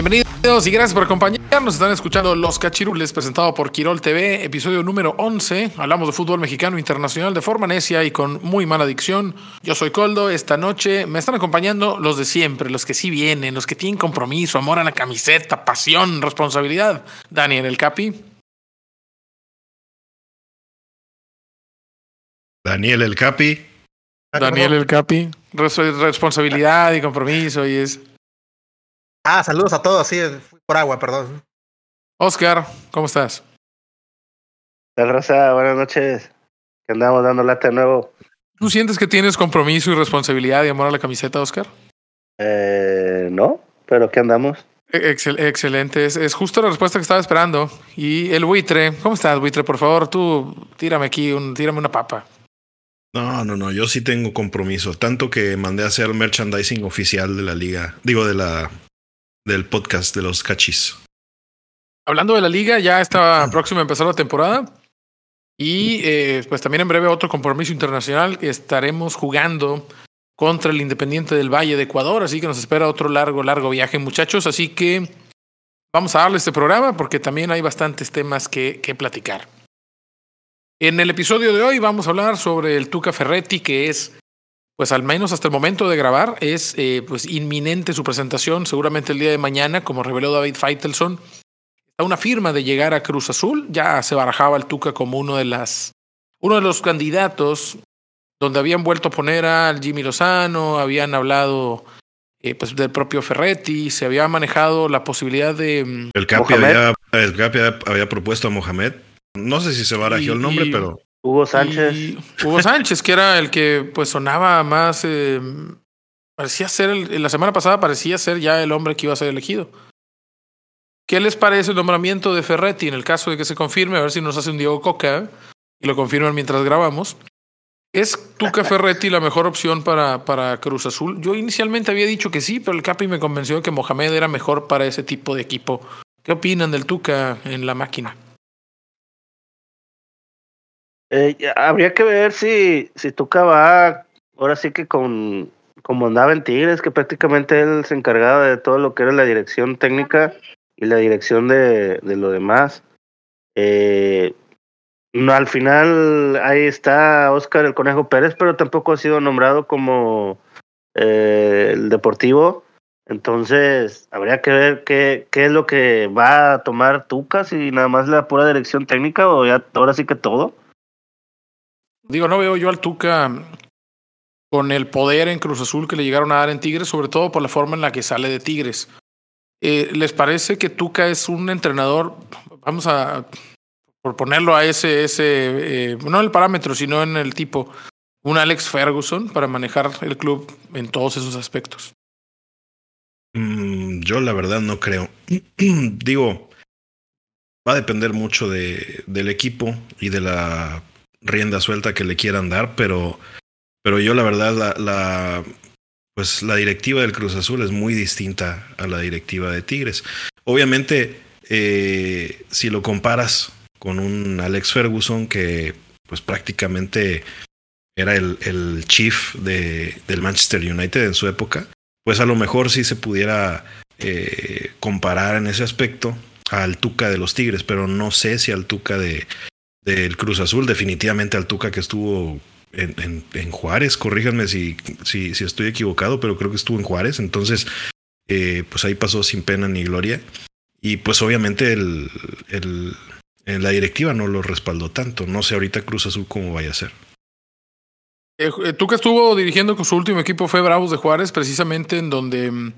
Bienvenidos y gracias por acompañarnos. Están escuchando Los Cachirules, presentado por Quirol TV, episodio número 11. Hablamos de fútbol mexicano internacional de forma necia y con muy mala dicción. Yo soy Coldo. Esta noche me están acompañando los de siempre, los que sí vienen, los que tienen compromiso, amor a la camiseta, pasión, responsabilidad. Daniel El Capi. Daniel El Capi. Daniel El Capi. responsabilidad y compromiso y es. Ah, saludos a todos, sí, fui por agua, perdón. Oscar, ¿cómo estás? Tal Rosa, buenas noches. Que andamos dando lata de nuevo. ¿Tú sientes que tienes compromiso y responsabilidad y amor a la camiseta, Oscar? Eh, no, pero ¿qué andamos? E-, excelente, es, es, justo la respuesta que estaba esperando. Y el buitre, ¿cómo estás, buitre? Por favor, tú tírame aquí, un, tírame una papa. No, no, no, yo sí tengo compromiso, tanto que mandé a hacer merchandising oficial de la liga, digo, de la del podcast de los cachis. Hablando de la liga, ya está próxima a empezar la temporada. Y eh, pues también en breve otro compromiso internacional. Estaremos jugando contra el Independiente del Valle de Ecuador. Así que nos espera otro largo, largo viaje, muchachos. Así que vamos a darle este programa porque también hay bastantes temas que, que platicar. En el episodio de hoy vamos a hablar sobre el Tuca Ferretti, que es pues al menos hasta el momento de grabar, es eh, pues inminente su presentación, seguramente el día de mañana, como reveló David Feitelson. Está una firma de llegar a Cruz Azul, ya se barajaba el Tuca como uno de las uno de los candidatos donde habían vuelto a poner al Jimmy Lozano, habían hablado eh, pues del propio Ferretti, se había manejado la posibilidad de mm, el Capi, había, el Capi había, propuesto a Mohamed. No sé si se barajó el nombre, pero Hugo Sánchez. Hugo Sánchez, que era el que pues sonaba más. Eh, parecía ser, el, la semana pasada parecía ser ya el hombre que iba a ser elegido. ¿Qué les parece el nombramiento de Ferretti en el caso de que se confirme? A ver si nos hace un Diego Coca y lo confirman mientras grabamos. ¿Es Tuca Ferretti la mejor opción para, para Cruz Azul? Yo inicialmente había dicho que sí, pero el Capi me convenció de que Mohamed era mejor para ese tipo de equipo. ¿Qué opinan del Tuca en la máquina? Eh, habría que ver si, si Tuca va, ahora sí que con, como andaba en Tigres, que prácticamente él se encargaba de todo lo que era la dirección técnica y la dirección de, de lo demás. Eh, no, al final ahí está Oscar el Conejo Pérez, pero tampoco ha sido nombrado como eh, el deportivo. Entonces, habría que ver qué, qué es lo que va a tomar Tuca, si nada más la pura dirección técnica o ya ahora sí que todo. Digo, no veo yo al Tuca con el poder en Cruz Azul que le llegaron a dar en Tigres, sobre todo por la forma en la que sale de Tigres. Eh, ¿Les parece que Tuca es un entrenador, vamos a por ponerlo a ese, ese eh, no en el parámetro, sino en el tipo, un Alex Ferguson para manejar el club en todos esos aspectos? Mm, yo la verdad no creo. Digo, va a depender mucho de, del equipo y de la rienda suelta que le quieran dar, pero, pero yo la verdad la, la, pues la directiva del Cruz Azul es muy distinta a la directiva de Tigres. Obviamente, eh, si lo comparas con un Alex Ferguson que pues prácticamente era el, el chief de, del Manchester United en su época, pues a lo mejor sí se pudiera eh, comparar en ese aspecto al Tuca de los Tigres, pero no sé si al Tuca de, del Cruz Azul, definitivamente al Tuca que estuvo en, en, Juárez, corríjanme si, si, si, estoy equivocado, pero creo que estuvo en Juárez, entonces eh, pues ahí pasó sin pena ni gloria. Y pues obviamente el, el, la directiva no lo respaldó tanto. No sé ahorita Cruz Azul cómo vaya a ser. Eh, eh Tuca estuvo dirigiendo con su último equipo, fue Bravos de Juárez, precisamente en donde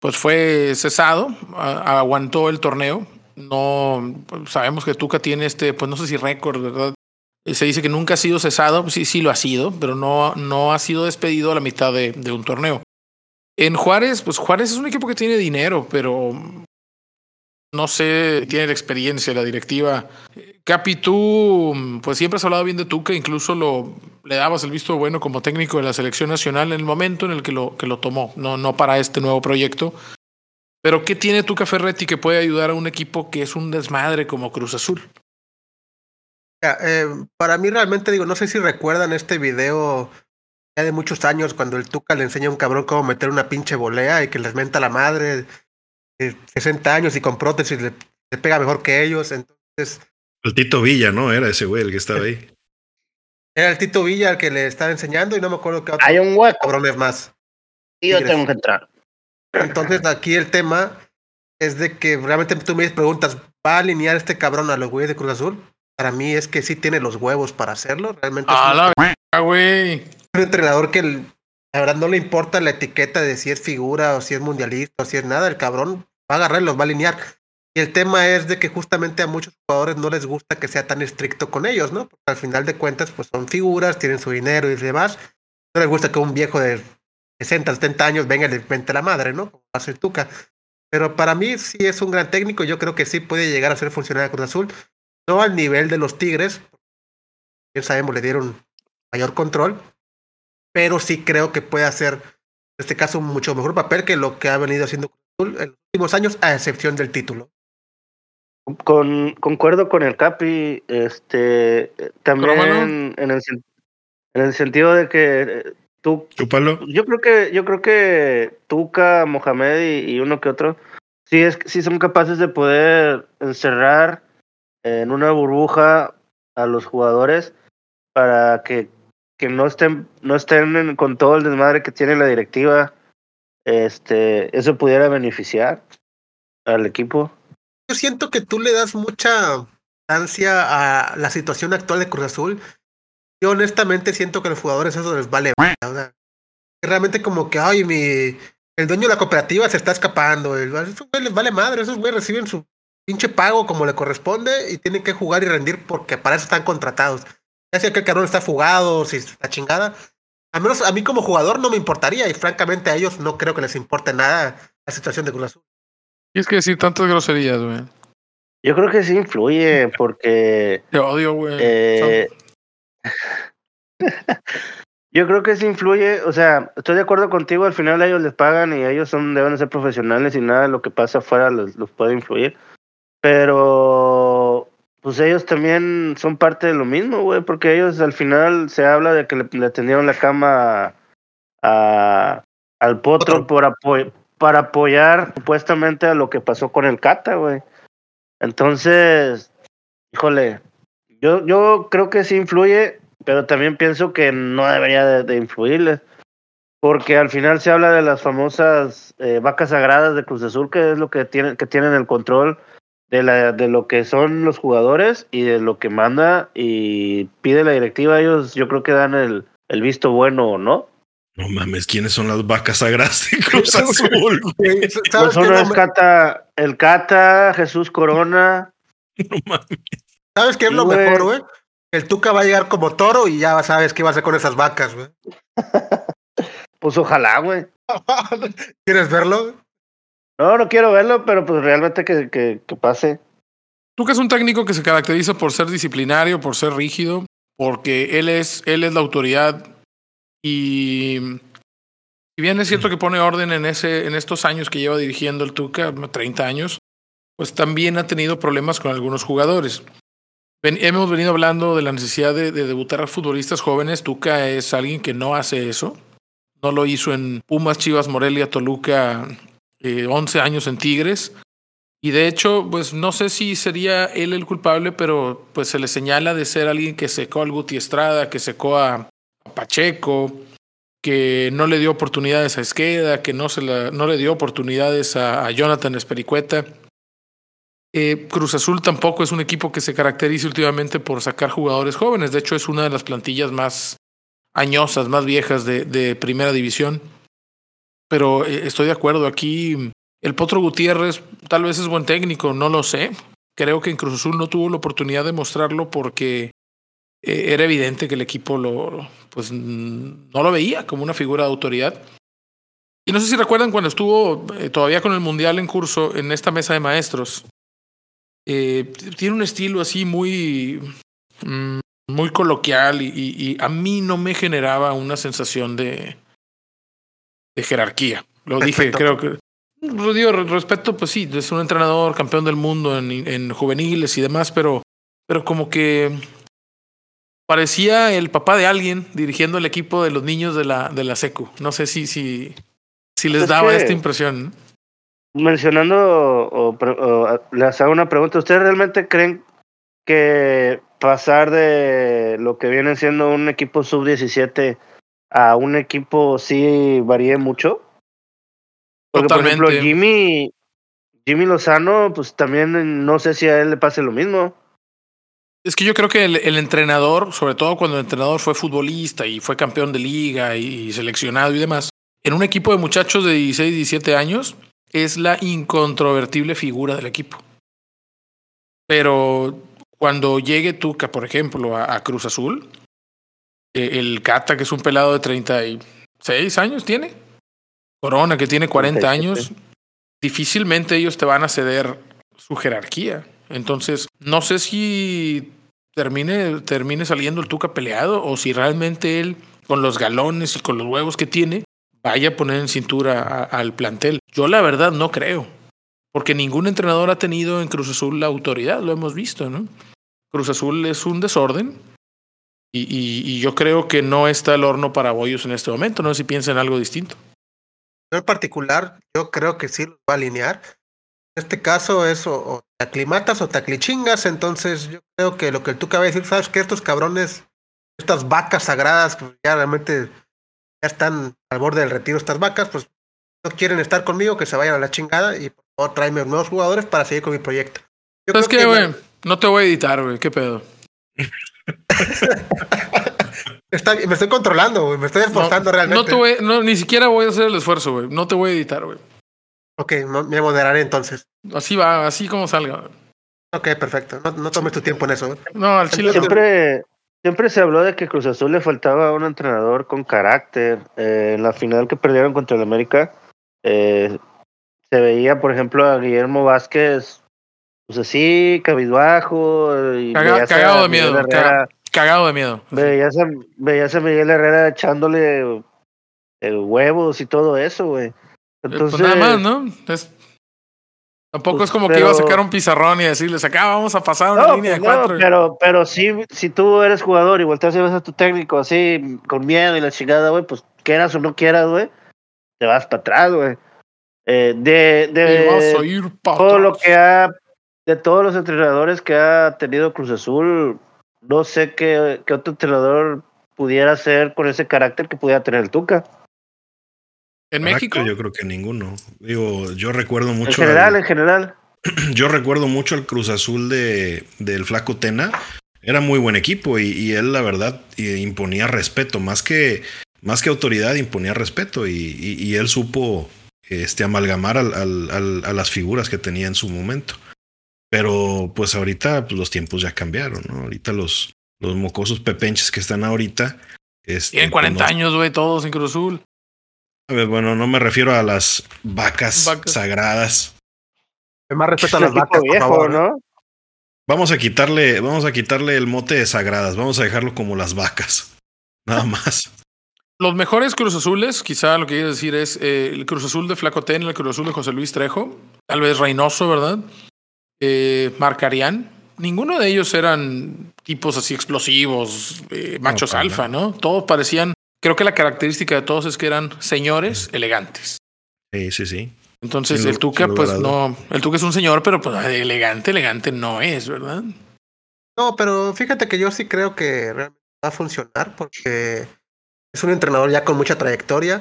pues fue cesado, aguantó el torneo, no sabemos que Tuca tiene este, pues no sé si récord, ¿verdad? Eh, Se dice que nunca ha sido cesado, sí, sí lo ha sido, pero no, no ha sido despedido a la mitad de, de un torneo. En Juárez, pues Juárez es un equipo que tiene dinero, pero no sé, tiene la experiencia, la directiva. Capi, tú, pues siempre has hablado bien de Tuca, incluso lo, le dabas el visto bueno como técnico de la selección nacional en el momento en el que lo, que lo tomó, no, no para este nuevo proyecto. Pero ¿qué tiene Tuca Ferretti que puede ayudar a un equipo que es un desmadre como Cruz Azul? Eh, para mí realmente digo, no sé si recuerdan este video ya de muchos años cuando el Tuca le enseña a un cabrón cómo meter una pinche volea y que les menta la madre de 60 años y con prótesis le, le pega mejor que ellos. Entonces, El Tito Villa, ¿no? Era ese güey el que estaba ahí. era el Tito Villa el que le estaba enseñando y no me acuerdo qué otro Hay un hueco cabrones más. y yo Tigres. tengo que entrar. Entonces aquí el tema es de que realmente tú me preguntas, ¿va a alinear este cabrón a los güeyes de Cruz Azul? Para mí es que sí tiene los huevos para hacerlo. Realmente es A un- la verga, güey. un entrenador que la verdad no le importa la etiqueta de si es figura o si es mundialista o si es nada, el cabrón va a agarrar y los va a alinear. Y el tema es de que justamente a muchos jugadores no les gusta que sea tan estricto con ellos, ¿no? Porque al final de cuentas, pues son figuras, tienen su dinero y demás. No les gusta que un viejo de 60, 70 años venga y le vente la madre, ¿no? Como hace el Tuca. Pero para mí sí es un gran técnico, yo creo que sí puede llegar a ser funcionario de Cruz Azul. No al nivel de los Tigres, bien sabemos, le dieron mayor control, pero sí creo que puede hacer, en este caso, un mucho mejor papel que lo que ha venido haciendo Cruz Azul en los últimos años, a excepción del título. Con, concuerdo con el Capi, este, también en el, en el sentido de que tú, Chúpalo. yo creo que, yo creo que Tuca, Mohamed y, y uno que otro, sí es, sí son capaces de poder encerrar en una burbuja a los jugadores para que, que no estén, no estén con todo el desmadre que tiene la directiva. Este, eso pudiera beneficiar al equipo. Yo siento que tú le das mucha importancia a la situación actual de Cruz Azul. Yo honestamente siento que a los jugadores eso les vale. o sea, realmente como que, ay, mi, el dueño de la cooperativa se está escapando. El, esos güey les vale madre, esos güeyes reciben su pinche pago como le corresponde y tienen que jugar y rendir porque para eso están contratados. Ya sea que el cabrón está fugado, si está chingada. Al menos a mí como jugador no me importaría y francamente a ellos no creo que les importe nada la situación de Cruz Azul. Tienes que decir tantas groserías, güey. Yo creo que sí influye porque Te odio, güey. eh, yo creo que sí influye, o sea, estoy de acuerdo contigo, al final ellos les pagan y ellos son deben ser profesionales y nada de lo que pasa afuera los, los puede influir. Pero pues ellos también son parte de lo mismo, güey, porque ellos al final se habla de que le, le tendieron la cama a, al potro por para apoyar supuestamente a lo que pasó con el Cata, güey. Entonces, híjole, yo, yo creo que sí influye, pero también pienso que no debería de, de influirles. Porque al final se habla de las famosas eh, vacas sagradas de Cruz Azul, que es lo que tienen, que tienen el control de, la, de lo que son los jugadores y de lo que manda y pide la directiva. Ellos yo creo que dan el, el visto bueno, ¿no? No mames, ¿quiénes son las vacas sagradas de Cruz Azul? Pues uno no es Cata, el Cata, Jesús Corona. No mames. ¿Sabes qué es lo güey. mejor, güey? El Tuca va a llegar como toro y ya sabes qué va a hacer con esas vacas, güey. Pues ojalá, güey. ¿Quieres verlo? No, no quiero verlo, pero pues realmente que, que, que pase. Que es un técnico que se caracteriza por ser disciplinario, por ser rígido, porque él es, él es la autoridad y si bien es cierto que pone orden en ese, en estos años que lleva dirigiendo el Tuca, 30 años, pues también ha tenido problemas con algunos jugadores. Hemos venido hablando de la necesidad de, de debutar a futbolistas jóvenes. Tuca es alguien que no hace eso. No lo hizo en Pumas, Chivas, Morelia, Toluca, eh, 11 años en Tigres. Y de hecho, pues no sé si sería él el culpable, pero pues se le señala de ser alguien que secó al Guti Estrada, que secó a, Pacheco, que no le dio oportunidades a Esqueda, que no, se la- no le dio oportunidades a Jonathan Espericueta. Eh, Cruz Azul tampoco es un equipo que se caracterice últimamente por sacar jugadores jóvenes. De hecho, es una de las plantillas más añosas, más viejas de, primera división. Pero eh, estoy de acuerdo, aquí el Potro Gutiérrez tal vez es buen técnico, no lo sé. Creo que en Cruz Azul no tuvo la oportunidad de mostrarlo porque eh, era evidente que el equipo lo, pues, no lo veía como una figura de autoridad. Y no sé si recuerdan cuando estuvo eh, todavía con el Mundial en curso en esta mesa de maestros. Eh, tiene un estilo así muy, mm, muy coloquial y, y, a mí no me generaba una sensación de, de jerarquía. Lo dije, creo que. Digo, respeto, pues sí, es un entrenador, campeón del mundo en, en juveniles y demás, pero, pero como que parecía el papá de alguien dirigiendo el equipo de los niños de la, de la SECU. No sé si, si, si les daba esta impresión. Mencionando, o, o, les hago una pregunta. ¿Ustedes realmente creen que pasar de lo que viene siendo un equipo sub-17 a un equipo sí varíe mucho? Porque, Totalmente. por ejemplo, Jimmy, Jimmy Lozano, pues también no sé si a él le pase lo mismo. Es que yo creo que el, entrenador, sobre todo cuando el entrenador fue futbolista y fue campeón de liga y, seleccionado y demás, en un equipo de muchachos de 16, 17 años, es la incontrovertible figura del equipo. Pero cuando llegue Tuca, por ejemplo, a, Cruz Azul, eh, el Cata, que es un pelado de 36 años, tiene. Corona, que tiene 40 años, difícilmente ellos te van a ceder su jerarquía. Entonces, no sé si termine, termine saliendo el Tuca peleado o si realmente él, con los galones y con los huevos que tiene, vaya a poner en cintura al plantel. Yo la verdad no creo, porque ningún entrenador ha tenido en Cruz Azul la autoridad, lo hemos visto, ¿no? Cruz Azul es un desorden y, yo creo que no está el horno para bollos en este momento, no sé si piensan algo distinto. En particular, yo creo que sí lo va a alinear en este caso es o, te aclimatas o te aclichingas, entonces yo creo que lo que tú acabas de decir, sabes que estos cabrones, estas vacas sagradas, ya realmente ya están al borde del retiro, estas vacas, pues no quieren estar conmigo, que se vayan a la chingada y por favor tráeme nuevos jugadores para seguir con mi proyecto. ¿Sabes qué, güey? No te voy a editar, güey, qué pedo. me estoy controlando, güey. Me estoy esforzando realmente. No te voy, no, ni siquiera voy a hacer el esfuerzo, güey. No te voy a editar, güey. Ok, me moderaré entonces. Así va, así como salga. Ok, perfecto. No, no tomes tu tiempo en eso. No, al Chile. Siempre, siempre se habló de que Cruz Azul le faltaba un entrenador con carácter. Eh, en la final que perdieron contra el América, eh, se veía, por ejemplo, a Guillermo Vázquez, pues así, cabizbajo. Y cagado de miedo. cagado de miedo. Veías a, veías a Miguel Herrera echándole eh, huevos y todo eso, güey. Entonces, pues nada más, ¿no? Tampoco pues, es como que iba a sacar un pizarrón y decirles acá vamos a pasar una línea de pues cuatro. pero, pero sí, si tú eres jugador y volteas y ves a tu técnico así, con miedo y la chingada, güey, pues quieras o no quieras, güey, te vas para atrás, güey. Eh, de de todo lo que ha, de todos los entrenadores que ha tenido Cruz Azul, no sé qué, qué otro entrenador pudiera ser con ese carácter que pudiera tener el Tuca. ¿En México? Yo creo que ninguno. Digo, yo recuerdo mucho. En general, en general. Yo recuerdo mucho al Cruz Azul de, del Flaco Tena. Era muy buen equipo y, él, la verdad, imponía respeto. Más que, más que autoridad, imponía respeto. Y, él supo este, amalgamar al, al, a las figuras que tenía en su momento. Pero pues ahorita pues, los tiempos ya cambiaron, ¿no? Ahorita los, los mocosos pepenches que están ahorita. Este, Tienen 40 pues, años, güey, todos en Cruz Azul bueno, no me refiero a las vacas, sagradas. más respeto a las vacas, por favor. ¿no? Vamos a quitarle, vamos a quitarle el mote de sagradas, vamos a dejarlo como las vacas. Nada más. Los mejores Cruz Azules, quizá lo que quiero decir es eh, el Cruz Azul de Flacotén, el Cruz Azul de José Luis Trejo, tal vez Reynoso, ¿verdad? Eh, Marcarián. Ninguno de ellos eran tipos así explosivos, eh, machos alfa, ¿no? Todos parecían creo que la característica de todos es que eran señores elegantes. Sí, sí, sí. Entonces el Tuca, pues no, el Tuca es un señor, pero pues elegante, elegante no es, ¿verdad? No, pero fíjate que yo sí creo que realmente va a funcionar porque es un entrenador ya con mucha trayectoria.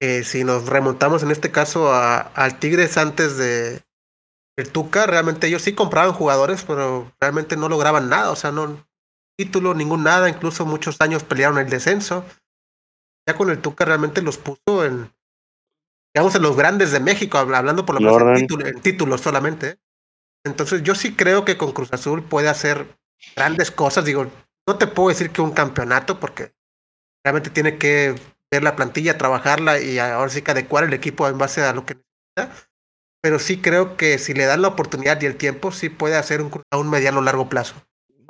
Eh, si nos remontamos en este caso a, al Tigres antes de el Tuca, realmente ellos sí compraban jugadores, pero realmente no lograban nada, o sea, no título, ningún nada, incluso muchos años pelearon el descenso ya con el Tuca realmente los puso en, digamos, en los grandes de México, hablando por lo menos en, títulos solamente. Entonces yo sí creo que con Cruz Azul puede hacer grandes cosas, digo, no te puedo decir que un campeonato, porque realmente tiene que ver la plantilla, trabajarla y ahora sí que adecuar el equipo en base a lo que necesita. Pero sí creo que si le dan la oportunidad y el tiempo, sí puede hacer un, a un mediano largo plazo.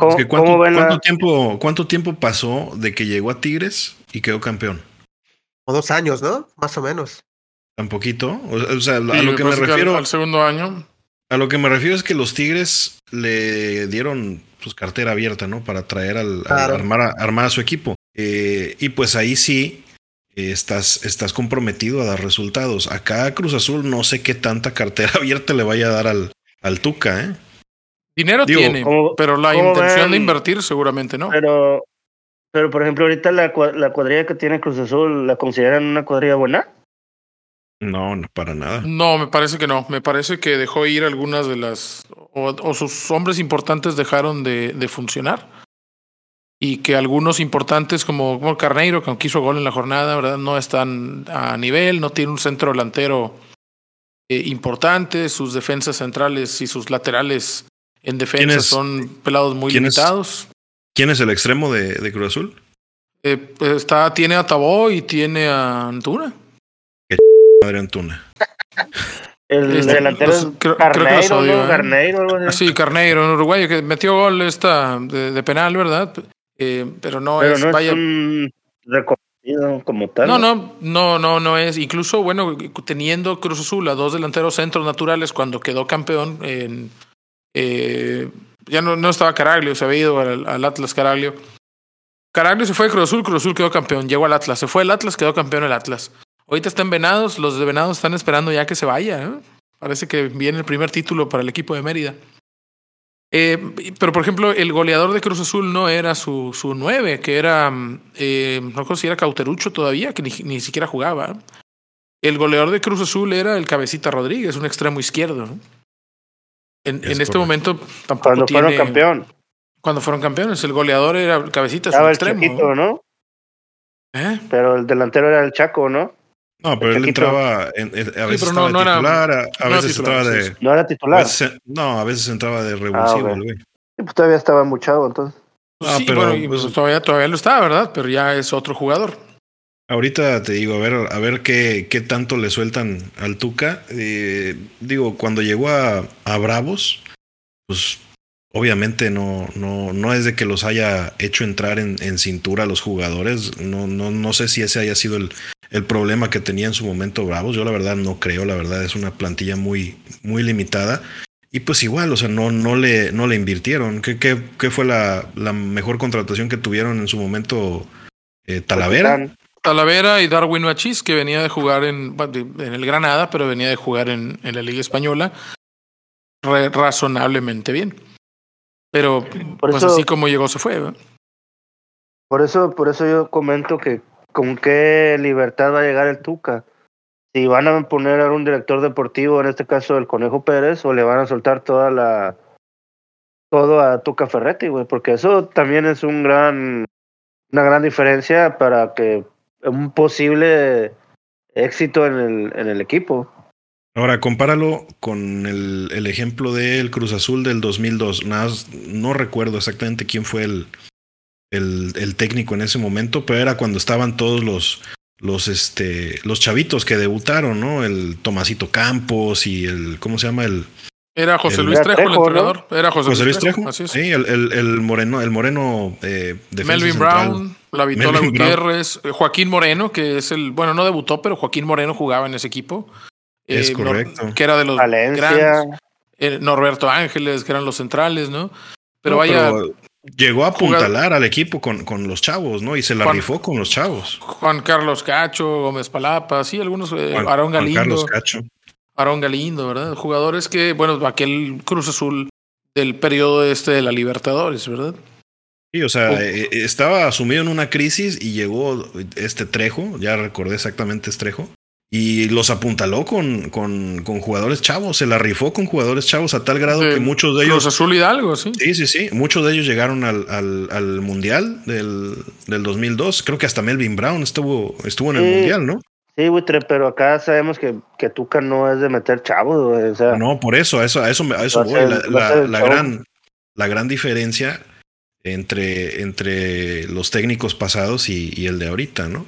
Es que ¿cuánto, ¿cuánto, tiempo, ¿Cuánto tiempo pasó de que llegó a Tigres y quedó campeón? O dos años, ¿no? Más o menos. ¿Tan poquito? O, sea, a lo que me refiero. Al, segundo año. A lo que me refiero es que los Tigres le dieron pues cartera abierta, ¿no? Para traer al, armar, a, armar, a, su equipo. Eh, y pues ahí sí eh, estás, estás comprometido a dar resultados. Acá Cruz Azul no sé qué tanta cartera abierta le vaya a dar al, al Tuca, ¿eh? Dinero tiene, pero la intención de invertir seguramente no. Pero, pero por ejemplo, ahorita la, la cuadrilla que tiene Cruz Azul, ¿la consideran una cuadrilla buena? No, no, para nada. No, me parece que no. Me parece que dejó ir algunas de las. O, sus hombres importantes dejaron de, de, funcionar. Y que algunos importantes, como, como Carneiro, que aunque hizo gol en la jornada, ¿verdad? No están a nivel, no tiene un centro delantero eh, importante. Sus defensas centrales y sus laterales en defensa son pelados muy limitados. ¿Quién es el extremo de, de Cruz Azul? Eh, pues está, tiene a Tabó y tiene a Antuna. Madre Antuna. El este, delantero es Carneiro, ¿no? ¿eh? Carneiro, Sí, Carneiro, en Uruguay, que metió gol esta de, penal, ¿verdad? Eh, pero no es, vaya... un reconocido como tal. No, no, no, no, no es. Incluso, bueno, teniendo Cruz Azul a dos delanteros centros naturales cuando quedó campeón, en, eh, ya no, no estaba Caraglio, se había ido al, Atlas Caraglio. Caraglio se fue de Cruz Azul, Cruz Azul quedó campeón, llegó al Atlas, se fue el Atlas, quedó campeón el Atlas. Ahorita están Venados, los de Venados están esperando ya que se vaya. ¿eh? Parece que viene el primer título para el equipo de Mérida. Eh, pero, por ejemplo, el goleador de Cruz Azul no era su, su nueve, que era, eh, no sé si Cauterucho todavía, que ni, ni, siquiera jugaba. El goleador de Cruz Azul era el Cabecita Rodríguez, un extremo izquierdo. ¿no? En, en este momento tampoco Cuando fueron campeón. Cuando fueron campeones, el goleador era Cabecita, su extremo. Chiquito, ¿no? ¿Eh? Pero el delantero era el Chaco, ¿no? No, pero él entraba, en, a veces estaba no, titular, era, a, veces titular, entraba de... No era titular. A veces, no, a veces entraba de revulsivo, ah, güey. pues todavía estaba muchado, entonces. Ah, sí, pero bueno, pues, todavía, todavía lo está, ¿verdad? Pero ya es otro jugador. Ahorita te digo, a ver, a ver qué, qué tanto le sueltan al Tuca. Eh, digo, cuando llegó a, a Bravos, pues obviamente no, no, no es de que los haya hecho entrar en, en cintura a los jugadores. No, no, no sé si ese haya sido el, el problema que tenía en su momento Bravos. Yo la verdad no creo, la verdad es una plantilla muy, muy limitada. Y pues igual, o sea, no, no, le, no le invirtieron. ¿Qué, qué, qué fue la, la, mejor contratación que tuvieron en su momento? Eh, Talavera. Talavera y Darwin Machis, que venía de jugar en, en el Granada, pero venía de jugar en, en la Liga Española razonablemente bien. Pero pues así como llegó se fue. Por eso, por eso yo comento que con qué libertad va a llegar el Tuca. Si van a poner a un director deportivo, en este caso el Conejo Pérez, o le van a soltar toda la todo a Tuca Ferretti, güey, porque eso también es un gran una gran diferencia para que un posible éxito en el, en el equipo. Ahora, compáralo con el, el ejemplo del Cruz Azul del 2002. Nada, no recuerdo exactamente quién fue el, el, el, técnico en ese momento, pero era cuando estaban todos los, los, este, los chavitos que debutaron, ¿no? El Tomasito Campos y el, ¿cómo se llama? El, era José Luis Trejo, el entrenador. Era José, Luis Trejo. Sí, el, el, el, moreno, el moreno eh, Melvin Brown, la Vitola Gutiérrez, Brown. Joaquín Moreno, que es el, bueno, no debutó, pero Joaquín Moreno jugaba en ese equipo. Es eh, correcto. Nor, que era de los Valencia. grandes. Eh, Norberto Ángeles, que eran los centrales, ¿no? Pero no, vaya. Pero Llegó a apuntalar al equipo con, con, los chavos, ¿no? Y se la Juan, rifó con los chavos. Juan Carlos Cacho, Gómez Palapa, sí, algunos. Eh, Juan, Aarón Galindo. Juan Carlos Cacho. Aarón Galindo, ¿verdad? Jugadores que, bueno, aquel Cruz Azul del periodo este de la Libertadores, ¿verdad? Sí, o sea, oh. eh, estaba sumido en una crisis y llegó este Trejo, ya recordé exactamente este Trejo, y los apuntaló con, con, con, jugadores chavos, se la rifó con jugadores chavos a tal grado de, que muchos de ellos. Los Azul Hidalgo, sí. Sí, sí, sí. Muchos de ellos llegaron al, al, al Mundial del, del, 2002. Creo que hasta Melvin Brown estuvo, estuvo en el sí, Mundial, ¿no? Sí, buitre, pero acá sabemos que, que Tuca no es de meter chavos, o sea, No, por eso, a eso, a eso, a eso voy. La, la, la gran, la gran diferencia entre, entre los técnicos pasados y, y el de ahorita, ¿no?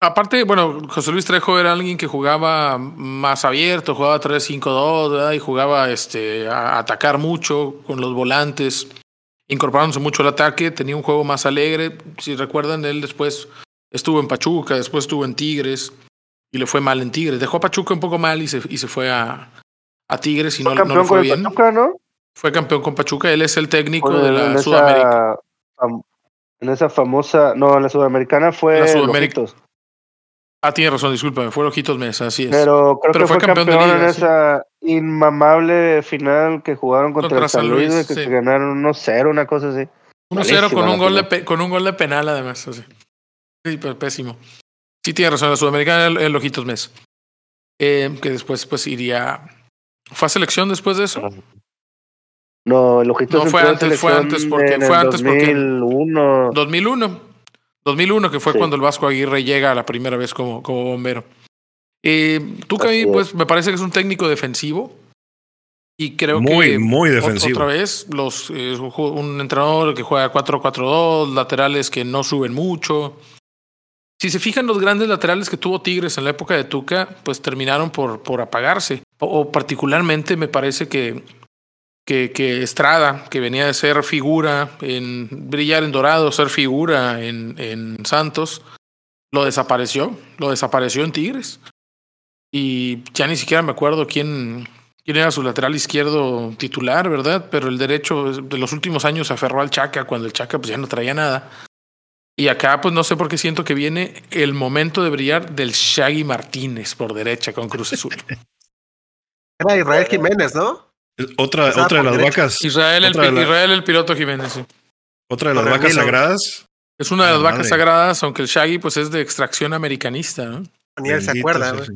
Aparte, bueno, José Luis Trejo era alguien que jugaba más abierto, jugaba 3-5-2, ¿verdad? y jugaba este, a atacar mucho con los volantes, incorporándose mucho al ataque, tenía un juego más alegre. Si recuerdan, él después estuvo en Pachuca, después estuvo en Tigres y le fue mal en Tigres. Dejó a Pachuca un poco mal y se, y se fue a, a Tigres y no, no le fue bien. Pachuca, ¿no? Fue campeón con Pachuca, él es el técnico de la en Sudamérica. esa En esa famosa, no, en la sudamericana fue La Sudamérica. Lojitos. Ah, tiene razón, discúlpame, fue Ojitos Mesa, así es. Pero creo Pero que fue fue, campeón campeón, de liga, en sí. esa inmamable final que jugaron contra, Contra el San Luis, que sí. ganaron 1-0, una cosa así. 1-0 Malísima con un, gol de con un gol de penal, además. así. Sí, pésimo. Sí, tiene razón, la Sudamericana el, el Ojitos Mesa. Eh, que después pues iría. ¿Fue a selección después de eso? No, el Ojitos No, fue antes, fue antes porque- en fue el antes porque- 2001. 2001. 2001, que fue Sí. cuando el Vasco Aguirre llega la primera vez como, como bombero. Eh, Tuca, Así pues me parece que es un técnico defensivo. Y creo muy, que. muy defensivo. Otra vez, los, eh, un entrenador que juega 4-4-2, laterales que no suben mucho. Si se fijan, los grandes laterales que tuvo Tigres en la época de Tuca, pues terminaron por, por apagarse. O, o particularmente me parece que, que, que Estrada, que venía de ser figura en brillar en Dorado, ser figura en, en Santos, lo desapareció, lo desapareció en Tigres. Y ya ni siquiera me acuerdo quién, quién era su lateral izquierdo titular, ¿verdad? Pero el derecho de los últimos años se aferró al Chaca cuando el Chaca pues ya no traía nada. Y acá pues no sé por qué siento que viene el momento de brillar del Shaggy Martínez por derecha con Cruz Azul. Era Israel Jiménez, ¿no? Otra, Estaba otra de las derecha. vacas, Israel el, de la- Israel el piloto Jiménez, sí. otra de las vacas sagradas. Es una de las vacas madre. sagradas, aunque el Shaggy pues es de extracción americanista, ¿no? Ni él se acuerda, güey.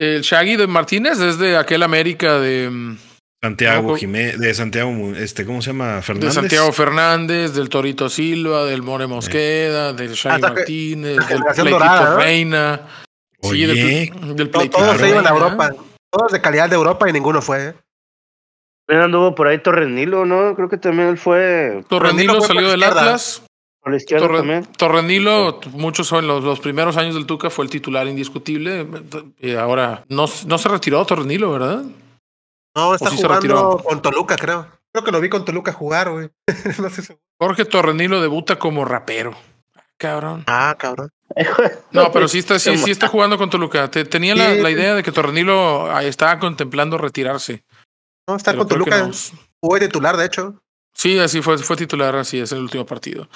el Shaggy de Martínez es de aquel América de, mm, Santiago No, Jiménez, de Santiago, este, ¿cómo se llama? de Fernández. Santiago Fernández, del Torito Silva, del More Mosqueda, del Shaggy Hasta Martínez, del Pleitito dorada, ¿no? Reina. Sí, Oye, del, del To- Pleitito Todos se iban a. Europa. Todos de calidad de Europa y ninguno fue. ¿eh? También anduvo por ahí Torrenilo, ¿no? Creo que también él fue Torrenilo Torrenilo fue salió del. Atlas. por la izquierda Torre- también. Torrenilo, muchos son los, los primeros años del Tuca, fue el titular indiscutible. Y ahora no, no se retiró Torrenilo, ¿verdad? No, está sí jugando con Toluca, creo. Creo que lo vi con Toluca jugar, güey. no sé si- Jorge Torrenilo debuta como rapero. Cabrón. Ah, cabrón. No, pero sí está, sí, sí está jugando con Toluca. Te- tenía la, idea de que Torrenilo ah, estaba contemplando retirarse. No, está con Toluca. no. Jugó de titular, de hecho. Sí, así fue, fue titular, así es, en el último partido.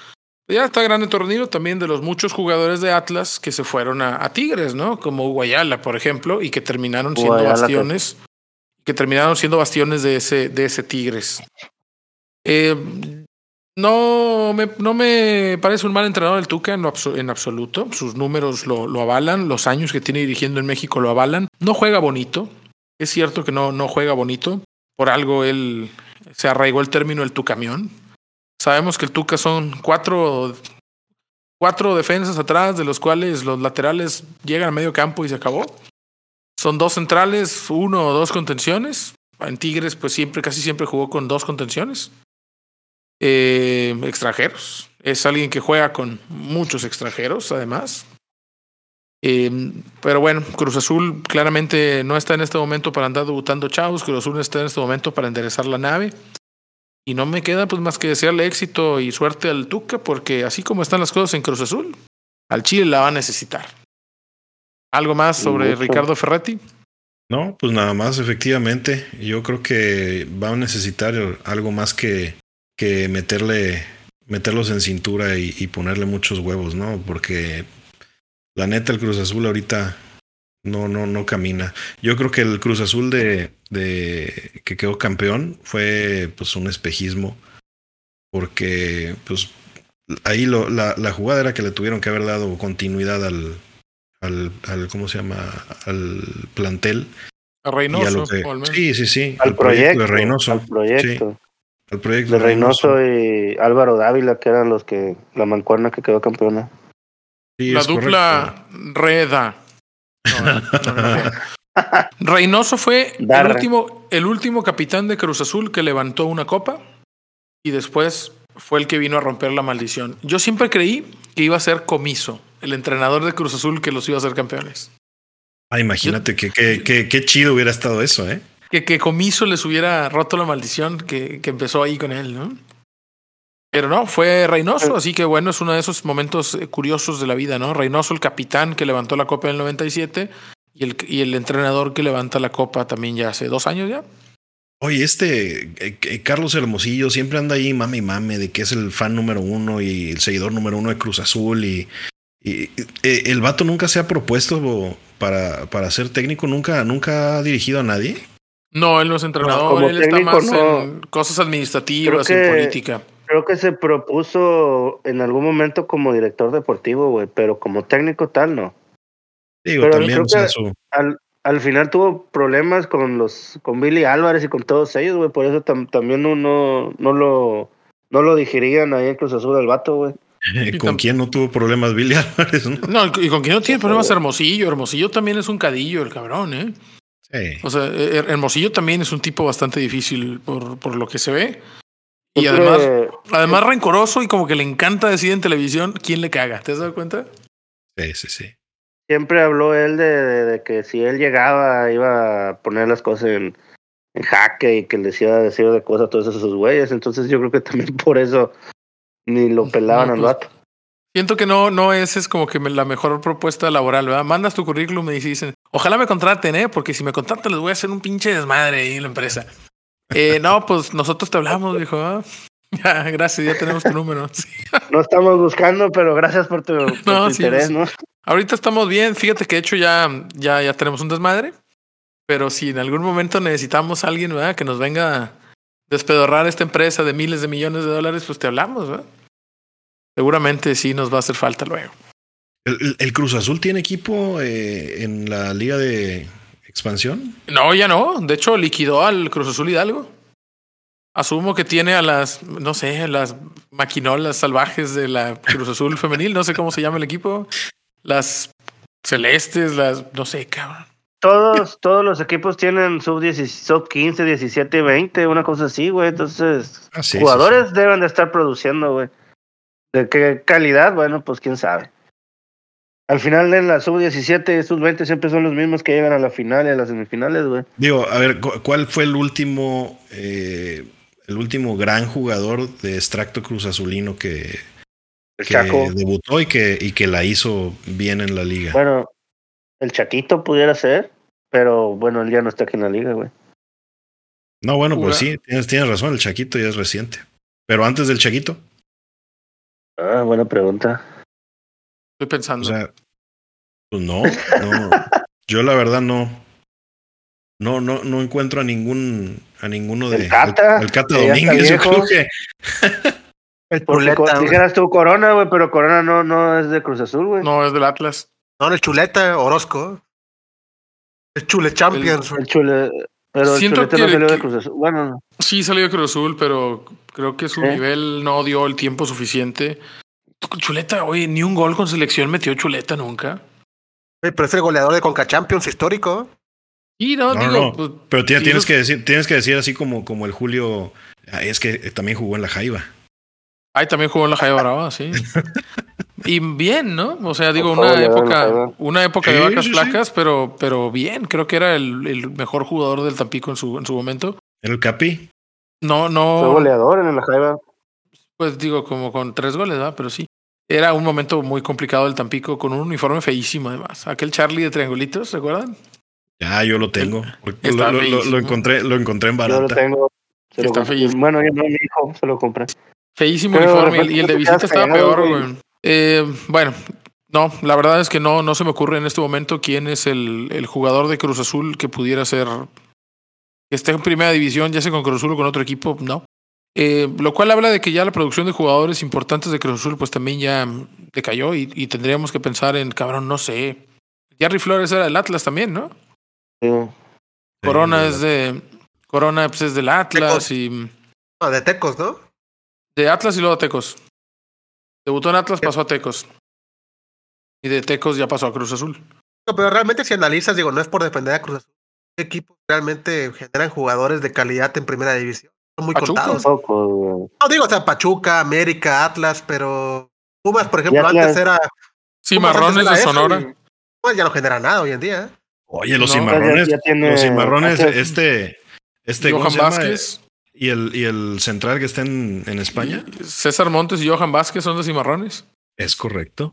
Ya está grande Torrenilo también de los muchos jugadores de Atlas que se fueron a, a Tigres, ¿no? Como Guayala, por ejemplo, y que terminaron siendo Guayala, que- bastiones, que terminaron siendo bastiones de ese, de ese Tigres. Eh, no, me, no me parece un mal entrenador el Tuca en, absoluto. Sus números lo, lo avalan, los años que tiene dirigiendo en México lo avalan. No juega bonito. Es cierto que no, no juega bonito. Por algo él se arraigó el término el Tucamión. Sabemos que el Tuca son cuatro, cuatro defensas atrás, de los cuales los laterales llegan a medio campo y se acabó. Son dos centrales, uno o dos contenciones. En Tigres, pues siempre, casi siempre jugó con dos contenciones. Eh, extranjeros. Es alguien que juega con muchos extranjeros, además. Eh, pero bueno, Cruz Azul claramente no está en este momento para andar debutando chavos. Cruz Azul está en este momento para enderezar la nave. Y no me queda pues más que desearle éxito y suerte al Tuca, porque así como están las cosas en Cruz Azul, al Chile la va a necesitar. ¿Algo más sobre Mucho. Ricardo Ferretti? No, pues nada más, efectivamente. Yo creo que va a necesitar algo más que, que meterle, meterlos en cintura y, y ponerle muchos huevos, ¿no? Porque la neta, el Cruz Azul ahorita no, no, no camina. Yo creo que el Cruz Azul de, de que quedó campeón fue pues un espejismo. Porque pues ahí lo, la, la jugada era que le tuvieron que haber dado continuidad al, al, al ¿cómo se llama? al plantel. A Reynoso, lo que- o al menos. sí, sí, sí. Al proyecto, de Reynoso. al proyecto. Al proyecto De Reynoso y Álvaro Dávila, que eran los que, la mancuerna que quedó campeona. Sí, la dupla Reda. No, no, no, no. Reynoso fue el último, el último capitán de Cruz Azul que levantó una copa. y después fue el que vino a romper la maldición. Yo siempre creí que iba a ser Comiso, el entrenador de Cruz Azul que los iba a hacer campeones. Ah, imagínate que qué chido hubiera estado eso, ¿eh? Que, que Comiso les hubiera roto la maldición que, que empezó ahí con él, ¿no? Pero no, fue Reynoso, así que bueno, es uno de esos momentos eh, curiosos de la vida, ¿no? Reynoso, el capitán que levantó la copa en el 97 y el, y el entrenador que levanta la copa también ya hace dos años ya. Oye, este eh, eh, Carlos Hermosillo siempre anda ahí mame y mame de que es el fan número uno y el seguidor número uno de Cruz Azul y, y, el vato nunca se ha propuesto para, para ser técnico, nunca, nunca ha dirigido a nadie. No, él no es entrenador, él está más en cosas administrativas, en política. Creo que se propuso en algún momento como director deportivo, güey, pero como técnico tal no. Digo, también al, al, final tuvo problemas con los con Billy Álvarez y con todos ellos, güey, por eso también no, no, no lo no lo digerían ahí en Cruz Azul al vato, güey. ¿Con quién no tuvo problemas Billy Álvarez? No, no y con quién no tiene problemas Hermosillo. Hermosillo también es un cadillo, el cabrón, ¿eh? Sí. O sea, Hermosillo también es un tipo bastante difícil por, por lo que se ve. Y además, además rencoroso y como que le encanta decir en televisión quién le caga. ¿Te has dado cuenta? Sí, sí, sí. Siempre habló él de, que si él llegaba iba a poner las cosas en, jaque y que les iba a decir de cosas a todos esos güeyes. Entonces yo creo que también por eso ni lo pelaban al pues, vato. Siento que no, no esa es como que la mejor propuesta laboral, ¿verdad? Mandas tu currículum y dicen, ojalá me contraten, ¿eh? Porque si me contratan les voy a hacer un pinche desmadre ahí en la empresa. Eh, no, pues nosotros te hablamos, dijo. ¿ah? Ya, gracias, ya tenemos tu número. No estamos buscando, pero gracias por tu, interés, ¿no? Ahorita estamos bien. Fíjate que de hecho ya, ya, ya tenemos un desmadre. Pero si en algún momento necesitamos a alguien ¿verdad? que nos venga a despedorrar esta empresa de miles de millones de dólares, pues te hablamos. ¿verdad? Seguramente sí nos va a hacer falta luego. ¿El, Cruz Azul tiene equipo eh, en la liga de expansión? No, ya no. De hecho, liquidó al Cruz Azul Hidalgo. Asumo que tiene a las, no sé, las maquinolas salvajes de la Cruz Azul femenil, no sé cómo se llama el equipo. Las celestes, las, no sé, cabrón. Todos, todos los equipos tienen sub, sub 15, 17, 20, una cosa así, güey. Entonces, ah, jugadores deben de estar produciendo, güey. ¿De qué calidad? Bueno, pues quién sabe. Al final en la sub-17 y sub-20 siempre son los mismos que llegan a la final y a las semifinales, güey. Digo, a ver, ¿cuál fue el último, eh, el último gran jugador de extracto cruz azulino que, debutó y que, y que la hizo bien en la liga? Bueno, el Chaquito pudiera ser, pero bueno, él ya no está aquí en la liga, güey. No, bueno, pues sí, tienes, tienes razón, el Chaquito ya es reciente. Pero antes del Chaquito. Ah, buena pregunta. Estoy pensando. O sea, pues no, no. yo la verdad no. No, no, no encuentro a ningún, a ninguno de. El Cata. El, Cata Domínguez, yo creo que. el Chuleta. Dijeras tú Corona, güey, pero Corona no, no es de Cruz Azul, güey. No, es del Atlas. No, el Chuleta, Orozco. El Chule Champions. El, Chule. Pero el Chuleta no salió de Cruz Azul. Bueno, no. Sí, salió de Cruz Azul, pero creo que su nivel no dio el tiempo suficiente Chuleta, oye, ni un gol con selección metió Chuleta nunca. pero es el goleador de Conca Champions histórico. Y no, digo. Pues, pero tienes, que decir, tienes que decir así como, como el Julio. Ah, es que también jugó en la Jaiba. Ay, también jugó en la Jaiba Brava, sí. y bien, ¿no? O sea, digo, una época, una época de vacas flacas, pero, pero bien. Creo que era el, el, mejor jugador del Tampico en su, en su momento. ¿En el Capi? No, no. Fue goleador en la Jaiba. Pues digo, como con tres goles, ¿verdad? Pero sí. Era un momento muy complicado del Tampico, con un uniforme feísimo además. Aquel Charlie de triangulitos, ¿se acuerdan? Ya, yo lo tengo. Lo, lo, encontré, lo encontré en barata. Yo lo tengo. está feísimo. Bueno, yo no, mi hijo se lo compré. Feísimo uniforme. Y el de visita estaba peor, güey. Eh, bueno, no, la verdad es que no, no se me ocurre en este momento quién es el, el jugador de Cruz Azul que pudiera ser que esté en primera división, ya sea con Cruz Azul o con otro equipo, no. Eh, lo cual habla de que ya la producción de jugadores importantes de Cruz Azul pues también ya decayó y, y tendríamos que pensar en, cabrón, no sé. Jerry Flores era del Atlas también, ¿no? Sí. Corona es de... Corona pues, es del Atlas y... No, de Tecos, ¿no? De Atlas y luego de Tecos. Debutó en Atlas, pasó a Tecos. Y de Tecos ya pasó a Cruz Azul. No, pero realmente si analizas, digo, no es por defender a Cruz Azul. ¿Qué equipos realmente generan jugadores de calidad en primera división? Son muy Pachuca. contados. Tampoco, güey. No digo, o sea, Pachuca, América, Atlas, pero Pumas, por ejemplo, Atlas- antes era. Cimarrones antes de Sonora. y Pumas ya no genera nada hoy en día. ¿eh? Oye, los No, cimarrones, ya- ya tiene- los cimarrones, hace- este, este, ¿cómo Johan? Vázquez, Y el, y el central que está en, en España. César Montes y Johan Vázquez son de Cimarrones. Es correcto.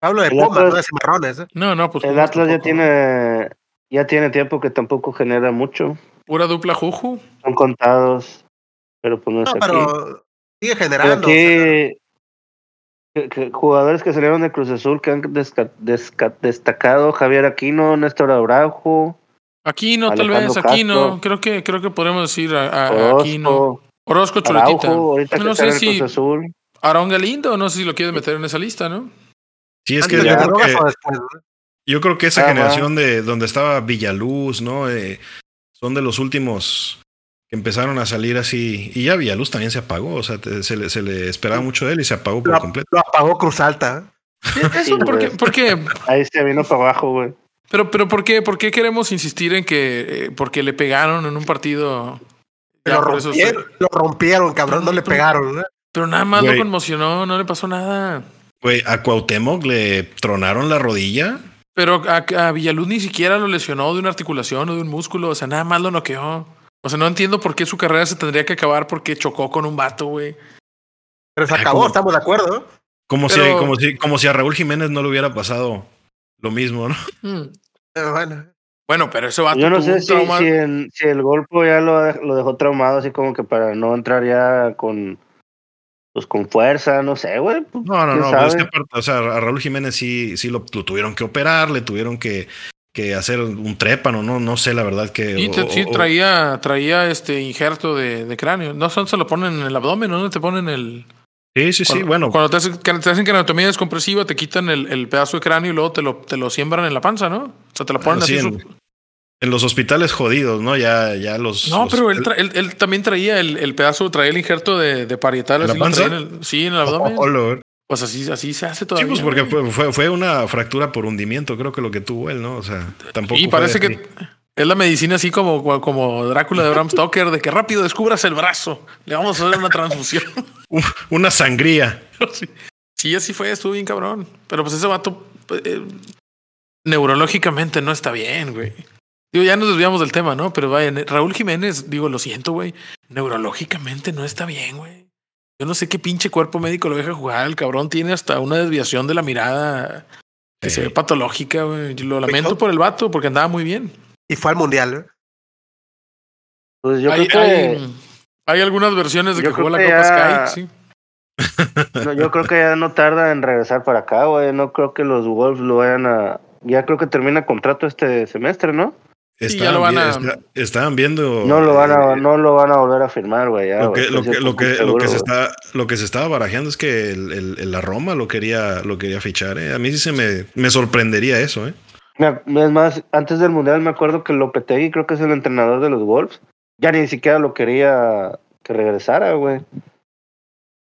Hablo de El Pumas, Atlas- no de Cimarrones. ¿eh? No, no, pues El Atlas ya tiene, ya tiene tiempo que tampoco genera mucho. Pura dupla Juju. Son contados, pero pues no es No, aquí. pero sigue Pero generando. aquí, que- que jugadores que salieron de Cruz Azul que han desca- desca- destacado, Javier Aquino, Néstor Araujo, Aquino, tal Alejandro vez, Aquino. Castro. Creo que, creo que podemos decir a, a- a Aquino. Orozco, Orozco Chuletita. Araujo, que No sé si Cruz Azul. Aarón Galindo, no sé si lo quieres meter en esa lista, ¿no? Sí, es que antes yo creo que, yo creo que esa Ah, generación de donde estaba Villaluz, ¿no? Eh, son de los últimos que empezaron a salir así. Y ya Villaluz también se apagó. O sea, te- se, le, se le esperaba mucho de él y se apagó por Lo, completo. lo apagó Cruz Alta. Eso, Sí, ¿por qué? güey. por qué? Ahí se vino para abajo, güey. Pero, pero ¿por qué? ¿Por qué queremos insistir en que eh, porque le pegaron en un partido? ya Lo rompieron, lo rompieron, cabrón, no le pegaron. ¿eh? pero nada más Güey. lo conmocionó, no le pasó nada. Güey, a Cuauhtémoc le tronaron la rodilla. Pero a, a Villaluz ni siquiera lo lesionó de una articulación o de un músculo, o sea, nada más lo noqueó. O sea, no entiendo por qué su carrera se tendría que acabar porque chocó con un vato, güey. Pero se Ah, acabó, estamos de acuerdo. Como, Pero- si, como, si, como si a Raúl Jiménez no le hubiera pasado lo mismo, ¿no? Pero bueno, Bueno, pero ese vato Yo no sé si, si, el, si el golpe ya lo, lo dejó traumado, así como que para no entrar ya con pues con fuerza, no sé, güey. pues, No, no, ¿quién no. Pero es sabe? que aparte, o sea, a Raúl Jiménez sí, sí lo, lo tuvieron que operar, le tuvieron que, que hacer un trépano, no, no sé la verdad que. Sí, o- sí, o- traía, traía este injerto de, de cráneo. No son, se lo ponen en el abdomen, ¿no? Te ponen el. Sí, sí, sí, bueno. Cuando te hacen, que te hacen cranotomía descompresiva, te quitan el, el pedazo de cráneo y luego te lo, te lo siembran en la panza, ¿no? O sea, te lo ponen sí, así. en- su- En los hospitales jodidos, ¿no? Ya, ya los. No, los- pero él, tra- él, él también traía el, el pedazo, traía el injerto de, de parietal. ¿En la así lo panza? en el- sí, en el abdomen. Oh. Pues así, así se hace Sí, todavía. pues porque fue, fue, fue una fractura por hundimiento, creo que lo que tuvo él, ¿no? O sea, tampoco. Y parece que es la medicina así como, como Drácula de Bram Stoker, de que rápido descubras el brazo. Le vamos a hacer una transfusión. Una sangría. sí. Sí, así fue, estuvo bien cabrón. Pero pues ese vato eh, neurológicamente no está bien, güey. Digo, ya nos desviamos del tema, ¿no? Pero vaya, Raúl Jiménez, digo, lo siento, güey. Neurológicamente no está bien, güey. Yo no sé qué pinche cuerpo médico lo deja jugar. El cabrón tiene hasta una desviación de la mirada que se ve patológica, güey. Yo Lo lamento por el vato porque andaba muy bien. Y fue al mundial. ¿eh? Pues yo hay, creo que hay- hay algunas versiones de yo que jugó la creo que Copa ya- Sky, sí. no, yo creo que ya no tarda en regresar para acá, güey. No creo que los Wolves lo vayan a ya creo que termina contrato este semestre, ¿no? Sí, ya lo Estaban, van a- está- estaban viendo. No lo van a eh, no lo van a volver a firmar, güey. Lo que, lo, que, lo, que, 100% lo, que se está, lo que se estaba barajeando es que el, el- el- la Roma lo quería, lo quería fichar. ¿eh? A mí sí se me, me sorprendería eso. ¿eh? Es más, antes del Mundial me acuerdo que Lopetegui, creo que es el entrenador de los Wolves, ya ni siquiera lo quería que regresara, güey.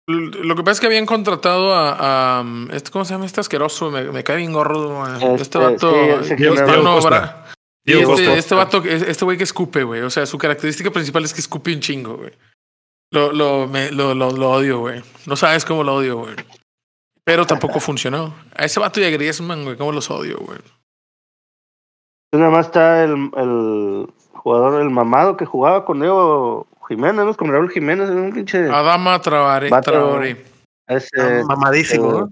Lo que pasa es que habían contratado a, a, este, ¿cómo se llama este asqueroso? Me, me cae bien gordo. güey. Este, Este, vato. sí. Bra- y este, este vato, este güey que escupe, güey. O sea, su característica principal es que escupe un chingo, güey. Lo, lo, me- lo, lo, lo odio, güey. No sabes cómo lo odio, güey. Pero tampoco funcionó. A ese vato y a Griezmann, güey, cómo los odio, güey. Nada más está el, el jugador, el mamado que jugaba con Diego Jiménez, ¿no? Con Raúl Jiménez, un pinche... Adama Traoré. Ese, Está mamadísimo. eh, ¿no?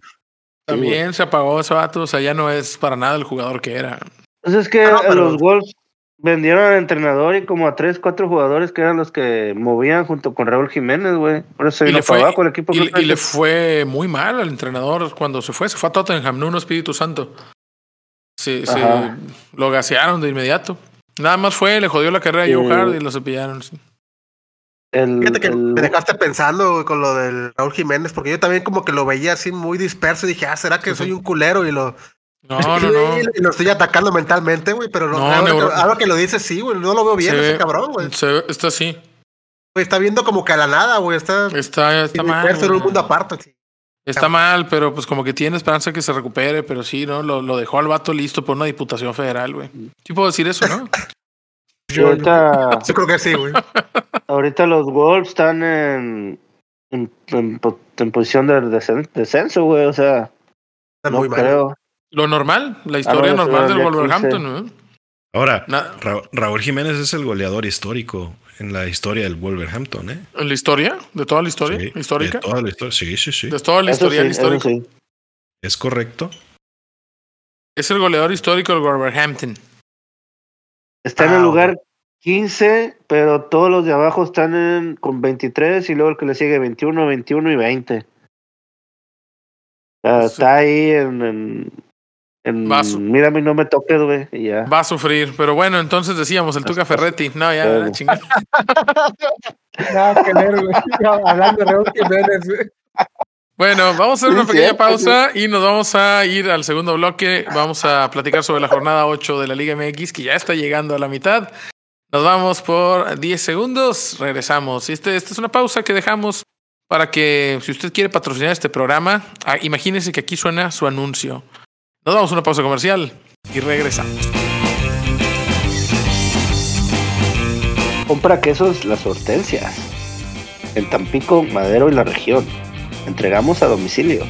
También se apagó ese vato. O sea, ya no es para nada el jugador que era. Entonces es que Ah, no, pero- los Wolves vendieron al entrenador y como a tres, cuatro jugadores que eran los que movían junto con Raúl Jiménez, güey. Por eso se Y vino le, fue, para abajo el equipo. y, creo que- y le fue muy mal al entrenador cuando se fue. Se fue a Tottenham, no un Espíritu Santo. Se, se lo gasearon de inmediato. Nada más fue, le jodió la carrera a. Joe Hart y lo cepillaron. sí. el- Fíjate que el- me dejaste pensando con lo del Raúl Jiménez, porque yo también como que lo veía así muy disperso y dije, ah, ¿será que soy un culero? Y lo, No, no, no. y lo estoy atacando mentalmente, güey, pero no, No, ahora, neuro- que, ahora que lo dices, sí, güey, no lo veo bien Se ese ve- cabrón, güey. Está así. Güey, Está viendo como que a la nada, güey, está, Está, está mal. en un mundo aparte. sí. Está mal, pero pues como que tiene esperanza que se recupere, pero sí, ¿no? Lo, lo dejó al vato listo por una diputación federal, güey. Sí puedo decir eso, ¿no? y ahorita, Yo creo que sí, güey. ahorita los Wolves están en, en, en, po- en posición de descenso, güey. O sea, Está no muy mal. creo. Lo normal, la historia no, normal del Wolverhampton, ¿no? Ahora, Ra- Raúl Jiménez es el goleador histórico en la historia del Wolverhampton, ¿eh? ¿En la historia? ¿De toda la historia? Sí, ¿Histórica? de toda la historia. Sí, sí, sí. De toda la historia sí, histórica. sí. Es correcto. Es el goleador histórico del Wolverhampton. Está en Ah, el lugar 15, pero todos los de abajo están en, con 23 y luego el que le sigue 21, 21 y 20. O sea, Eso- está ahí en... en, en Va a su- mira, a mí no me toques, güey, y ya. Va a sufrir. Pero bueno, entonces decíamos el Tuca Ferretti. No, ya, la chingada. Nada que ver, güey. Hablando de Raúl Jiménez, güey. Bueno, vamos a hacer una pequeña pausa y nos vamos a ir al segundo bloque. Vamos a platicar sobre la jornada 8 de la Liga MX, que ya está llegando a la mitad. Nos vamos por 10 segundos, regresamos. Y Este, esta es una pausa que dejamos para que, si usted quiere patrocinar este programa, ah, imagínese que aquí suena su anuncio. Nos damos una pausa comercial y regresamos. Compra quesos Las Hortensias. En Tampico, Madero y la región. Entregamos a domicilio.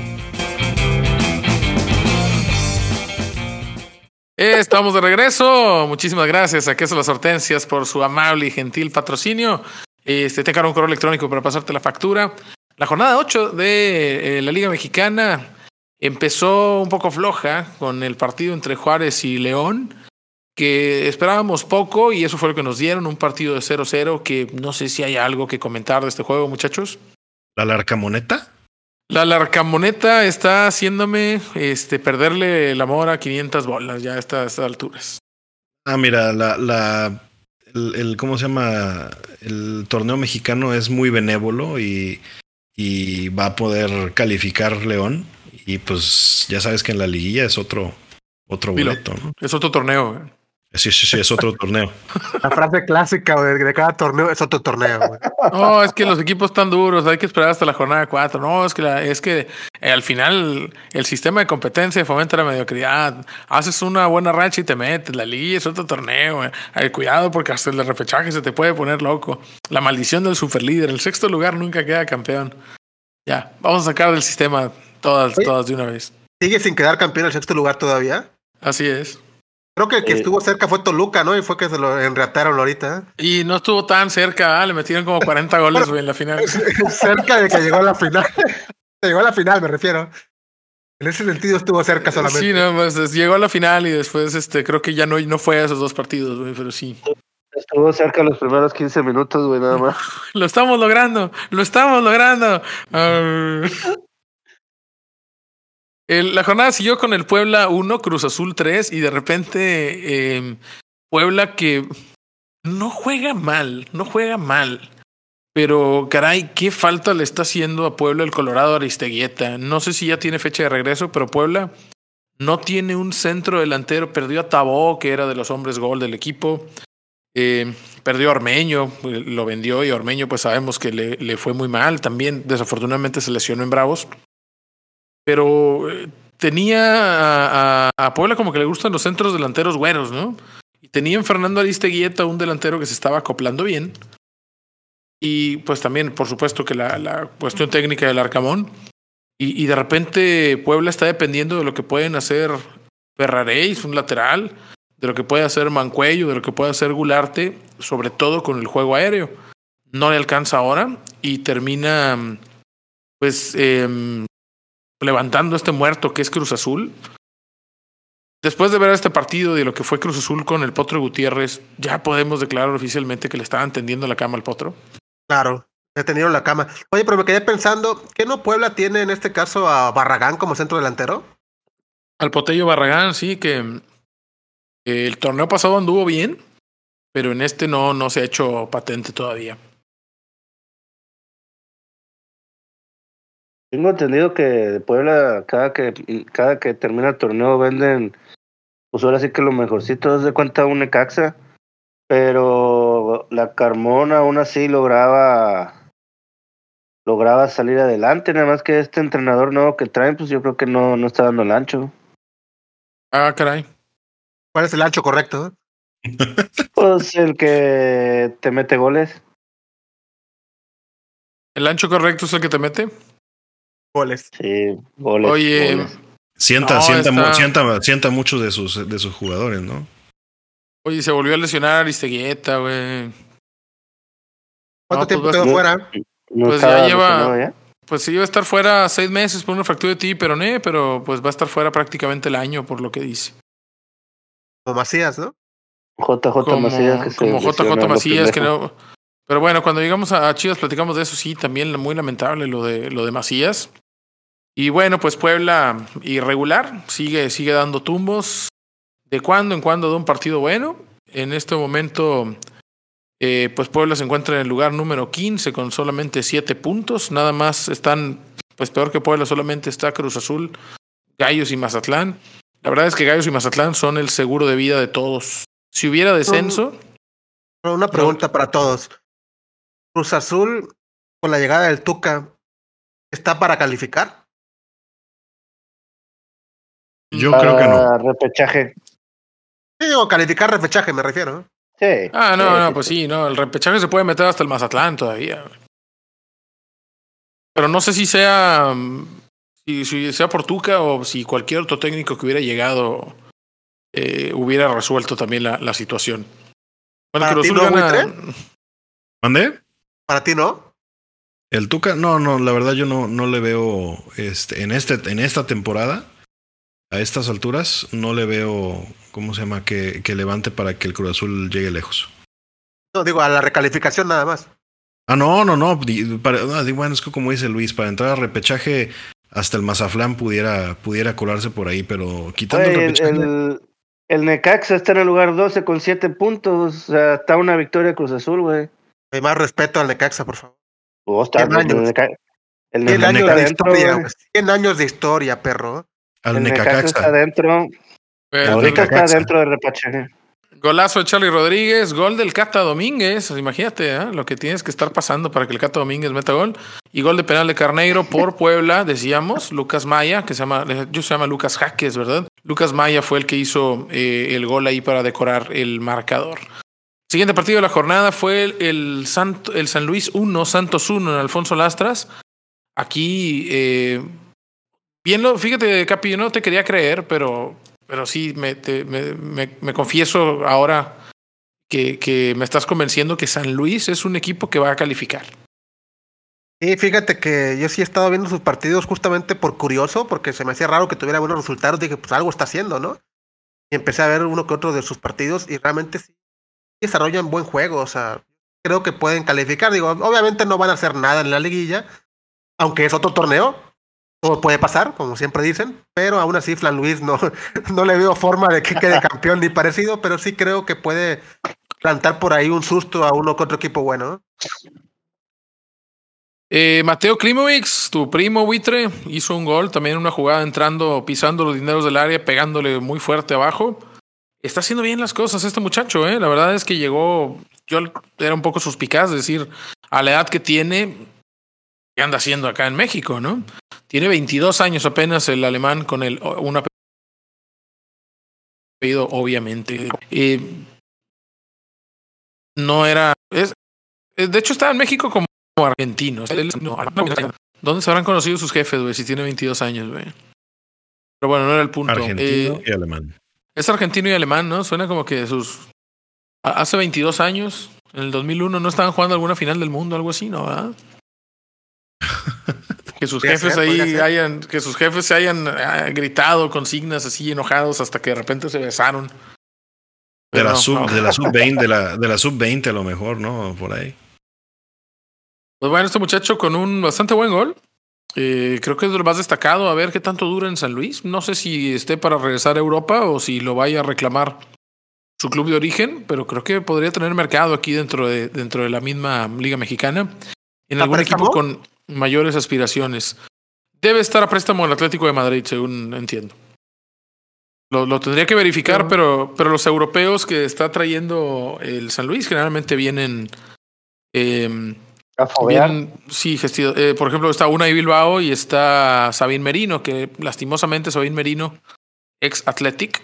Estamos de regreso. Muchísimas gracias a Queso Las Hortensias por su amable y gentil patrocinio. Este, te encargo un correo electrónico para pasarte la factura. La jornada 8 de eh, la Liga Mexicana empezó un poco floja con el partido entre Juárez y León, que esperábamos poco y eso fue lo que nos dieron, un partido de 0-0 que no sé si hay algo que comentar de este juego, muchachos. ¿La Larcamoneta? La larcamoneta está haciéndome este, perderle el amor a 500 bolas ya a estas, alturas. Ah, mira, la, la, el, el- ¿cómo se llama? El torneo mexicano es muy benévolo y, y va a poder calificar León. Y pues ya sabes que en la liguilla es otro, otro Dilo. boleto, ¿no? Es otro torneo. güey. Sí, sí, sí, es otro torneo. La frase clásica güey, de cada torneo es otro torneo, güey. No, es que los equipos están duros, hay que esperar hasta la jornada 4. No, es que, la- es que eh, al final el sistema de competencia fomenta la mediocridad. Haces una buena racha y te metes. La liga es otro torneo. güey. Ay, cuidado porque hasta el repechaje se te puede poner loco. La maldición del superlíder. El sexto lugar nunca queda campeón. Ya, vamos a sacar del sistema todas, todas de una vez. Sigue sin quedar campeón en el sexto lugar todavía. Así es. Creo que el que Eh. estuvo cerca fue Toluca, ¿no? Y fue que se lo enreataron ahorita. Y no estuvo tan cerca, ah, le metieron como 40 goles güey, en la final. cerca de que llegó a la final. llegó a la final, me refiero. En ese sentido estuvo cerca solamente. Sí, no, pues es- llegó a la final y después este creo que ya no, no fue a esos dos partidos, güey, pero sí. Estuvo cerca los primeros 15 minutos, güey, nada más. Lo estamos logrando, lo estamos logrando. Ah. El- la jornada siguió con el Puebla 1, Cruz Azul 3 y de repente eh, Puebla que no juega mal, no juega mal. Pero caray, qué falta le está haciendo a Puebla el Colorado Aristeguieta. No sé si ya tiene fecha de regreso, pero Puebla no tiene un centro delantero. Perdió a Tabó, que era de los hombres gol del equipo. Eh, perdió a Ormeño, eh, lo vendió y Ormeño pues sabemos que le, le fue muy mal. También desafortunadamente se lesionó en Bravos. Pero eh, tenía a, a- Puebla como que le gustan los centros delanteros güeros, ¿no? Y tenía en Fernando Aristeguieta un delantero que se estaba acoplando bien. Y pues también, por supuesto, que la, la cuestión técnica del Arcamón. Y, y de repente Puebla está dependiendo de lo que pueden hacer Ferraréis, un lateral, de lo que puede hacer Mancuello, de lo que puede hacer Gularte, sobre todo con el juego aéreo. No le alcanza ahora y termina pues em, levantando este muerto que es Cruz Azul. Después de ver este partido y de lo que fue Cruz Azul con el Potro Gutiérrez, ya podemos declarar oficialmente que le estaban tendiendo la cama al Potro. Claro, he tenido la cama. Oye, pero me quedé pensando, ¿qué no Puebla tiene en este caso a Barragán como centro delantero? Al Potello Barragán, sí, que el torneo pasado anduvo bien, pero en este no, no se ha hecho patente todavía. Tengo entendido que de Puebla, cada que, cada que termina el torneo, venden, pues ahora sí que lo mejorcito, haz de cuenta un Necaxa. Pero la Carmona aún así lograba lograba salir adelante, nada más que este entrenador nuevo que traen, pues yo creo que no, no está dando el ancho. Ah, caray. ¿Cuál es el ancho correcto? Pues el que te mete goles. ¿El ancho correcto es el que te mete? Goles. Sí, goles. Oye, goles. Sienta, No, sienta, está- sienta, sienta muchos de sus, de sus jugadores, ¿no? oye, se volvió a lesionar Aristeguieta, güey. ¿Cuánto No, tiempo pues, quedó no. fuera? No pues ya lleva- ya. Pues sí, iba a estar fuera seis meses por una fractura de ti, pero no, pero pues va a estar fuera prácticamente el año, por lo que dice. Como Macías, ¿no? JJ Como, Macías que se como JJ Macías, que no. Pero bueno, cuando llegamos a a Chivas platicamos de eso, sí, también muy lamentable lo de lo de Macías. Y bueno, pues Puebla irregular, sigue, sigue dando tumbos. De cuando en cuando da un partido bueno. En este momento, eh, pues Puebla se encuentra en el lugar número 15 con solamente 7 puntos. Nada más están, pues peor que Puebla, solamente está Cruz Azul, Gallos y Mazatlán. La verdad es que Gallos y Mazatlán son el seguro de vida de todos. Si hubiera descenso, Una pregunta para todos. Cruz Azul, con la llegada del Tuca, ¿está para calificar? Yo creo que no. Repechaje. Sí, digo, calificar repechaje, me refiero. Sí. Ah, no, Sí, no, sí, pues sí. sí, no, el repechaje se puede meter hasta el Mazatlán todavía. Pero no sé si sea mm, si, si sea por Tuca o si cualquier otro técnico que hubiera llegado eh, hubiera resuelto también la, la situación. Bueno, ¿Para Cruz ti no, gana- Buitre? ¿Mandé? Para ti, ¿no? El Tuca, no, no, la verdad yo no, no le veo este, en este, en esta temporada, a estas alturas, no le veo, ¿cómo se llama? Que, que levante para que el Cruz Azul llegue lejos. No, digo, a la recalificación nada más. Ah, no, no, no. para- bueno, es que como dice Luis, para entrar a repechaje, hasta el Mazaflán pudiera, pudiera colarse por ahí, pero quitando Güey, el el, repechaje. el, el Necaxa está en el lugar 12 con 7 puntos. O sea, está una victoria de Cruz Azul, güey. Hay más respeto al Necaxa, por favor. Oh, está- el el 100 Necaxa años de historia, güey. güey. 100 años de historia, perro. Al El Necaxa está Necaxa. adentro. Bueno, Ahorita está Necaxa. dentro de repechaje. Golazo de Charlie Rodríguez, gol del Cata Domínguez. Imagínate ¿eh? lo que tienes que estar pasando para que el Cata Domínguez meta gol. Y gol de penal de Carneiro por Puebla, decíamos. Lucas Maya, que se llama, yo se llama Lucas Jaques, ¿verdad? Lucas Maya fue el que hizo eh, el gol ahí para decorar el marcador. Siguiente partido de la jornada fue el, el, Santo- el San Luis 1, Santos 1 en Alfonso Lastras. Aquí, eh, bien lo, fíjate, Capi, yo no te quería creer, pero, pero sí, me, me confieso ahora que, que me estás convenciendo que San Luis es un equipo que va a calificar. Sí, fíjate que yo sí he estado viendo sus partidos justamente por curioso, porque se me hacía raro que tuviera buenos resultados. Dije, pues algo está haciendo, ¿no? Y empecé a ver uno que otro de sus partidos y realmente sí desarrollan buen juego. O sea, creo que pueden calificar. Digo, obviamente no van a hacer nada en la liguilla, aunque es otro torneo. Todo puede pasar, como siempre dicen, pero aún así Flan Luis no, no le veo forma de que quede campeón ni parecido, pero sí creo que puede plantar por ahí un susto a uno que otro equipo bueno. ¿no? Eh, Mateo Klimovic, tu primo buitre, hizo un gol, también una jugada entrando, pisando los dineros del área, pegándole muy fuerte abajo. Está haciendo bien las cosas este muchacho, ¿eh? La verdad es que llegó, yo era un poco suspicaz, es decir, a la edad que tiene, ¿qué anda haciendo acá en México, no? Tiene 22 años apenas el alemán con el, un apellido, obviamente. Eh, no era, es, eh, de hecho estaba en México como argentino. ¿Dónde se habrán conocido sus jefes, güey? Si tiene 22 años, güey. Pero bueno, no era el punto. Argentino Eh, y alemán. es argentino y alemán, ¿no? Suena como que sus. Hace 22 años, en el 2001, no estaban jugando alguna final del mundo, algo así, ¿no? ¿verdad? Que sus jefes ser, ahí hayan, que sus jefes se hayan ah, gritado consignas así enojados hasta que de repente se besaron. De la no, sub, no. de la sub 20, de la, de la sub 20 a lo mejor, ¿no? Por ahí. Pues bueno, este muchacho con un bastante buen gol. Eh, creo que es lo más destacado. A ver qué tanto dura en San Luis. No sé si esté para regresar a Europa o si lo vaya a reclamar su club de origen, pero creo que podría tener mercado aquí dentro de, dentro de la misma Liga Mexicana. En ¿A algún préstamo? equipo con mayores aspiraciones. Debe estar a préstamo el Atlético de Madrid, según entiendo. Lo, lo tendría que verificar, pero, pero los europeos que está trayendo el San Luis generalmente vienen. Bien, sí, gestido. eh, por ejemplo, está Unai Bilbao y está Sabín Merino, que lastimosamente Sabín Merino, ex Athletic,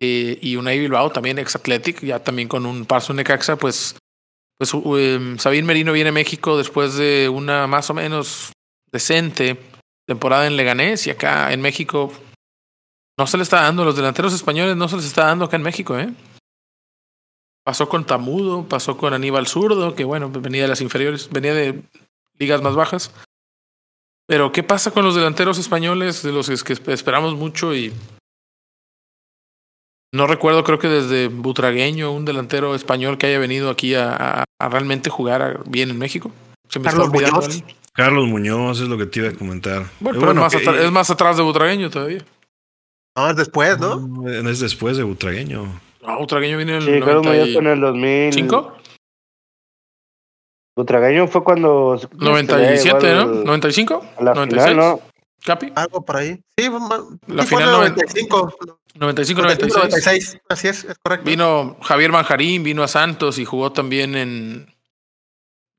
eh, y Unai Bilbao también ex Athletic, ya también con un paso en Necaxa, pues, Pues um, Sabín Merino viene a México después de una más o menos decente temporada en Leganés y acá en México no se le está dando. Los delanteros españoles no se les está dando acá en México, ¿eh? Pasó con Tamudo, pasó con Aníbal Zurdo, que bueno, venía de las inferiores, venía de ligas más bajas. Pero, ¿qué pasa con los delanteros españoles de los que esperamos mucho y no recuerdo, creo que desde Butragueño, un delantero español que haya venido aquí a, a, realmente jugar bien en México. Se me Carlos Muñoz. Carlos Muñoz es lo que te iba a comentar. Bueno, pero es, más atrás, es, más atrás, de Butragueño todavía. No, es después, ¿no? Es después de Butragueño. No, Butragueño viene en el sí, Carlos Muñoz en el 2005. Butragueño fue cuando. 97, ¿no? ¿95? La 96. Final, ¿no? ¿Capi? Algo por ahí. Sí, la final 95. 95, 96. 96. Así es, es correcto. Vino Javier Manjarín, vino a Santos y jugó también en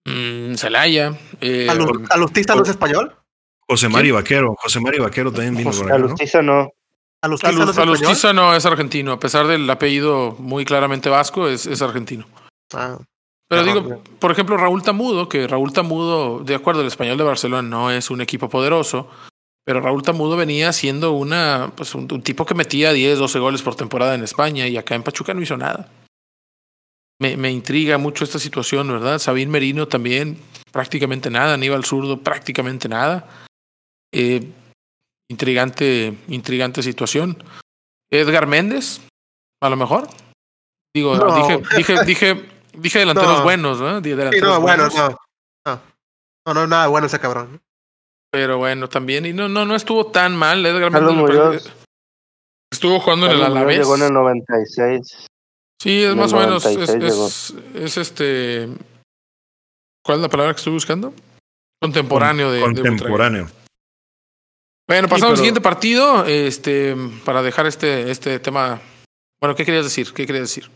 mm, Celaya. Eh, ¿Alustiza no es español? José Mario Vaquero. José Mario Vaquero también vino por Alustiza no. Alustiza, no, es argentino. A pesar del apellido muy claramente vasco, es, es argentino. Ah. Pero digo, por ejemplo, Raúl Tamudo, que Raúl Tamudo, de acuerdo, el español de Barcelona no es un equipo poderoso, pero Raúl Tamudo venía siendo una, pues un, tipo que metía 10, 12 goles por temporada en España y acá en Pachuca no hizo nada. Me, me intriga mucho esta situación, ¿verdad? Sabín Merino también, prácticamente nada. Aníbal Zurdo, prácticamente nada. Eh, intrigante, intrigante situación. Edgar Méndez, a lo mejor. Digo, dije, dije, dije, dije delanteros buenos, ¿no? no, bueno, no. No, no, nada bueno ese cabrón. Pero bueno, también, y no, no, no estuvo tan mal. Edgar Méndez estuvo jugando en el Alavés. Llegó en el 96. Sí, es más o menos, es, es, este, ¿cuál es la palabra que estoy buscando? Contemporáneo de Contemporáneo. bueno, pasamos al siguiente partido, este, para dejar este, este tema. Bueno, ¿qué querías decir? ¿Qué querías decir?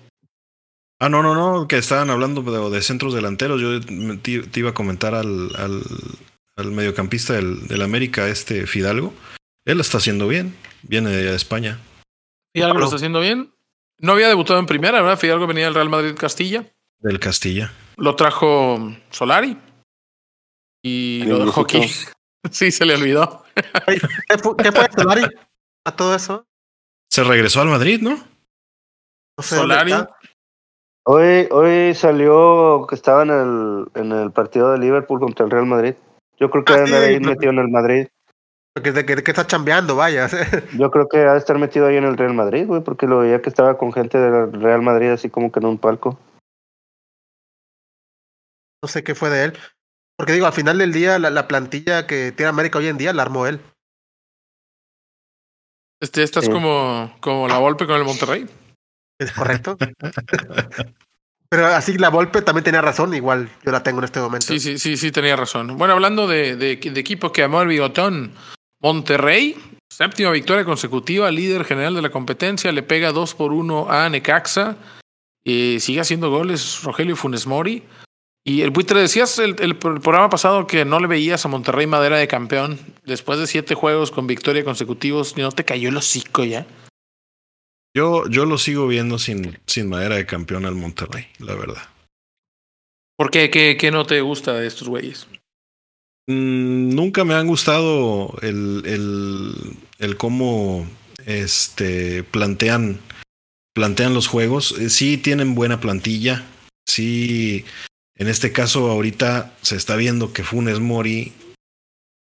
Ah, no, no, no, que estaban hablando de, de centros delanteros. Yo te, te, iba a comentar al, al, al mediocampista del, del, América, este Fidalgo. Él lo está haciendo bien. Viene de España. Fidalgo lo está haciendo bien. No había debutado en primera, ¿verdad? Fidalgo venía del Real Madrid Castilla. Del Castilla. Lo trajo Solari. Y lo dejó aquí. sí, se le olvidó. ¿Qué fue, Solari a todo eso? Se regresó al Madrid, ¿no? Solari. Hoy, hoy salió que estaba en el, en el partido de Liverpool contra el Real Madrid. Yo creo que ah, debe sí, metido en el Madrid. Que, que, que, está chambeando, vaya. Yo creo que ha de estar metido ahí en el Real Madrid, güey, porque lo veía que estaba con gente del Real Madrid así como que en un palco. No sé qué fue de él. Porque digo, al final del día, la, la plantilla que tiene América hoy en día la armó él. Este, esta es como, como la golpe con el Monterrey. Es correcto. Pero así la Volpe también tenía razón, igual yo la tengo en este momento. Sí, sí, sí, sí, tenía razón. Bueno, hablando de, de, equipos que amó el bigotón, Monterrey, séptima victoria consecutiva, líder general de la competencia, le pega 2 por 1 a Necaxa, y sigue haciendo goles Rogelio Funes Mori. Y el buitre, decías el, el, programa pasado que no le veías a Monterrey madera de campeón después de siete juegos con victoria consecutivos, ¿no te cayó el hocico ya? Yo, yo lo sigo viendo sin, sin madera de campeón al Monterrey, la verdad. ¿Por qué? ¿Qué, qué no te gusta de estos güeyes? Mm, nunca me han gustado el, el, el cómo este, plantean, plantean los juegos. Eh, sí tienen buena plantilla. Sí, en este caso ahorita se está viendo que Funes Mori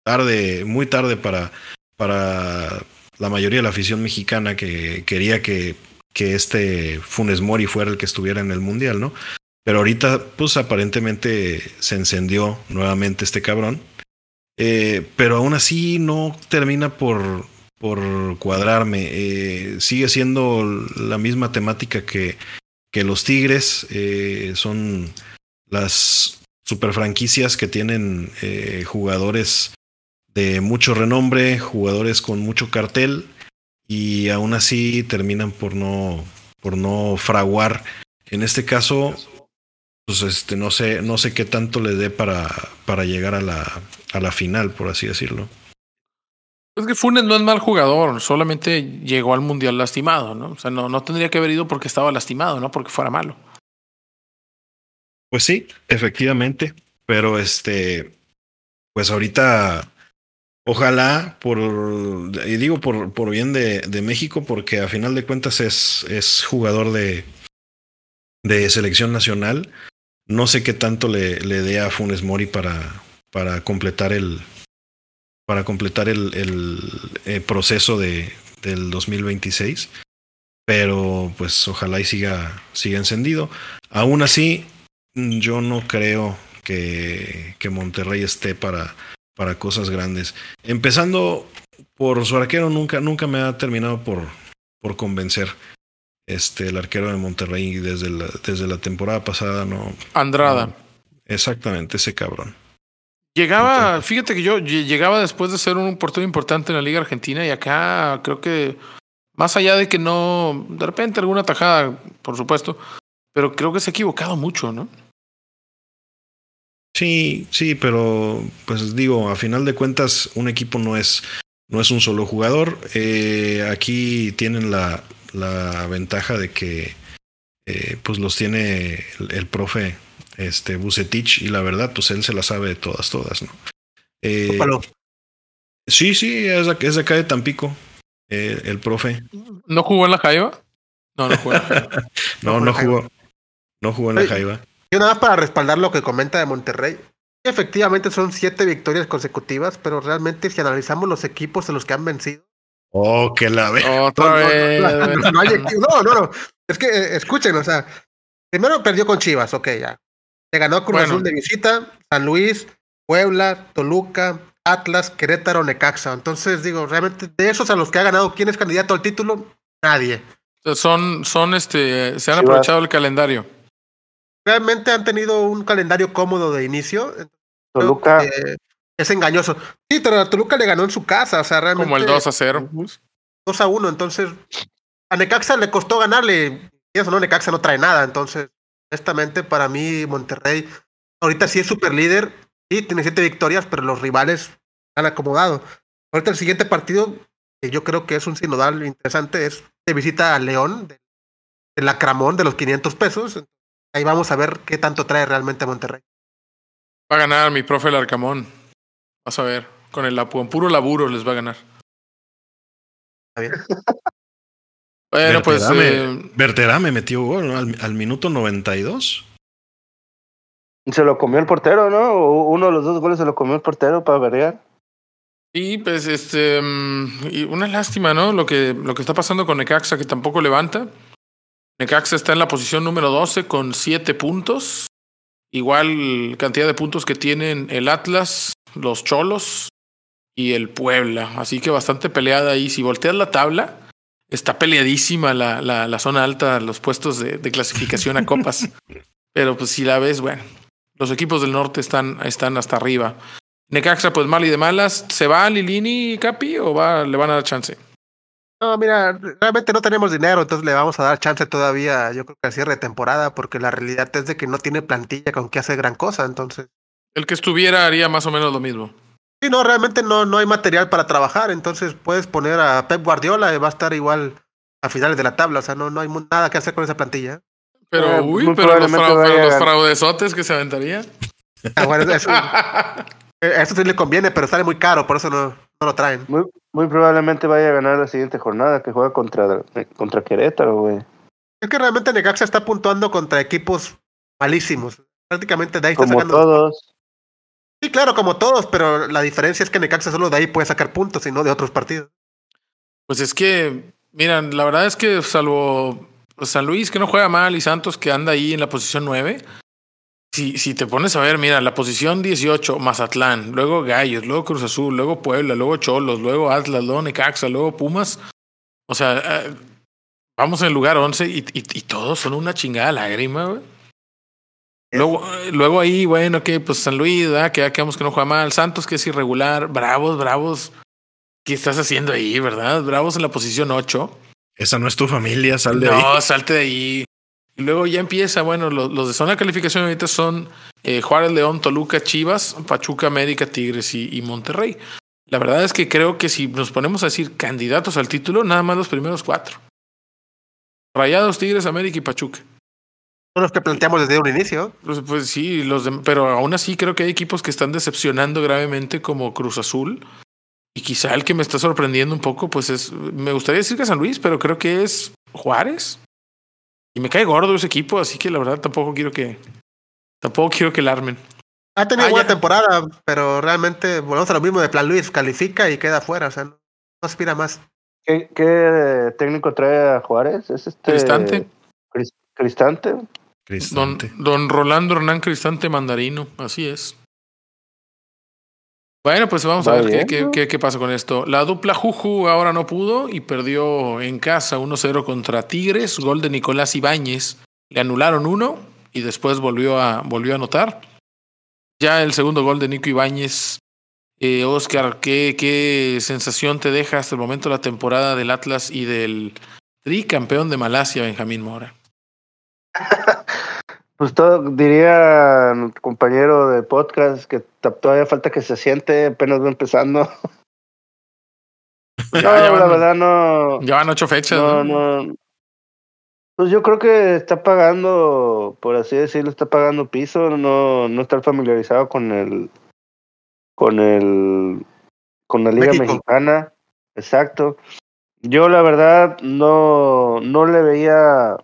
tarde, muy tarde para, para la mayoría de la afición mexicana que quería que, que este Funes Mori fuera el que estuviera en el Mundial, ¿no? Pero ahorita, pues aparentemente se encendió nuevamente este cabrón. Eh, pero aún así no termina por, por cuadrarme. Eh, sigue siendo la misma temática que, que los Tigres. Eh, son las super franquicias que tienen jugadores de mucho renombre, jugadores con mucho cartel y aún así terminan por no por no fraguar. En este caso, pues este no sé no sé qué tanto le dé para para llegar a la a la final, por así decirlo. Es que Funes no es mal jugador, solamente llegó al mundial lastimado, ¿no? O sea, no, no tendría que haber ido porque estaba lastimado, no porque fuera malo. Pues sí, efectivamente. Pero este, pues ahorita, ojalá por, y digo por, por bien de, de México, porque a final de cuentas es, es jugador de, de selección nacional. No sé qué tanto le, le dé a Funes Mori para, para completar el para completar el, el, el proceso de, del 2026 pero pues ojalá y siga, siga encendido. Aún así, yo no creo que, que Monterrey esté para, para cosas grandes. Empezando por su arquero, nunca, nunca me ha terminado por, por convencer. Este, el arquero de Monterrey desde la, desde la temporada pasada no. Andrada. no- exactamente, ese cabrón. Llegaba, fíjate que yo lle- llegaba después de ser un portero importante en la Liga Argentina y acá creo que más allá de que no, de repente alguna tajada, por supuesto, pero creo que se ha equivocado mucho, ¿no? Sí, sí, pero pues digo, a final de cuentas, un equipo no es, no es un solo jugador. Eh, aquí tienen la, la ventaja de que eh, pues los tiene el, el profe este Bucetich y la verdad, pues él se la sabe de todas, todas, ¿no? Eh, sí, sí, es de, es de acá de Tampico, eh, el profe. ¿No jugó en la Jaiba? No, no jugó en la Jaiba. No, No no jugó en la jugó, no jugó en la Jaiba. Yo nada más para respaldar lo que comenta de Monterrey. Efectivamente son siete victorias consecutivas, pero realmente si analizamos los equipos de los que han vencido, Oh, que la ve. Otra no, no, vez. no, no hay equi- no, no, no. Es que eh, escuchen, o sea, primero perdió con Chivas, ok, ya. Le ganó Cruz Bueno. Azul de visita, San Luis, Puebla, Toluca, Atlas, Querétaro, Necaxa. Entonces, digo, realmente de esos a los que ha ganado, ¿quién es candidato al título? Nadie. Son, son este, se han Chivas. aprovechado el calendario. Realmente han tenido un calendario cómodo de inicio. Toluca. Eh, es engañoso. Sí, pero a Toluca le ganó en su casa, o sea, realmente. Como el 2 a 0. 2 a 1, entonces a Necaxa le costó ganarle. Y eso no, Necaxa no trae nada, entonces, honestamente, para mí, Monterrey, ahorita sí es super líder, sí, tiene siete victorias, pero los rivales han acomodado. Ahorita el siguiente partido, que yo creo que es un sinodal interesante, es de visita a León, de, de la Cramón de los 500 pesos. Ahí vamos a ver qué tanto trae realmente Monterrey. Va a ganar mi profe el Arcamón. Vas a ver. Con el con puro laburo les va a ganar. Está bien. Bueno, pues eh, Berterame metió gol ¿no? al, al minuto 92. Se lo comió el portero, ¿no? Uno de los dos goles se lo comió el portero para verrear. y pues este mm, y una lástima, ¿no? Lo que lo que está pasando con Necaxa que tampoco levanta. Necaxa está en la posición número 12 con 7 puntos. Igual cantidad de puntos que tienen el Atlas, los Cholos y el Puebla. Así que bastante peleada ahí. Si volteas la tabla, está peleadísima la, la, la zona alta, los puestos de, de clasificación a copas. Pero pues si la ves, bueno, los equipos del norte están, están hasta arriba. Necaxa, pues mal y de malas. ¿Se va Lilini Capi o va, le van a dar chance? No, mira, realmente no tenemos dinero, entonces le vamos a dar chance todavía, yo creo que al cierre de temporada, porque la realidad es de que no tiene plantilla con que hacer gran cosa, entonces. El que estuviera haría más o menos lo mismo. Sí, no, realmente no, no hay material para trabajar, entonces puedes poner a Pep Guardiola y va a estar igual a finales de la tabla, o sea, no, no hay nada que hacer con esa plantilla. Pero, Eh, uy, pero los, probablemente frau- pero vaya a los ganar. fraudezotes que se aventaría. Ah, bueno, eso, eh, eso sí le conviene, pero sale muy caro, por eso no, no lo traen. Muy, muy probablemente vaya a ganar la siguiente jornada que juega contra, contra Querétaro, güey. Es que realmente Necaxa está puntuando contra equipos malísimos. Prácticamente de ahí está Como sacando. todos. Sí, claro, como todos, pero la diferencia es que Necaxa solo de ahí puede sacar puntos y no de otros partidos. Pues es que, miran, la verdad es que salvo pues, San Luis, que no juega mal, y Santos, que anda ahí en la posición 9, si, si te pones a ver, mira, la posición 18, Mazatlán, luego Gallos, luego Cruz Azul, luego Puebla, luego Cholos, luego Atlas, luego Necaxa, luego Pumas. O sea, eh, vamos en el lugar 11 y, y, y todos son una chingada lágrima, güey. Luego, eh, luego ahí, bueno, que pues San Luis, ¿verdad? que ya quedamos que no juega mal. Santos, que es irregular. Bravos, bravos. ¿Qué estás haciendo ahí, verdad? Bravos en la posición 8. Esa no es tu familia, sal de ahí. No, salte de ahí. Y luego ya empieza, bueno, los, los de zona de calificación ahorita son eh, Juárez, León, Toluca, Chivas, Pachuca, América, Tigres y, y Monterrey. La verdad es que creo que si nos ponemos a decir candidatos al título, nada más los primeros cuatro. Rayados, Tigres, América y Pachuca. Son los que planteamos desde un inicio. Pues, pues sí, los de- pero aún así creo que hay equipos que están decepcionando gravemente como Cruz Azul. Y quizá el que me está sorprendiendo un poco, pues es, me gustaría decir que San Luis, pero creo que es Juárez. Y me cae gordo ese equipo, así que la verdad tampoco quiero que, tampoco quiero que la armen. Ha tenido Ah, buena ya. temporada, pero realmente volvemos a lo mismo de Plan Luis, califica y queda fuera, o sea, no, no aspira más. ¿Qué, qué técnico trae a Juárez? ¿Es este Cristante. Cris- Cristante? Don, Cristante. don Rolando Hernán Cristante Mandarino, así es. Bueno, pues vamos a ver qué, qué- qué- qué pasa con esto. La dupla Juju ahora no pudo y perdió en casa 1-0 contra Tigres. Gol de Nicolás Ibáñez. Le anularon uno y después volvió a, volvió a anotar. Ya el segundo gol de Nico Ibáñez. Eh, Oscar, ¿qué, ¿qué sensación te deja hasta el momento la temporada del Atlas y del tricampeón de Malasia, Benjamín Mora? Pues todo, diría el compañero de podcast que todavía falta que se siente, apenas va empezando. no, Ya- ya la verdad no, Ya van ocho fechas. no, ¿no? no. Pues yo creo que está pagando, por así decirlo, está pagando piso, no, no estar familiarizado con el, con el, con la liga México. mexicana, exacto. Yo la verdad no, no le veía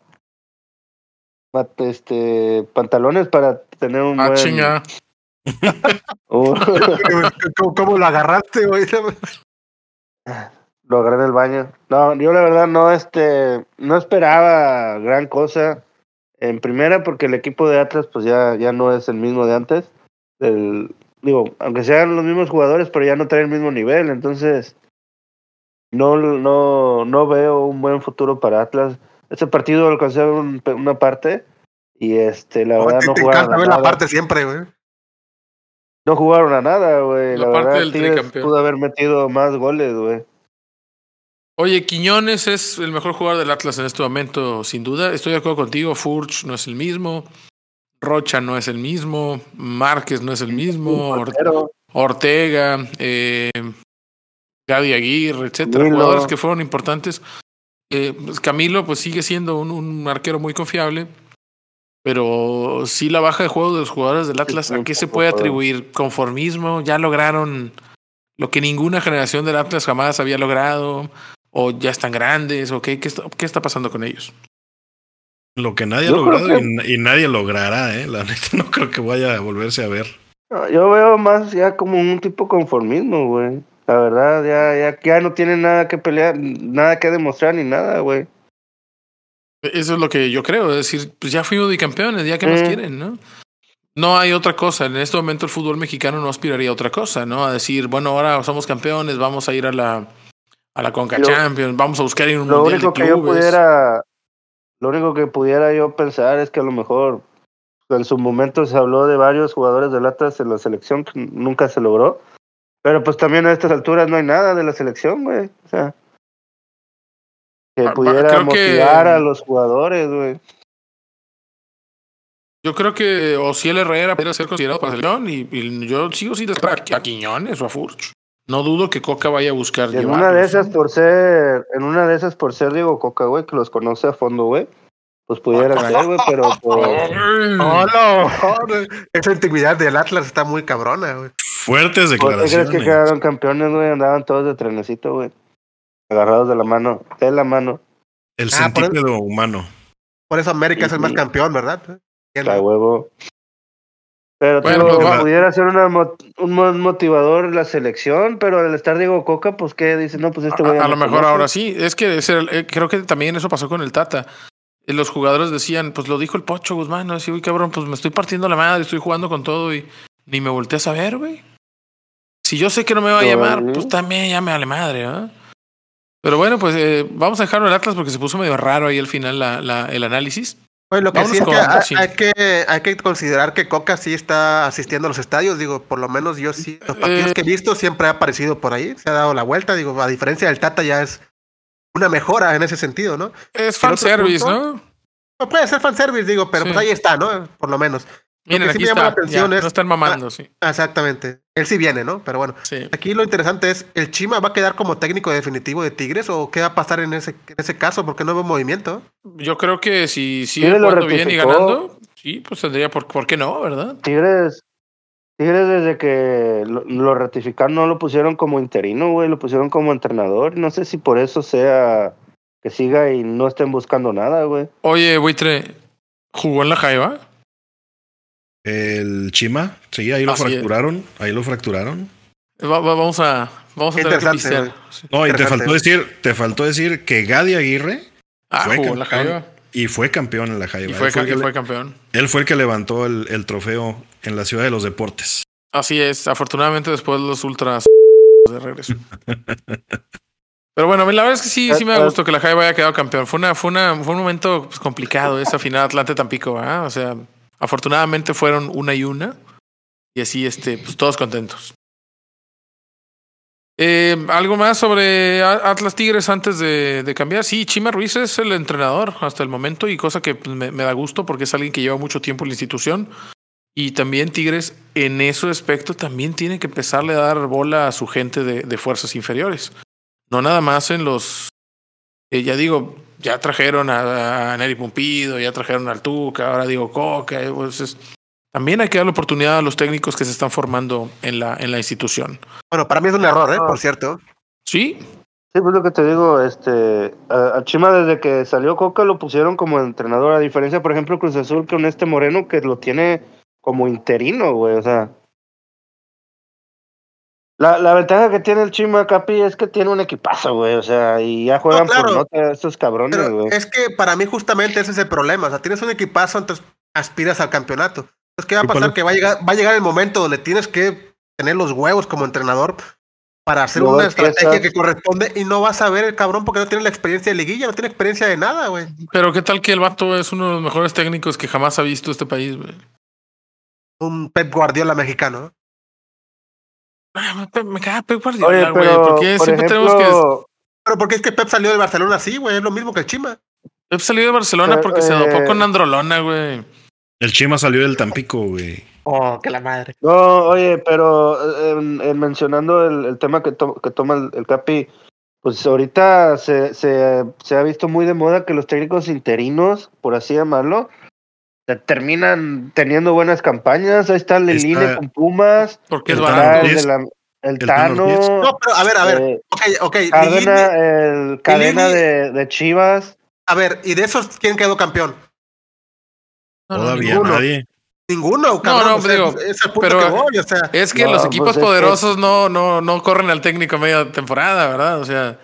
este pantalones para tener un Ah, buen chinga. Uh, ¿Cómo, cómo lo agarraste, güey? lo agarré en el baño. No, yo la verdad no este no esperaba gran cosa en primera porque el equipo de Atlas pues ya ya no es el mismo de antes. Del, digo, aunque sean los mismos jugadores, pero ya no trae el mismo nivel, entonces no no no veo un buen futuro para Atlas. Ese partido un- una parte y este la No, verdad te, no te jugaron encanta a ver la nada. parte siempre, güey. No jugaron a nada, güey. La La, parte verdad, del pudo haber metido más goles, güey. Oye, Quiñones es el mejor jugador del Atlas en este momento, sin duda. Estoy de acuerdo contigo. Furch no es el mismo. Rocha no es el mismo. Márquez no es el mismo. Or- Portero, Ortega, eh, Gadi Aguirre, etcétera. Jugadores que fueron importantes. Eh, pues Camilo, pues sigue siendo un, un arquero muy confiable. Pero sí la baja de juego de los jugadores del Atlas, Sí, ¿a qué se puede atribuir? ¿Conformismo? ¿Ya lograron lo que ninguna generación del Atlas jamás había logrado? ¿O ya están grandes? ¿O qué, qué, está, qué está pasando con ellos? Lo que nadie ha Yo logrado que- y, y nadie logrará, ¿eh? La neta no creo que vaya a volverse a ver. No, Yo veo más ya como un tipo conformismo, güey. La verdad, ya, ya, ya no tienen nada que pelear, nada que demostrar ni nada, güey. Eso es lo que yo creo. Es decir, pues ya fuimos bicampeones, ya más Mm. quieren, ¿no? No hay otra cosa. En este momento el fútbol mexicano no aspiraría a otra cosa, ¿no? A decir, bueno, ahora somos campeones, vamos a ir a la, a la Conca Lo- Champions, vamos a buscar ir a un Lo mundial único de que yo pudiera, lo único que pudiera yo pensar es que a lo mejor en su momento se habló de varios jugadores del Atlas en la selección que nunca se logró. Pero pues también a estas alturas no hay nada de la selección, güey. O sea, que Ah, pudiera creo que- motivar a los jugadores, güey. Yo creo que Ociel Herrera puede ser considerado para la selección y, y yo sigo sin descartar a Quiñones o a Furch. No dudo que Coca vaya a buscar Y en llevarlos, una de esas por ser, en una de esas por ser Diego Coca, güey, que los conoce a fondo, güey. Pues pudiera Ah, ser, güey, pero pues. Oh, no. Esa intimidad del Atlas está muy cabrona, güey. Fuertes ¿por qué crees declaraciones. que quedaron campeones, güey? Andaban todos de trenecito, güey. Agarrados de la mano, de la mano, El Ah, por centípedo humano. Por eso América es el más campeón, ¿verdad? la huevo. Pero Bueno, tío, pues pudiera ser una un mo- motivador la selección, pero al estar Diego Coca, pues qué dice, no, pues este güey. A, a lo me mejor conoce. ahora sí. Es que el- eh, creo que también eso pasó con el Tata. Los jugadores decían, pues lo dijo el Pocho Guzmán, ¿no? Decía, uy, cabrón, pues me estoy partiendo la madre, estoy jugando con todo y ni me volteé a saber, güey. Si yo sé que no me va a No, llamar, pues también ya me vale madre, ¿ah? Pero bueno, pues eh, vamos a dejarlo el Atlas porque se puso medio raro ahí al final la, la- el análisis. Pues lo que Vámonos sí es que hay, sí. hay que hay que considerar que Coca sí está asistiendo a los estadios, digo, por lo menos yo sí, los partidos Eh. que he visto siempre ha aparecido por ahí, se ha dado la vuelta, digo, a diferencia del Tata ya es una mejora en ese sentido, ¿no? Es fanservice, punto- ¿no? No puede ser fanservice, digo, pero Sí. pues ahí está, ¿no? Por lo menos. Miren, que sí aquí me llama la está. atención ya, es- no están mamando, sí. Ah, Exactamente. Él sí viene, ¿no? Pero bueno. sí. Aquí lo interesante es, ¿el Chima va a quedar como técnico definitivo de Tigres o qué va a pasar en ese, en ese caso? Porque no veo movimiento. Yo creo que si sigue jugando bien y ganando, sí, pues tendría por, ¿por qué no, verdad? Tigres, Tigres desde que lo, lo ratificaron no lo pusieron como interino, güey, lo pusieron como entrenador. No sé si por eso sea que siga y no estén buscando nada, güey. Oye, Buitre, ¿jugó en la Jaiba? El Chima, sí, ahí lo Así es. fracturaron. Ahí lo fracturaron. Va- va- vamos a, vamos a Qué tener que. No, y te faltó decir, te faltó decir que Gadi Aguirre Ah, Fue jugó en la campeón. Jaiba. y fue campeón en la Jaiba. Y fue, él, fue que fue le- campeón. él fue el que levantó el, el trofeo en la ciudad de los deportes. Así es, afortunadamente después los ultras de regreso. Pero bueno, la verdad es que sí, sí me da gusto que la Jaiba haya quedado campeón. Fue una, fue una, fue un momento pues, complicado esa final Atlante Tampico, ¿verdad? O sea, afortunadamente fueron una y una. Y así, este, pues todos contentos. Eh, ¿Algo más sobre Atlas Tigres antes de, cambiar? Sí, Chima Ruiz es el entrenador hasta el momento y cosa que pues, me, da gusto porque es alguien que lleva mucho tiempo en la institución. Y también Tigres en ese aspecto también tiene que empezarle a dar bola a su gente de fuerzas inferiores. No nada más en los... eh, ya digo, ya trajeron a, a Neri Pumpido, ya trajeron al Tuca, ahora digo Coca. eh, pues es- también hay que dar la oportunidad a los técnicos que se están formando en la, en la institución. Bueno, para mí es un error, ¿eh? Ah. Por cierto. Sí, Sí, pues lo que te digo, este, a, a Chima desde que salió Coca lo pusieron como entrenador, a diferencia, por ejemplo, Cruz Azul con este Moreno que lo tiene como interino, güey, o sea. La, la ventaja que tiene el Chima Capi es que tiene un equipazo, güey, o sea, y ya juegan claro. por nota estos cabrones, Pero güey. es que para mí justamente ese es el problema. O sea, tienes un equipazo, entonces aspiras al campeonato. Entonces, ¿qué va a ¿Y cuál pasar? Que va a llegar, va a llegar el momento donde tienes que tener los huevos como entrenador para hacer No, una estrategia que corresponde y no vas a ver el cabrón porque no tiene la experiencia de liguilla, no tiene experiencia de nada, güey. pero ¿qué tal que el vato es uno de los mejores técnicos que jamás ha visto este país? güey? Un Pep Guardiola mexicano. Ah, Me caga Pep Guardiola, güey. pero, porque por siempre ejemplo, tenemos que... Pero porque es que Pep salió de Barcelona así, güey, es lo mismo que el Chima. Pep salió de Barcelona Pero, porque se dopó eh, con Androlona, güey. El Chima salió del Tampico, güey. Oh, que la madre. No, oye, pero eh, en- en mencionando el, el tema que, to- que toma el, el Capi, pues ahorita se, se, se ha visto muy de moda que los técnicos interinos, por así llamarlo, terminan teniendo buenas campañas. Ahí está Leline Está- con Pumas, Porque es barato. Tano el, de Ortiz. la- el El Tano. No, pero a ver, a ver. eh, Ok, ok. Cárdenas, Lilini- el cadena de, de Chivas. a ver, ¿y de esos quién quedó campeón? No, no, Todavía ninguno. nadie. Ninguno, cabrón. no, o sea, digo, es el punto pero- que voy, o sea. Es que No, los equipos pues es que- poderosos no, no, no corren al técnico a media temporada, ¿verdad? O sea,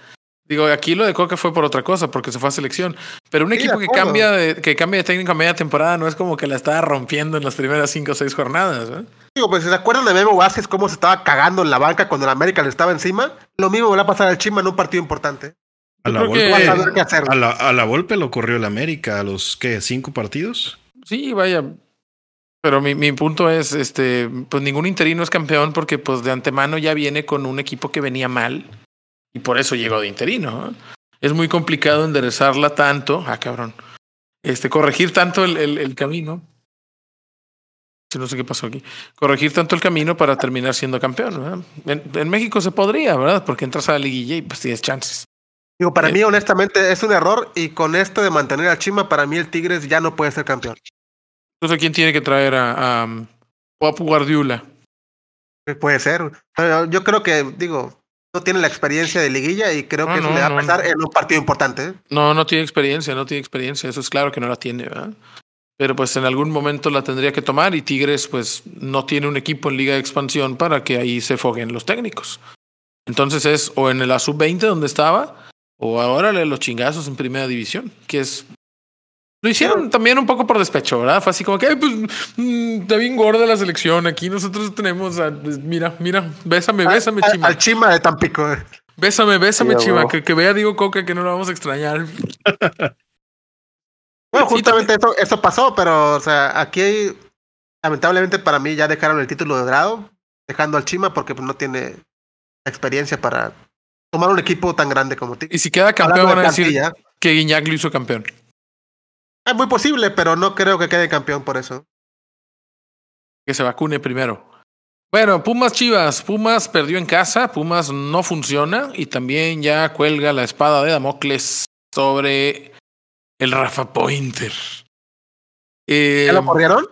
digo, aquí lo de Coca fue por otra cosa, porque se fue a selección. Pero un Sí, equipo que cambia de, que cambia de técnico a media temporada no es como que la estaba rompiendo en las primeras cinco o seis jornadas, ¿eh? Digo, pues, ¿se acuerdan de Memo Vázquez cómo se estaba cagando en la banca cuando el América le estaba encima? Lo mismo va a pasar al Chima en un partido importante. A la, Vas a Volpe, ver qué hacer. a, la, a la Volpe lo corrió el América a los, ¿qué? ¿Cinco partidos? Sí, vaya. Pero mi, mi punto es, este, pues ningún interino es campeón porque pues de antemano ya viene con un equipo que venía mal y por eso llegó de interino. Es muy complicado enderezarla tanto, ah cabrón, este, corregir tanto el, el, el camino. No sé qué pasó aquí. Corregir tanto el camino para terminar siendo campeón. En, en México se podría, ¿verdad? Porque entras a la liguilla y pues tienes chances. Digo, para Eh. mí, honestamente, es un error y con esto de mantener al Chima, para mí el Tigres ya no puede ser campeón. Entonces, ¿quién tiene que traer a, a um, Pep Guardiola? Puede ser. Yo creo que, digo, no tiene la experiencia de liguilla y creo No, que eso no, le va a no. pasar en un partido importante. No, no tiene experiencia, no tiene experiencia. Eso es claro que no la tiene, ¿verdad? Pero pues en algún momento la tendría que tomar y Tigres pues no tiene un equipo en Liga de Expansión para que ahí se foguen los técnicos. Entonces es o en la sub-20 donde estaba o ahora los chingazos en Primera División, que es... Lo hicieron también un poco por despecho, ¿verdad? Fue así como que, "Ay, pues, mm, está bien gorda la selección. Aquí nosotros tenemos, a- pues, mira, mira, bésame, bésame, chima. Al Chima de Tampico. eh. Bésame, bésame, Sí, chima. Que, que vea Diego Coca que no lo vamos a extrañar. Bueno, Sí, justamente eso, eso pasó, pero, o sea, aquí lamentablemente para mí ya dejaron el título de grado, dejando al Chima porque pues, no tiene experiencia para tomar un equipo tan grande como Tigres. Y si queda campeón van a decir que Guiñac lo hizo campeón. Es muy posible, pero no creo que quede campeón por eso. que se vacune primero. Bueno, Pumas Chivas. Pumas perdió en casa. Pumas no funciona. Y también ya cuelga la espada de Damocles sobre el Rafa Pointer. Eh, ¿Ya lo corrieron?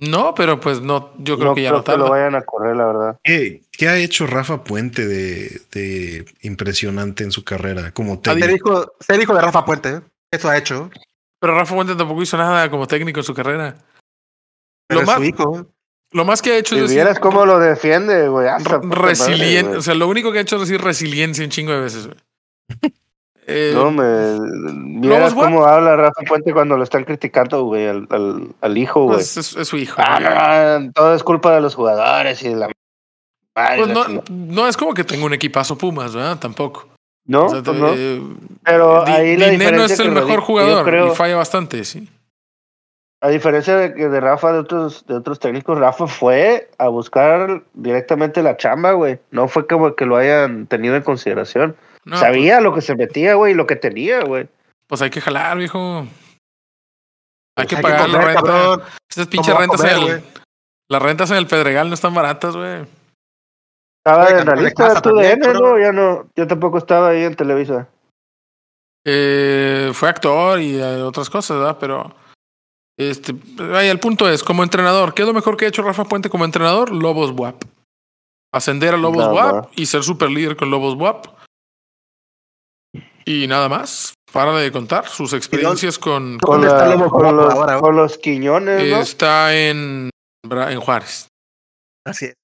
no, pero pues no, yo creo no que ya creo no que lo tarda. vayan a correr, la verdad. ¿Qué, qué ha hecho Rafa Puente de, de impresionante en su carrera como Ser técnico? hijo, ser hijo de Rafa Puente. ¿eh? Eso ha hecho. Pero Rafa Puente tampoco hizo nada como técnico en su carrera. Pero Lo más, hijo. lo más que ha hecho Si es decir vieras cómo lo defiende, güey. güey. O sea, lo único que ha hecho es decir resiliencia un chingo de veces. güey. Eh, No, me. Vieras Guap? cómo habla Rafa Puente cuando lo están criticando, güey, al, al, al hijo, güey. es, es su hijo. Ah, no, no, todo es culpa de los jugadores y de la. Pues no, no es como que tenga un equipazo Pumas, ¿verdad? Tampoco. No, O sea, pues no. eh, Pero Di- ahí la diferencia es el que mejor jugador creo- y falla bastante, sí. A diferencia de que de Rafa, de otros, de otros técnicos, Rafa fue a buscar directamente la chamba, güey. No fue como que lo hayan tenido en consideración. No, Sabía lo que se metía, güey, y lo que tenía, güey. Pues, pues hay que jalar, viejo. Hay que Hay pagar que la renta. cabrón. Estas pinches va a rentas comer, en el, las rentas en el Pedregal no están baratas, güey. Estaba Oye, en la lista tu también, DN, ¿no? Ya no, yo tampoco estaba ahí en Televisa. Eh, fue actor y eh, otras cosas, ¿verdad? Pero este, vaya, el punto es, como entrenador, ¿qué es lo mejor que ha hecho Rafa Puente como entrenador? Lobos WAP. Ascender a Lobos Nada WAP y ser super líder con Lobos WAP. Y nada más. Para de contar sus experiencias con, con- ¿Dónde está Lobo con, los, ahora? con los Quiñones, ¿no? está en, en Juárez. Así es.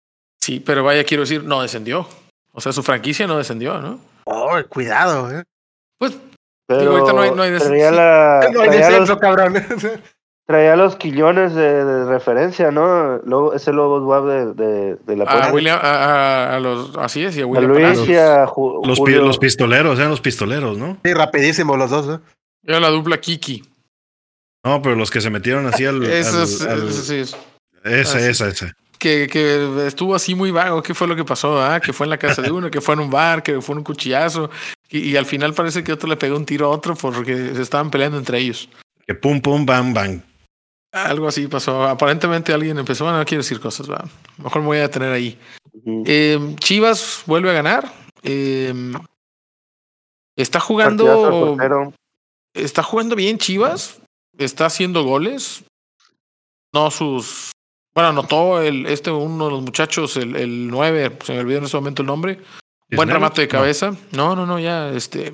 Sí, pero vaya, quiero decir, no descendió. O sea, su franquicia no descendió, ¿no? Oh, cuidado, eh. Pues Pero digo, ahorita no hay- no hay des- traía, sí. la, No hay traía, descenso, los, cabrón. traía los Quiñones de, de referencia, ¿no? Ese Lobos Wab de, de, de la a. William, a, a- a los, así es, y a A William Luis Palacios. y a Ju- Los, Julio. los pistoleros, eran los pistoleros, ¿no? Sí, rapidísimo los dos, ¿eh? Era la dupla Kiki. No, pero los que se metieron así al. Eso al- es, al- eso sí es. esa, ah, sí. esa, esa. Que, que estuvo así muy vago. ¿Qué fue lo que pasó? Ah, que fue en la casa de uno, que fue en un bar, que fue en un cuchillazo. Y, y al final parece que otro le pegó un tiro a otro porque se estaban peleando entre ellos. Que pum, pum, bam, bam. Algo así pasó. Aparentemente alguien empezó. Bueno, no quiero decir cosas, ¿va? Mejor me voy a detener ahí. Eh, Chivas vuelve a ganar. Eh, está jugando. Está jugando bien Chivas. Está haciendo goles. No sus. Bueno, anotó el, este uno de los muchachos, el, el 9, se me olvidó en este momento el nombre. Buen remate de cabeza. No, no, no, ya, este.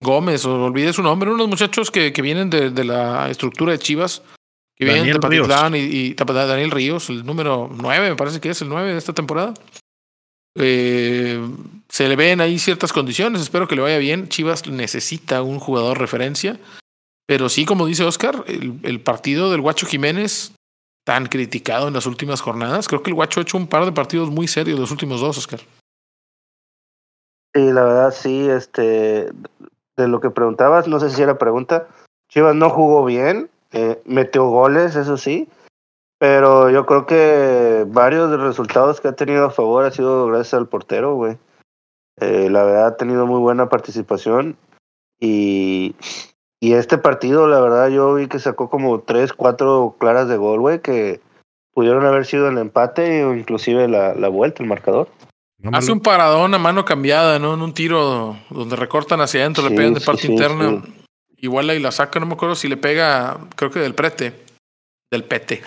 Gómez, olvidé su nombre. Unos muchachos que, que vienen de, de la estructura de Chivas. Que vienen de Daniel. Patitlán y, Daniel Ríos, el número 9, me parece que es el 9 de esta temporada. Eh, se le ven ahí ciertas condiciones. Espero que le vaya bien. Chivas necesita un jugador referencia. Pero sí, como dice Oscar, el, el partido del Guacho Jiménez, tan criticado en las últimas jornadas, creo que el Guacho ha hecho un par de partidos muy serios los últimos dos, Oscar. Sí, la verdad, sí, este, de lo que preguntabas, no sé si era pregunta, Chivas no jugó bien, eh, metió goles, eso sí, pero yo creo que varios de los resultados que ha tenido a favor ha sido gracias al portero, güey. Eh, la verdad ha tenido muy buena participación y, y este partido, la verdad, yo vi que sacó como tres, cuatro claras de gol, güey, que pudieron haber sido el empate o inclusive la, la vuelta, el marcador. Hace un paradón a mano cambiada, ¿no? En un tiro donde recortan hacia adentro, le pegan de sí, parte sí, interna. sí. Igual ahí la saca, no me acuerdo si le pega, creo que del prete. Del pete.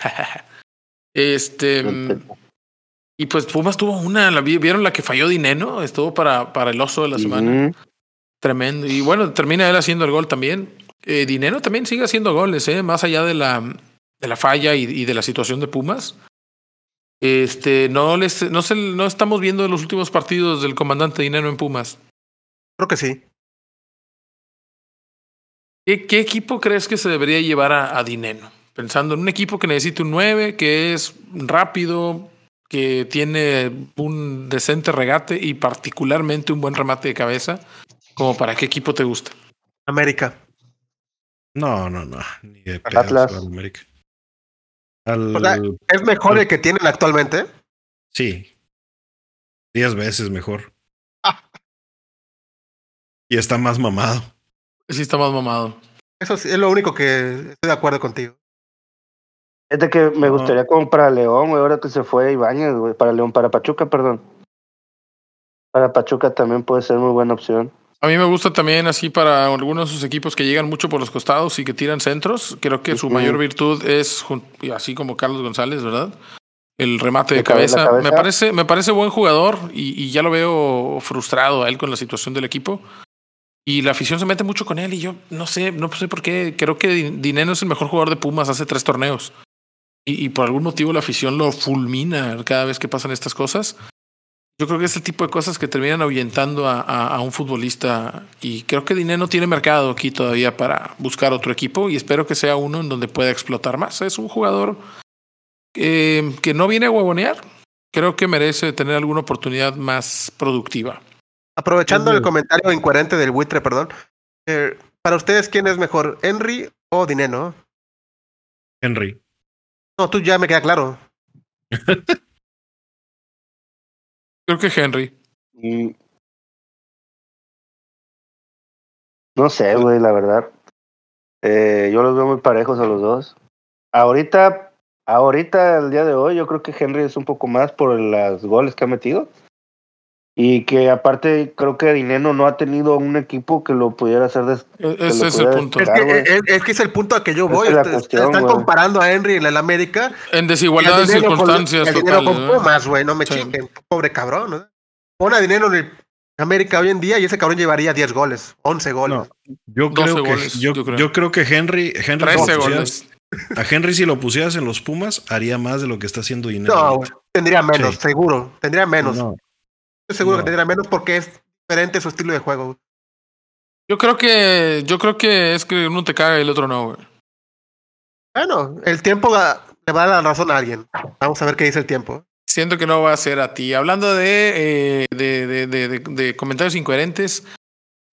este. mm, Y pues Pumas tuvo una, la vi- ¿vieron la que falló Dineno? Estuvo para, para el oso de la semana. Tremendo. Y bueno, termina él haciendo el gol también. Eh, Dinero también sigue haciendo goles, ¿eh? Más allá de la, de la falla y, y de la situación de Pumas. Este, no les, no se, no estamos viendo los últimos partidos del comandante Dinero en Pumas. Creo que sí. ¿Qué, qué equipo crees que se debería llevar a, a Dineno? Pensando en un equipo que necesite un 9, que es rápido, que tiene un decente regate y particularmente un buen remate de cabeza. ¿Como para qué equipo te gusta? América. No, no, no. Ni de Al Atlas. al América. Al- O sea, ¿Es mejor el que tienen actualmente? sí. Diez veces mejor. Ah. Y está más mamado. Sí está más mamado. Eso sí, es lo único que estoy de acuerdo contigo. Es de que me No. gustaría como para León, güey, ahora que se fue Ibañez, güey, para León, para Pachuca, perdón. Para Pachuca también puede ser muy buena opción. A mí me gusta también así para algunos de sus equipos que llegan mucho por los costados y que tiran centros. Creo que su mayor virtud es, así como Carlos González, ¿verdad? El remate de cabeza. cabeza. Me parece, me parece buen jugador y, y ya lo veo frustrado a él con la situación del equipo. Y la afición se mete mucho con él y yo no sé, no sé por qué. Creo que Di- Dineno es el mejor jugador de Pumas hace tres torneos. Y, y por algún motivo la afición lo fulmina cada vez que pasan estas cosas. Yo creo que es el tipo de cosas que terminan ahuyentando a, a- a un futbolista y creo que Dineno tiene mercado aquí todavía para buscar otro equipo y espero que sea uno en donde pueda explotar más. Es un jugador eh, que no viene a huevonear. Creo que merece tener alguna oportunidad más productiva. Aprovechando el comentario incoherente del buitre, perdón. eh, para ustedes, ¿quién es mejor, Henry o Dineno? Henry. No, tú ya me queda claro. Creo que Henry. Y... No sé, güey, la verdad. Eh, yo los veo muy parejos a los dos. Ahorita, ahorita, el día de hoy, yo creo que Henry es un poco más por los goles que ha metido. Y que aparte, creo que Dineno no ha tenido un equipo que lo pudiera hacer. des- E- Ese es el punto. Es que, güey. es, es que es el punto a que yo voy. es cuestión, Están comparando a Henry en el América. En desigualdad de Dineno con- circunstancias y al Dineno totales. con. Pumas, güey, no me Sí. chinguen. Pobre cabrón. ¿no? Pon a Dinero en el América hoy en día y ese cabrón llevaría 10 goles, 11 goles. No, yo 12 creo que goles, yo, yo creo. yo creo que Henry, Henry 13 si lo goles. pusieras- a Henry si lo pusieras en los Pumas haría más de lo que está haciendo Dinero. No, tendría menos, Sí. seguro. Tendría menos. No, seguro no. que tendría menos porque es diferente su estilo de juego. Yo creo que, yo creo que es que uno te caga y el otro no, güey. Bueno, el tiempo le va a dar la razón a alguien. Vamos a ver qué dice el tiempo. Siento que no va a ser a ti. Hablando de, eh, de, de, de, de- de comentarios incoherentes,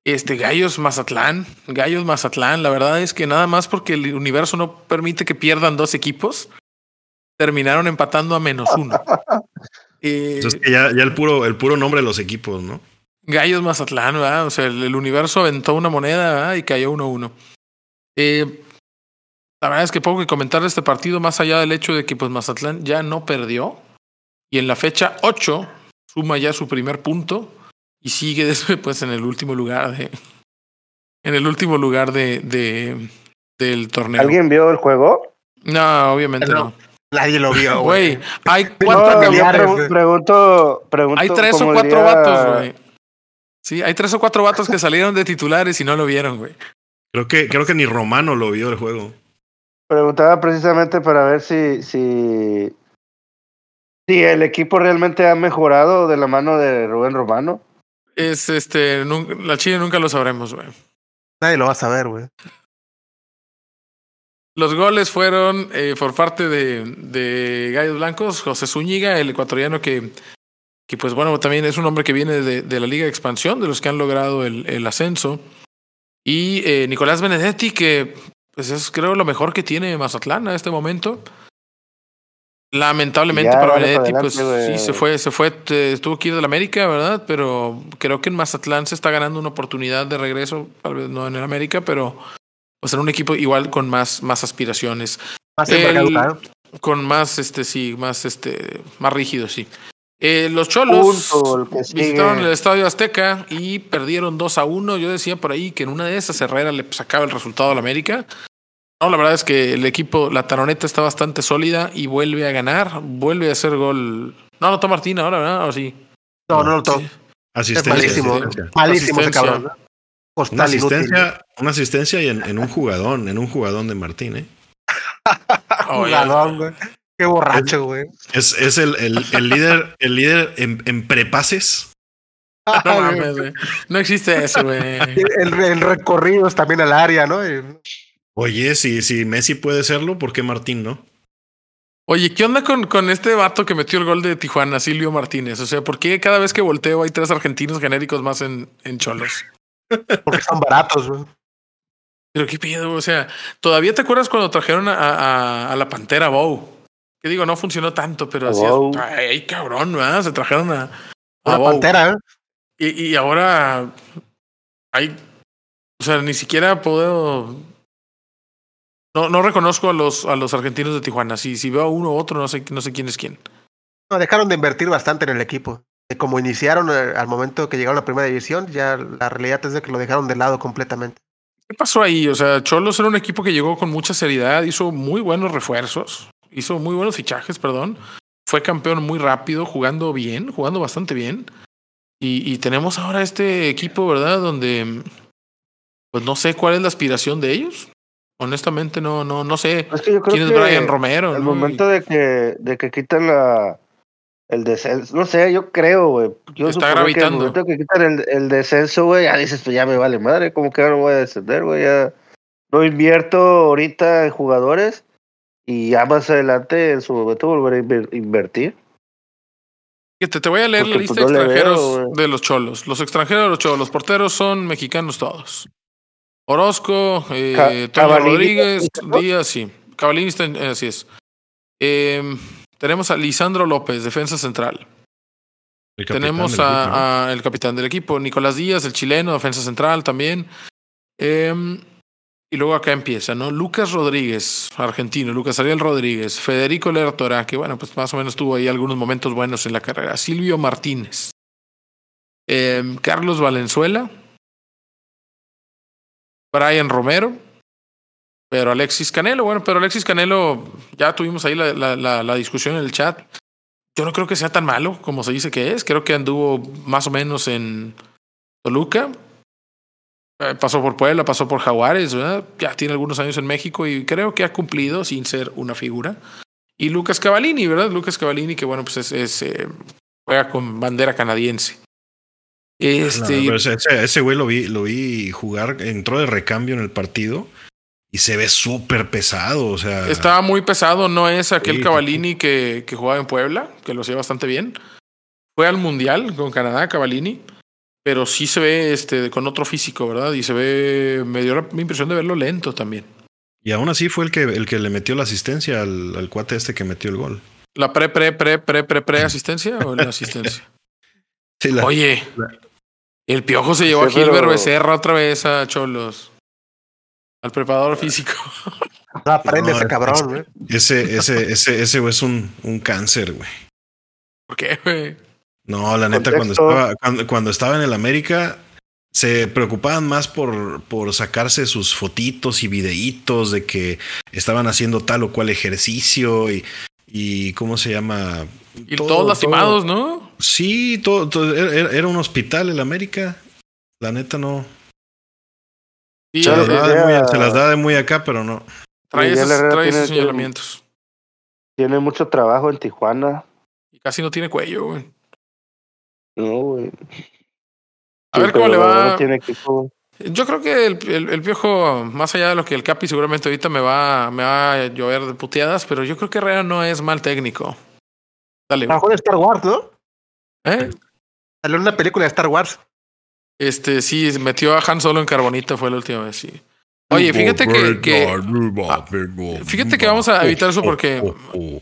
este Gallos Mazatlán, Gallos Mazatlán, la verdad es que nada más porque el universo no permite que pierdan dos equipos, terminaron empatando a menos uno. Eh, Pues es que ya, ya el puro, el puro nombre de los equipos, ¿no? Gallos Mazatlán, ¿verdad? O sea, el, el universo aventó una moneda ¿verdad? y cayó 1-1. Eh, la verdad es que poco que comentar de este partido, más allá del hecho de que pues Mazatlán ya no perdió. Y en la fecha 8 suma ya su primer punto y sigue después en el último lugar de. En el último lugar de, de del torneo. ¿Alguien vio el juego? No, obviamente No. no. Nadie lo vio, güey. Hay cuatro No, pregunto, pregunto. Hay tres o cuatro diría- vatos, güey. Sí, hay tres o cuatro vatos que salieron de titulares y no lo vieron, güey. Creo que, creo que ni Romano lo vio el juego. Preguntaba precisamente para ver si, si, si el equipo realmente ha mejorado de la mano de Rubén Romano. Es este, la Chile nunca lo sabremos, güey. Nadie lo va a saber, güey. Los goles fueron eh, por parte de, de Gallos Blancos, José Zúñiga, el ecuatoriano que, que pues bueno, también es un hombre que viene de, de la Liga de Expansión, de los que han logrado el, el ascenso. Y eh, Nicolás Benedetti, que pues es creo lo mejor que tiene Mazatlán a este momento. Lamentablemente Ya, para Benedetti, pues sí, se fue, se fue, te- tuvo que ir de la América, ¿verdad? Pero creo que en Mazatlán se está ganando una oportunidad de regreso, tal vez no en el América, pero pues en un equipo igual con más, más aspiraciones, Más El- envergadura. con más, este, sí, más, este, más rígido, sí. Eh, los Cholos Punto, el visitaron el Estadio Azteca y perdieron 2 a 1. Yo decía por ahí que en una de esas Herrera le sacaba el resultado a la América. No, la verdad es que el equipo, la taroneta está bastante sólida y vuelve a ganar, vuelve a hacer gol. No, anotó Martín ahora, ¿verdad? ¿O sí? No, no lo toco. Sí. Asistencia. Es malísimo. asistencia. Malísimo ese cabrón. ¿no? Una Costal inútil. asistencia, una asistencia y en, en un jugadón, en un jugadón de Martín, ¿eh? Jugadón, güey. Qué borracho, güey. Es, es el, el, el líder, el líder en, en prepases. no mames, güey. No existe eso, güey. El, el recorridos también al área, ¿no? Oye, si, si Messi puede serlo, ¿por qué Martín no? Oye, ¿qué onda con, con este vato que metió el gol de Tijuana, Silvio Martínez? O sea, ¿por qué cada vez que volteo hay tres argentinos genéricos más en, en Cholos? Porque son baratos, güey. Pero qué pedo, o sea, ¿todavía te acuerdas cuando trajeron a, a- a la Pantera Bow? Que digo, no funcionó tanto, pero así Bow. ay, cabrón, ¿verdad? Se trajeron a, a Una Bow. pantera, ¿eh? Y, y ahora hay, o sea, ni siquiera puedo No, no reconozco a los, a los argentinos de Tijuana. Si, si veo a uno u otro, no sé, no sé quién es quién. No, dejaron de invertir bastante en el equipo. Como iniciaron eh, al momento que llegaron a la primera división, ya la realidad es de que lo dejaron de lado completamente. ¿Qué pasó ahí? O sea, Cholos era un equipo que llegó con mucha seriedad, hizo muy buenos refuerzos, hizo muy buenos fichajes, perdón. Fue campeón muy rápido, jugando bien, jugando bastante bien. Y, y tenemos ahora este equipo, ¿verdad? Donde, pues no sé cuál es la aspiración de ellos. Honestamente, no, no, no sé Es que yo creo quién es que Brian Romero. Al ¿no? momento de que, de que quitan la el descenso, no sé, yo creo, güey. Yo Está supongo que gravitando. momento que quitan el, el descenso, güey, ya dices, pues ya me vale madre, como que ahora voy a descender, güey, ya no invierto ahorita en jugadores y ya más adelante en su momento volveré a inver- invertir. Fíjate, te voy a leer la Porque, lista pues, de no veo, extranjeros de los cholos. Los extranjeros de los cholos, los porteros son mexicanos todos. Orozco, eh, Rodríguez. Díaz, sí. Eh, así es. Eh, tenemos a Lisandro López, defensa central. El Tenemos del equipo, ¿no? a, a el capitán del equipo, Nicolás Díaz, el chileno, defensa central también. Em, y luego acá empieza, ¿no? Lucas Rodríguez, argentino, Lucas Ariel Rodríguez, Federico Lertora, que bueno, pues más o menos tuvo ahí algunos momentos buenos en la carrera. Silvio Martínez, em, Carlos Valenzuela, Brian Romero, pero Alexis Canelo, bueno, pero Alexis Canelo, ya tuvimos ahí la, la- la- la discusión en el chat. Yo no creo que sea tan malo como se dice que es. Creo que anduvo más o menos en Toluca. Eh, pasó por Puebla, pasó por Jaguares, ¿verdad? Ya tiene algunos años en México y creo que ha cumplido sin ser una figura. Y Lucas Cavallini, ¿verdad? Lucas Cavallini, que bueno, pues es, es, eh, juega con bandera canadiense. Este, ese- ese güey lo vi, lo vi jugar, entró de recambio en el partido y se ve súper pesado. O sea, Estaba muy pesado, no es aquel Sí, sí, Cavallini que, que jugaba en Puebla, que lo hacía bastante bien. Fue al Mundial con Canadá, Cavallini, pero sí se ve este, con otro físico, ¿verdad? Y se ve, me dio la impresión de verlo lento también. y aún así fue el que, el que le metió la asistencia al, al cuate este que metió el gol. ¿La pre, pre, pre, pre, pre, pre asistencia o la asistencia? Sí, la- Oye, la- el piojo se llevó Sí, a Gilbert pero- Becerra otra vez a Cholos. Al preparador físico. No aprende No, ese es- cabrón, güey. ese, ese, ese, ese güey es un, un cáncer, güey. ¿Por qué, güey? No, la neta, cuando estaba, cuando, cuando estaba en el América, se preocupaban más por, por sacarse sus fotitos y videitos de que estaban haciendo tal o cual ejercicio y, y ¿cómo se llama? Y Todo- todos lastimados, todo- ¿no? Sí, todo, todo- era, era un hospital el América. La neta no. Sí, Se las, da de muy, se las da de muy acá, pero no. trae Miguel esos, trae tiene- esos señalamientos. Tiene mucho trabajo en Tijuana. Y casi no tiene cuello, güey. No, güey. A ver cómo le va. no tiene equipo. Yo creo que el, el- el piojo, más allá de lo que el Capi seguramente ahorita me va, me va a llover de puteadas, pero yo creo que Herrera no es mal técnico. Dale. en Star Wars, ¿no? ¿Eh? Salió en una película de Star Wars. Este, sí, metió a Han Solo en carbonita, fue la última vez, sí. Oye, fíjate que, que ah, fíjate que vamos a evitar eso porque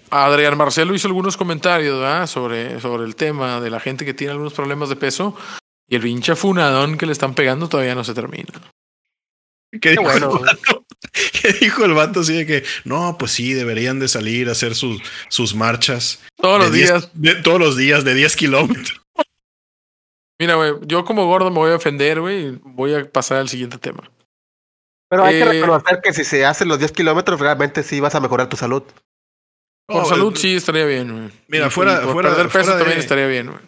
Adrián Marcelo hizo algunos comentarios ¿verdad? sobre, sobre el tema de la gente que tiene algunos problemas de peso y el pinche funadón que le están pegando todavía no se termina. ¿Qué dijo, bueno, el vato? ¿Qué dijo el vato así de que no, pues sí, deberían de salir a hacer sus, sus marchas Todos los 10 días. de- todos los días de 10 kilómetros. Mira, güey, yo como gordo me voy a ofender, güey, y voy a pasar al siguiente tema. Pero hay que Eh, reconocer que si se hacen los 10 kilómetros, realmente sí vas a mejorar tu salud. Por No, salud el- sí estaría bien, güey. Mira, Y- fuera- por fuera- perder peso fuera de- también estaría bien, güey.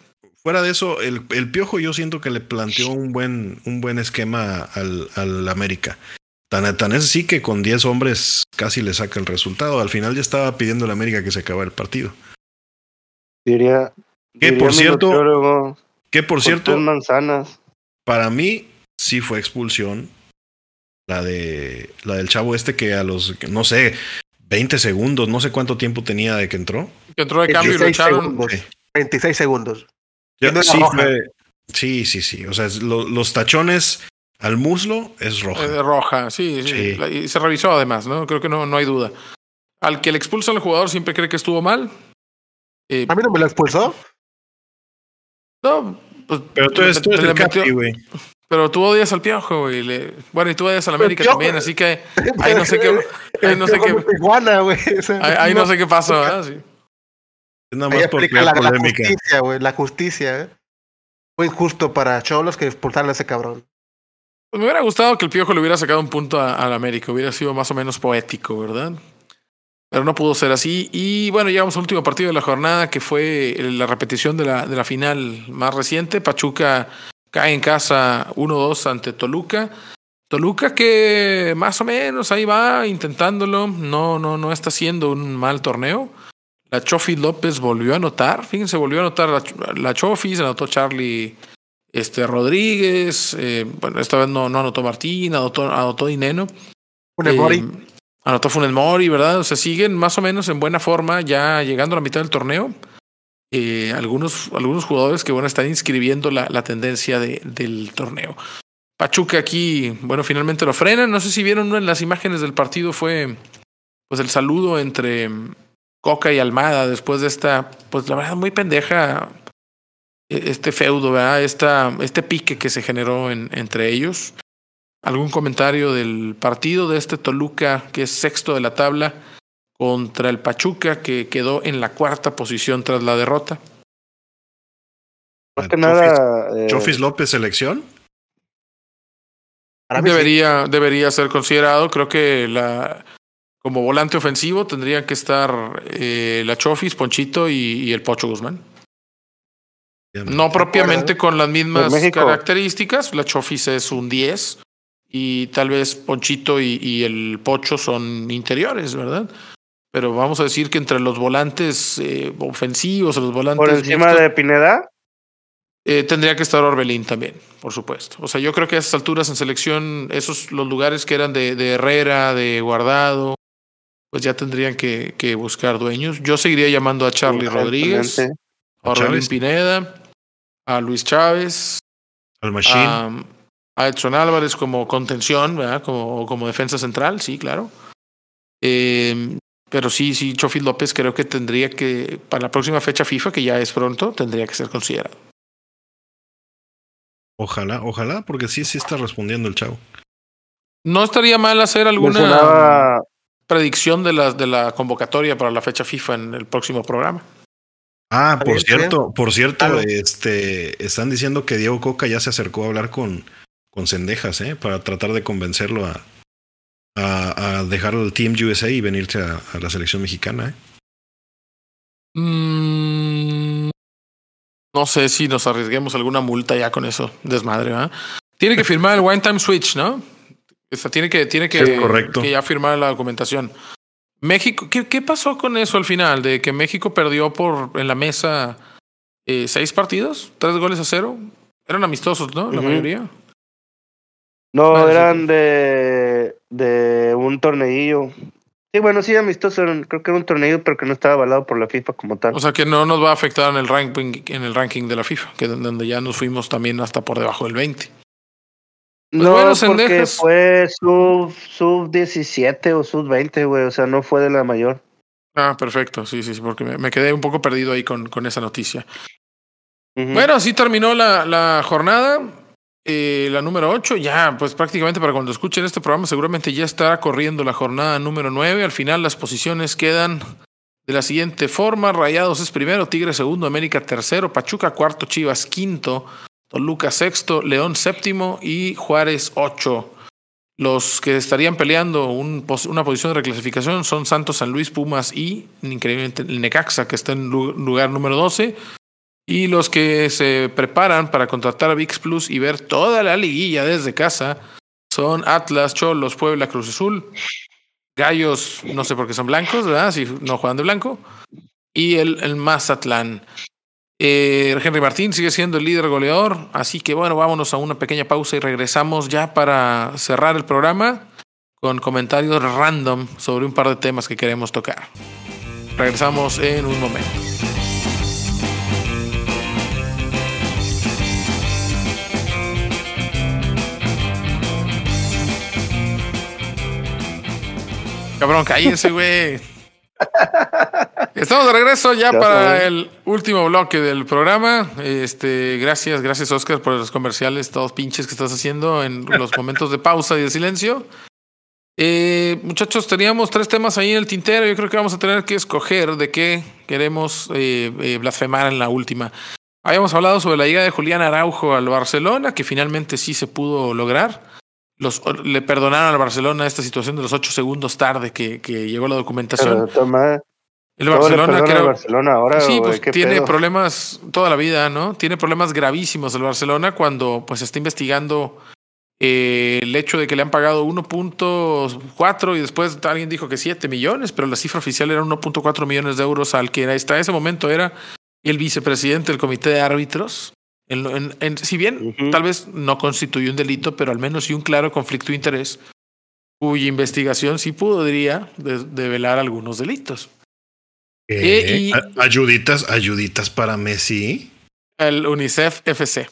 Fuera de eso, el, el piojo yo siento que le planteó un buen, un buen esquema al, al América. Tan, tan es así que con 10 hombres casi le saca el resultado. Al final ya estaba pidiendo el América que se acabara el partido. Diría. Que, diría por cierto, Que por cierto, tres manzanas. para mí sí fue expulsión. La de la del chavo este que a los, no sé, 20 segundos, no sé cuánto tiempo tenía de que entró. Que entró de cambio y lo 26 echaron. segundos. Sí. 26 segundos. Ya, no sí, roja. fue- sí, sí, sí. O sea, es lo- los tachones al muslo es roja. De roja, sí, sí. Sí. La- Y se revisó además, ¿no? Creo que no, no hay duda. Al que le expulsan al jugador siempre cree que estuvo mal. Eh, A mí no me lo expulsó. no, pues, Pero tú eres, tú eres el capi, güey. Pero tú odias al piojo, güey. le- Bueno, y tú odias al América Piojo. también, así que ahí no sé qué. Ahí no sé qué. Tijuana, güey. O sea, Ahí, ahí no sé qué pasó, ¿verdad? Sí. Es nada más por la, la polémica. justicia, güey. La justicia, ¿eh? Fue injusto para Cholos que expulsaron a ese cabrón. Pues me hubiera gustado que el Piojo le hubiera sacado un punto al América, hubiera sido más o menos poético, ¿verdad? Pero no pudo ser así. Y bueno, llegamos al último partido de la jornada, que fue la repetición de la, de la final más reciente. Pachuca cae en casa 1-2 ante Toluca. Toluca que más o menos ahí va intentándolo, no, no, no está haciendo un mal torneo. La Chofi López volvió a anotar, fíjense, volvió a anotar la, la Chofi, se anotó Charlie este, Rodríguez, eh, bueno, esta vez no, no anotó Martín, anotó, anotó Dineno. Eh. Anotó Funes Mori, ¿verdad? O sea, siguen más o menos en buena forma, ya llegando a la mitad del torneo. Eh, algunos, algunos jugadores que bueno están inscribiendo la, la tendencia de, del torneo. Pachuca aquí, bueno, finalmente lo frenan. No sé si vieron en las imágenes del partido, fue pues el saludo entre Coca y Almada después de esta, pues la verdad, muy pendeja eh, este feudo, ¿verdad? Esta, este pique que se generó en, entre ellos. ¿Algún comentario del partido de este Toluca, que es sexto de la tabla, contra el Pachuca, que quedó en la cuarta posición tras la derrota? Más que Chofis- nada. eh, Chofis López, selección. Para mí sí. Debería, debería ser considerado. Creo que la como volante ofensivo tendrían que estar eh, la Chofis, Ponchito y, y el Pocho Guzmán. No propiamente con las mismas México. características. La Chofis es un 10 y tal vez Ponchito y, y el Pocho son interiores, ¿verdad? Pero vamos a decir que entre los volantes eh, ofensivos, los volantes por encima mixtos, de Pineda. eh, tendría que estar Orbelín también, por supuesto. O sea, yo creo que a esas alturas en selección, esos los lugares que eran de, de Herrera, de Guardado, pues ya tendrían que, que buscar dueños. Yo seguiría llamando a Charlie Rodríguez, a Orbelín. Pineda, a Luis Chávez, Al Machine. a, a Edson Álvarez como contención, ¿verdad? Como, como defensa central, sí, claro. Eh, pero sí, sí, Chofi López creo que tendría que, para la próxima fecha FIFA, que ya es pronto, tendría que ser considerado. Ojalá, ojalá, porque sí, sí está respondiendo el chavo. No estaría mal hacer alguna Mencionaba, predicción de la, de la convocatoria para la fecha FIFA en el próximo programa. Ah, por cierto, por cierto, este, están diciendo que Diego Coca ya se acercó a hablar con, con Cendejas, ¿eh? Para tratar de convencerlo a, a, a dejar el Team USA y venirse a, a la selección mexicana, ¿eh? Mm, no sé si nos arriesguemos alguna multa ya con eso, desmadre, ¿verdad? Tiene que firmar el One Time Switch, ¿no? O sea, tiene que, tiene que, Sí, correcto. que ya firmar la documentación. México, ¿qué, ¿qué pasó con eso al final? De que México perdió por en la mesa eh, seis partidos, tres goles a cero. Eran amistosos, ¿no? La mayoría. No, Bueno, sí. eran de, de un torneillo. Sí, bueno, sí, amistoso. Creo que era un torneo, pero que no estaba avalado por la FIFA como tal. O sea que no nos va a afectar en el ranking, en el ranking de la FIFA, que donde ya nos fuimos también hasta por debajo del 20. no, bueno, porque fue sub, sub 17 o sub 20, güey. O sea, no fue de la mayor. Ah, perfecto, sí, sí, sí, porque me, me quedé un poco perdido ahí con, con esa noticia. Bueno, así terminó la, la jornada, eh, la número 8. Ya, pues prácticamente para cuando escuchen este programa, seguramente ya estará corriendo la jornada número 9. Al final, las posiciones quedan de la siguiente forma: Rayados es primero, Tigre segundo, América tercero, Pachuca cuarto, Chivas quinto, Toluca sexto, León séptimo y Juárez ocho. Los que estarían peleando una posición de reclasificación son Santos, San Luis, Pumas y, increíblemente, el Necaxa, que está en lu- lugar número 12. Y los que se preparan para contratar a VIX Plus y ver toda la liguilla desde casa son Atlas, Cholos, Puebla, Cruz Azul, Gallos, no sé por qué son blancos, ¿verdad? Si no juegan de blanco. Y el, el Mazatlán. Eh, Henry Martín sigue siendo el líder goleador, así que bueno, vámonos a una pequeña pausa y regresamos ya para cerrar el programa con comentarios random sobre un par de temas que queremos tocar. Regresamos en un momento. Cabrón, cállense, güey. Estamos de regreso ya Ya para sabes. el último bloque del programa. Este, gracias, gracias Oscar por los comerciales, todos pinches que estás haciendo en los momentos de pausa y de silencio. Eh, muchachos, teníamos tres temas ahí en el tintero. Yo creo que vamos a tener que escoger de qué queremos eh, eh, blasfemar en la última. Habíamos hablado sobre la llegada de Julián Araujo al Barcelona, que finalmente sí se pudo lograr. Los, le perdonaron al Barcelona esta situación de los ocho segundos tarde que, que llegó la documentación. Toma, El Barcelona ahora, sí, pues tiene pedo. problemas toda la vida, ¿no? Tiene problemas gravísimos el Barcelona cuando pues está investigando eh, el hecho de que le han pagado 1.4 y después alguien dijo que 7 millones, pero la cifra oficial era 1.4 millones de euros al que hasta ese momento era el vicepresidente del comité de árbitros. En- en- en- si bien tal vez no constituye un delito, pero al menos sí un claro conflicto de interés, cuya investigación sí podría de- develar algunos delitos. Eh, y- A- ayuditas, ayuditas para Messi. El UNICEF FC.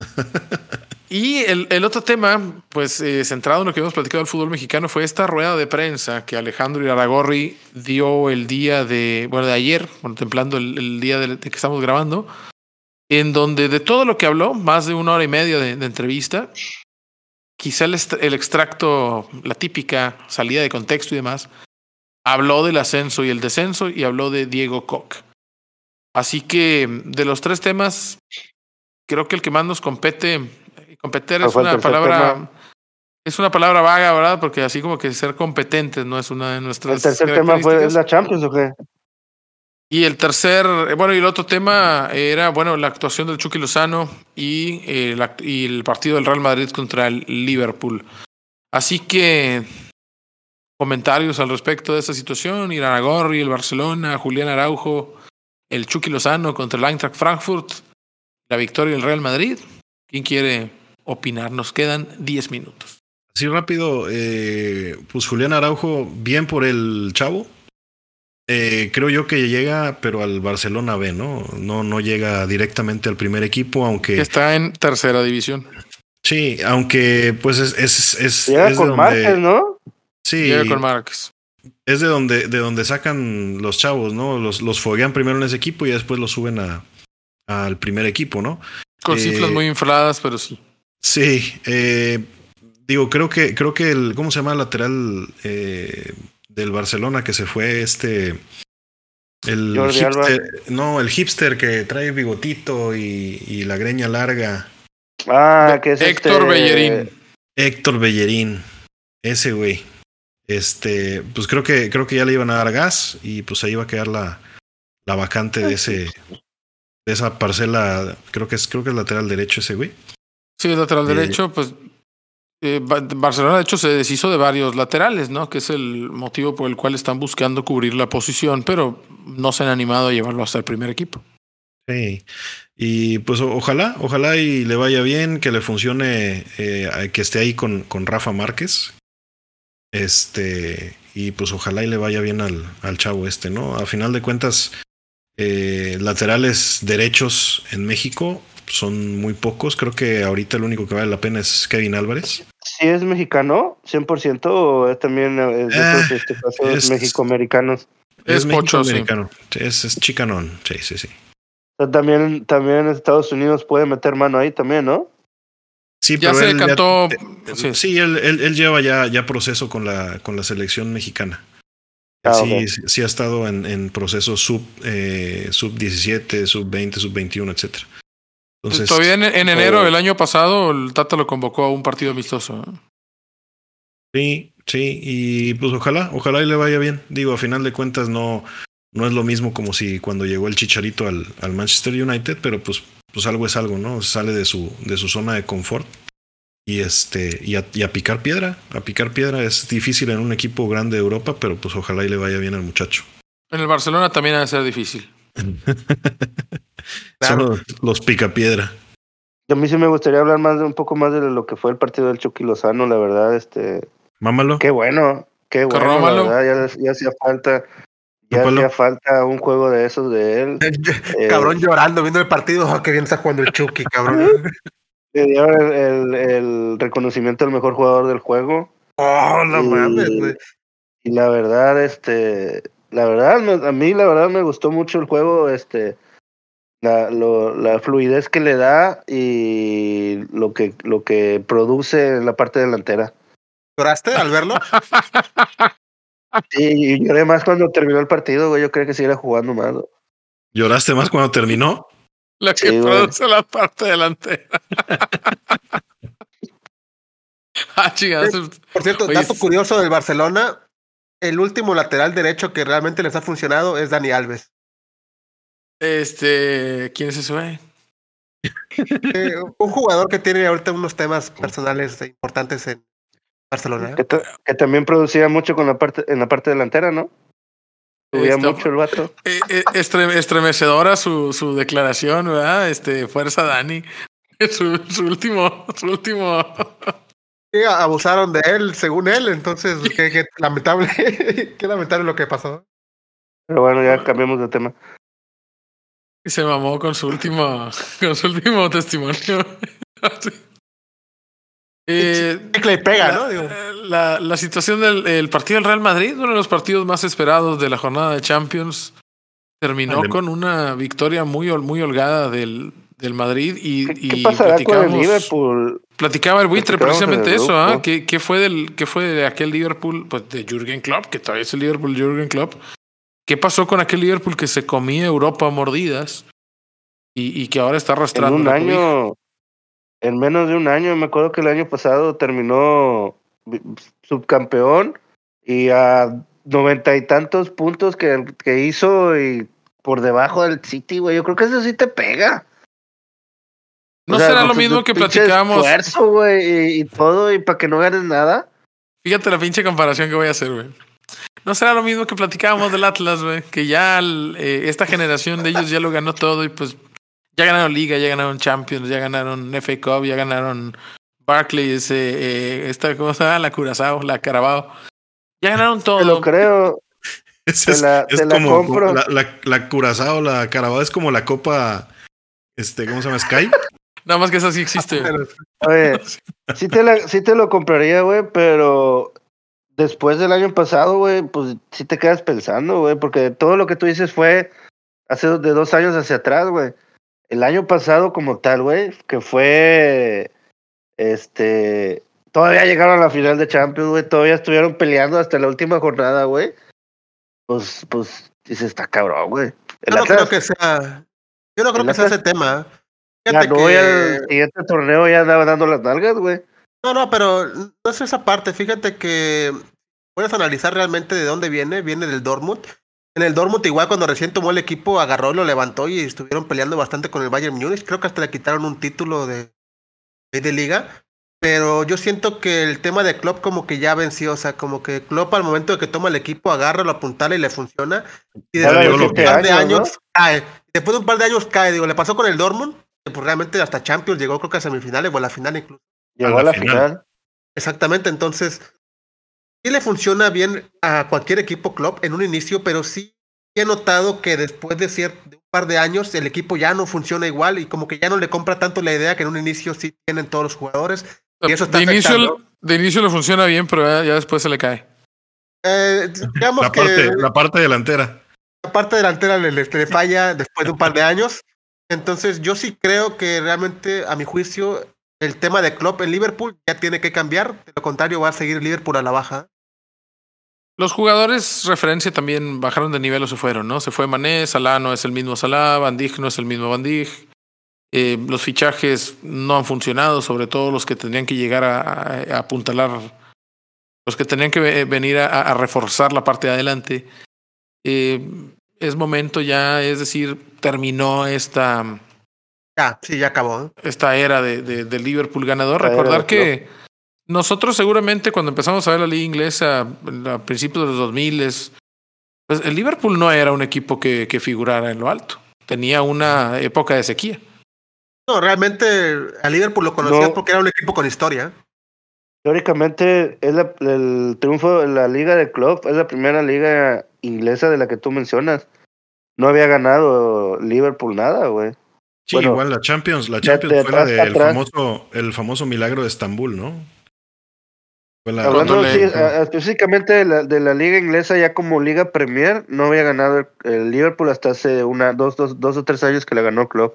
y el, el otro tema, pues eh, centrado en lo que hemos platicado del fútbol mexicano, fue esta rueda de prensa que Alejandro Iraragorri dio el día de, bueno, de ayer, contemplando el, el día de, de que estamos grabando, en donde de todo lo que habló, más de una hora y media de, de entrevista, quizá el, el extracto, la típica salida de contexto y demás, habló del ascenso y el descenso y habló de Diego Koch. Así que de los tres temas, creo que el que más nos compete, competir ¿Cuál es una palabra, tema? es una palabra vaga, ¿verdad? Porque así como que ser competentes no es una de nuestras. El tercer tema fue características. ¿es la Champions o qué? Y el tercer, eh, bueno, y el otro tema era, bueno, la actuación del Chucky Lozano y, eh, y el partido del Real Madrid contra el Liverpool. Así que comentarios al respecto de esta situación, Iraragorri, el Barcelona, Julián Araujo, el Chucky Lozano contra el Eintracht Frankfurt, la victoria del Real Madrid. ¿Quién quiere opinar? Nos quedan 10 minutos. Así rápido, eh, pues Julián Araujo, bien por el chavo. Eh, creo yo que llega, pero al Barcelona B, ¿no? No, no llega directamente al primer equipo, aunque Está en tercera división. sí, aunque pues es, es, es, Llega es con donde- Márquez, ¿no? Sí, Llega con Márquez. es de donde, de donde sacan los chavos, ¿no? Los, los foguean primero en ese equipo y después los suben a, al primer equipo, ¿no? Con Eh, cifras muy infladas, pero sí. Sí, eh, digo, creo que, creo que el, ¿cómo se llama el lateral eh, del Barcelona que se fue este? El Jordi Alba. hipster, no, el hipster que trae bigotito y, y la greña larga. Ah, que es Héctor este- Bellerín. Héctor Bellerín, ese güey. Este, pues creo que, creo que ya le iban a dar gas y pues ahí va a quedar la, la vacante de ese, de esa parcela, creo que es, creo que es lateral derecho ese güey. Sí, lateral Eh, derecho, pues eh, Ba- Barcelona de hecho se deshizo de varios laterales, ¿no? Que es el motivo por el cual están buscando cubrir la posición, pero no se han animado a llevarlo hasta el primer equipo. Sí. Y pues ojalá, ojalá y le vaya bien, que le funcione, eh, que esté ahí con, con Rafa Márquez. Este, y pues ojalá y le vaya bien al, al chavo este, ¿no? A final de cuentas, eh, laterales derechos en México son muy pocos. Creo que ahorita el único que vale la pena es Kevin Álvarez. ¿Sí es mexicano? ¿100% o es también eh, es de Ah, esos este, es- mexicoamericanos? Es pocho, sí. americano. Es, es chicanón. Sí, sí, sí. También, también Estados Unidos puede meter mano ahí también, ¿no? Sí, Ya pero se él decantó. eh, sí. Sí, él, él, él lleva ya, ya proceso con la, con la selección mexicana. Ah, sí, sí, sí ha estado en, en procesos sub, eh, sub 17, sub 20, sub 21, etcétera. Entonces, Todavía en, en enero del año pasado, el Tata lo convocó a un partido amistoso. sí, sí, y pues ojalá, ojalá y le vaya bien. Digo, a final de cuentas no, no es lo mismo como si cuando llegó el Chicharito al, al Manchester United, pero pues, pues algo es algo, ¿no? Sale de su, de su zona de confort. Y este, y a, y a picar piedra, a picar piedra es difícil en un equipo grande de Europa, pero pues ojalá y le vaya bien al muchacho. En el Barcelona también ha de ser difícil. Son los, los picapiedra. A mí sí me gustaría hablar más de un poco más de lo que fue el partido del Chucky Lozano, la verdad, este, Mámalo. qué bueno, qué bueno, la verdad, ya, ya hacía falta, ya hacía falta un juego de esos de él. Eh, Cabrón llorando viendo el partido. Oh, qué bien está jugando el Chucky, cabrón. Le dieron el, el- el reconocimiento al mejor jugador del juego. Oh, no Y- mames, güey. Y la verdad, este, la verdad, a mí la verdad me gustó mucho el juego, este, la, lo, la fluidez que le da y lo que, lo que produce en la parte delantera. ¿Lloraste al verlo? Sí, y lloré más cuando terminó el partido, güey. Yo creo que siguiera jugando más. güey. ¿Lloraste más cuando terminó? La que Sí, güey. produce la parte delantera. ah, chingados. Por cierto, Oye, dato curioso del Barcelona, el último lateral derecho que realmente les ha funcionado es Dani Alves. Este, ¿quién es ese güey? Eh, un jugador que tiene ahorita unos temas personales importantes en Barcelona. Que, ta- que también producía mucho con la parte, en la parte delantera, ¿no? Subía mucho el vato. Eh, eh, estre- estremecedora su, su declaración, ¿verdad? Este, fuerza Dani. Su, su último, su último. Sí, abusaron de él, según él, entonces qué, qué lamentable, qué lamentable lo que pasó. Pero bueno, ya cambiamos de tema. Y se mamó con su último, con su último testimonio. Eh, y pega, la, ¿no? Digo, la- la situación del el partido del Real Madrid, uno de los partidos más esperados de la jornada de Champions, terminó con una victoria muy, muy holgada del, del Madrid y, ¿Qué, y qué Liverpool? Platicaba el buitre precisamente eso, ¿ah? ¿Qué, qué fue del, qué fue de aquel Liverpool, pues de Jürgen Klopp, que todavía es el Liverpool Jürgen Klopp? ¿Qué pasó con aquel Liverpool que se comía Europa a mordidas y, y que ahora está En arrastrando un la cobija? año, en menos de un año, me acuerdo que el año pasado terminó subcampeón y a noventa y tantos puntos que, que hizo y por debajo del City, güey. Yo creo que eso sí te pega. ¿No O sea, será lo mismo que platicábamos? esfuerzo, güey, y, y todo, y para que no ganes nada. Fíjate la pinche comparación que voy a hacer, güey. ¿No será lo mismo que platicábamos del Atlas, güey? Que ya el- eh, esta generación de ellos ya lo ganó todo y pues ya ganaron Liga, ya ganaron Champions, ya ganaron FA Cup, ya ganaron Barclays, eh, eh, esta cosa, la Curazao, la Carabao. Ya ganaron Te lo todo. creo. Es, Te la- es te la como compro. la, la, la Curazao, la Carabao, es como la copa, este, ¿cómo se llama? Sky. Nada más que esa sí existe. Oye, sí te, la, sí te lo compraría, güey, pero después del año pasado, güey, pues sí te quedas pensando, güey, porque todo lo que tú dices fue hace de dos años hacia atrás, güey. El año pasado como tal, güey, que fue, este, todavía llegaron a la final de Champions, güey, todavía estuvieron peleando hasta la última jornada, güey. Pues, pues, dice, está cabrón, güey. Yo no creo que sea, yo no creo que sea ese tema. Fíjate ganó que- el siguiente torneo ya andaba dando las nalgas, güey. No, no, pero no es esa parte. Fíjate que puedes analizar realmente de dónde viene. Viene del Dortmund. En el Dortmund, igual cuando recién tomó el equipo, agarró, lo levantó y estuvieron peleando bastante con el Bayern Múnich. Creo que hasta le quitaron un título de, de liga. Pero yo siento que el tema de Klopp como que ya venció. O sea, como que Klopp al momento de que toma el equipo, agarra, lo apuntala y le funciona. Y después de un par de años, años cae. Después de un par de años cae. Digo, le pasó con el Dortmund. Que pues realmente hasta Champions llegó creo que a semifinales o a la final incluso. Llegó A a la final. final. Exactamente, entonces sí le funciona bien a cualquier equipo club en un inicio, pero sí he notado que después de, cier- de un par de años el equipo ya no funciona igual y como que ya no le compra tanto la idea que en un inicio sí tienen todos los jugadores. Y eso está de, inicio, de inicio le funciona bien, pero ya, ya después se le cae. Eh, digamos La que parte, la parte delantera. la parte delantera le, le- le falla después de un par de años. Entonces yo sí creo que realmente, a mi juicio, el tema de Klopp en Liverpool ya tiene que cambiar. De lo contrario, va a seguir Liverpool a la baja. Los jugadores referencia también bajaron de nivel o se fueron, ¿no? Se fue Mané, Salah no es el mismo Salah, Van no es el mismo Van. Eh, los fichajes no han funcionado, sobre todo los que tendrían que llegar a, apuntalar, los que tenían que ve- venir a, a reforzar la parte de adelante. Eh, es momento ya, es decir, terminó esta, Ya, sí, ya acabó. ¿eh? esta era de, de- de Liverpool ganador. Recordar que nosotros seguramente cuando empezamos a ver la liga inglesa a principios de los 2000, pues el Liverpool no era un equipo que, que figurara en lo alto. Tenía una época de sequía. No, realmente a Liverpool lo conocías No. porque era un equipo con historia. Teóricamente, es la- el triunfo de la Liga de Club es la primera liga inglesa de la que tú mencionas. No había ganado Liverpool nada, güey. Sí, Bueno, igual la Champions. La Champions de fue la del famoso, el famoso milagro de Estambul, ¿no? Hablando específicamente de la, de la, liga inglesa, ya como liga Premier, no había ganado el, Liverpool hasta hace una, dos, dos, dos o tres años que le ganó Club.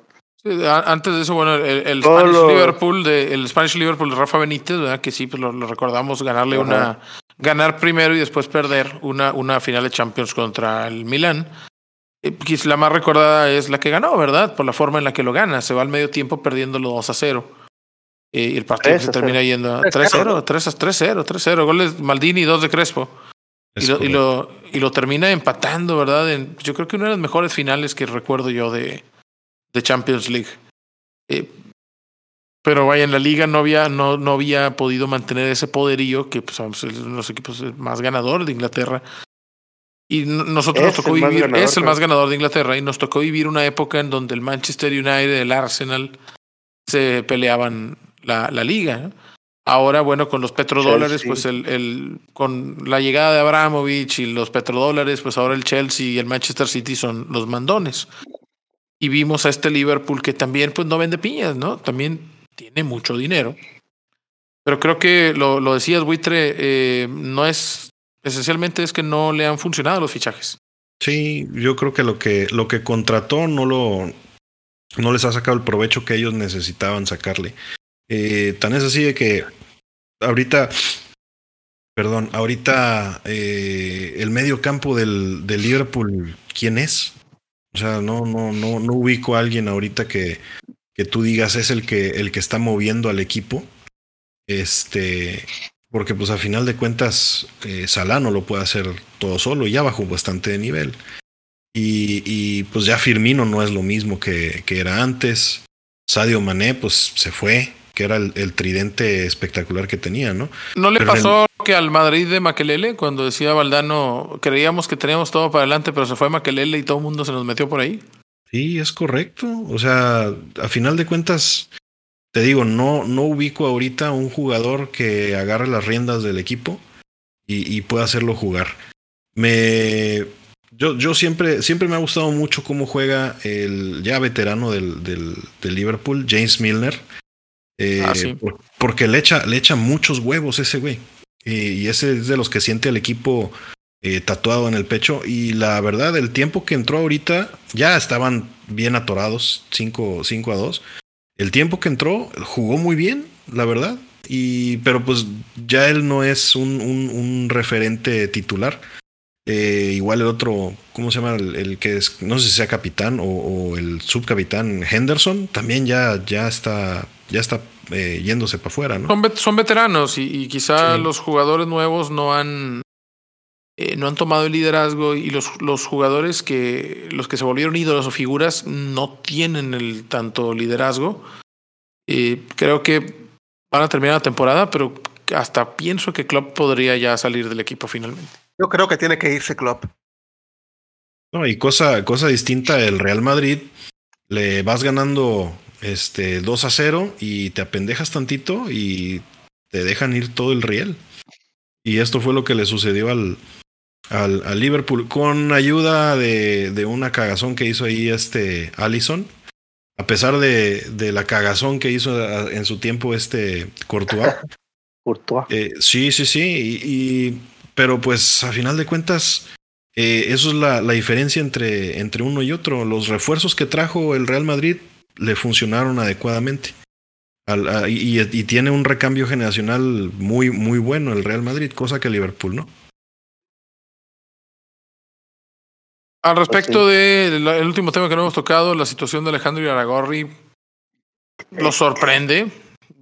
antes de eso, bueno, el, Spanish Liverpool de el Spanish Liverpool de Rafa Benítez, ¿verdad? que sí, pues lo, recordamos ganarle una ganar primero y después perder una, una final de Champions contra el Milan. Eh, la más recordada es la que ganó, ¿verdad? Por la forma en la que lo gana. Se va al medio tiempo perdiéndolo 2 a 0. Eh, y el partido se termina yendo a 3-0, 3-0, 3-0. Goles Maldini, 2 de Crespo. Y lo, y lo, y, lo, termina empatando, ¿verdad? En, yo creo que una de las mejores finales que recuerdo yo de, de Champions League. Eh, pero vaya, en la liga no había, no, no había podido mantener ese poderío que pues, son los equipos más ganadores de Inglaterra. Y nosotros nos tocó vivir, es el más ganador de Inglaterra, y nos tocó vivir una época en donde el Manchester United, el Arsenal, se peleaban la, la liga. Ahora, bueno, con los petrodólares, pues el, el, con la llegada de Abramovich y los petrodólares, pues ahora el Chelsea y el Manchester City son los mandones. Y vimos a este Liverpool que también, pues no vende piñas, ¿no? También tiene mucho dinero. Pero creo que lo, lo decías, Buitre, eh, no es, esencialmente es que no le han funcionado los fichajes. Sí, yo creo que lo que, lo que contrató no lo, no les ha sacado el provecho que ellos necesitaban sacarle. Eh, tan es así de que ahorita, perdón, ahorita eh, el medio campo del, del Liverpool, ¿quién es? O sea, no, no, no, no ubico a alguien ahorita que, que tú digas es el que, el que está moviendo al equipo. Este, porque pues a final de cuentas eh, Salah no lo puede hacer todo solo, ya bajó bastante de nivel. Y, y pues ya Firmino no es lo mismo que, que, era antes. Sadio Mané pues se fue, que era el, el tridente espectacular que tenía, ¿no? ¿No le pasó que al Madrid de Maquelele cuando decía Valdano, creíamos que teníamos todo para adelante, pero se fue Maquelele y todo el mundo se nos metió por ahí? Sí, es correcto. O sea, a final de cuentas, te digo, no, no ubico ahorita un jugador que agarre las riendas del equipo y, pueda hacerlo jugar. Me. Yo, yo siempre, siempre me ha gustado mucho cómo juega el ya veterano del, del, Liverpool, James Milner. Eh, ah, porque le echa, le echa muchos huevos ese güey. y ese es de los que siente al equipo eh, tatuado en el pecho. Y la verdad, el tiempo que entró ahorita, ya estaban bien atorados, 5 a 2. El tiempo que entró, jugó muy bien, la verdad. Y, pero pues ya él no es un, un, referente titular. Eh, igual el otro, ¿cómo se llama? El, que es, no sé si sea capitán o, el subcapitán Henderson, también ya, ya está, ya está eh, yéndose para afuera, ¿no? Son, veteranos y, quizá los jugadores nuevos no han, eh, no han tomado el liderazgo y los, los jugadores que los que se volvieron ídolos o figuras no tienen el tanto liderazgo. Eh, creo que van a terminar la temporada, pero hasta pienso que Klopp podría ya salir del equipo finalmente. Yo creo que tiene que irse Klopp. No, y cosa, cosa distinta, el Real Madrid le vas ganando este 2 a 0 y te apendejas tantito y te dejan ir todo el riel. Y esto fue lo que le sucedió al, al, al Liverpool con ayuda de, de, una cagazón que hizo ahí este Allison. A pesar de, de, la cagazón que hizo en su tiempo este Courtois. Courtois. Eh, sí, sí, sí. Y, y, pero pues a final de cuentas, eh, eso es la, la, diferencia entre, entre uno y otro. Los refuerzos que trajo el Real Madrid le funcionaron adecuadamente. Al, a, y, y, tiene un recambio generacional muy, muy bueno el Real Madrid, cosa que Liverpool no. Al respecto del de último tema que no hemos tocado, la situación de Alejandro Aragorri lo sorprende.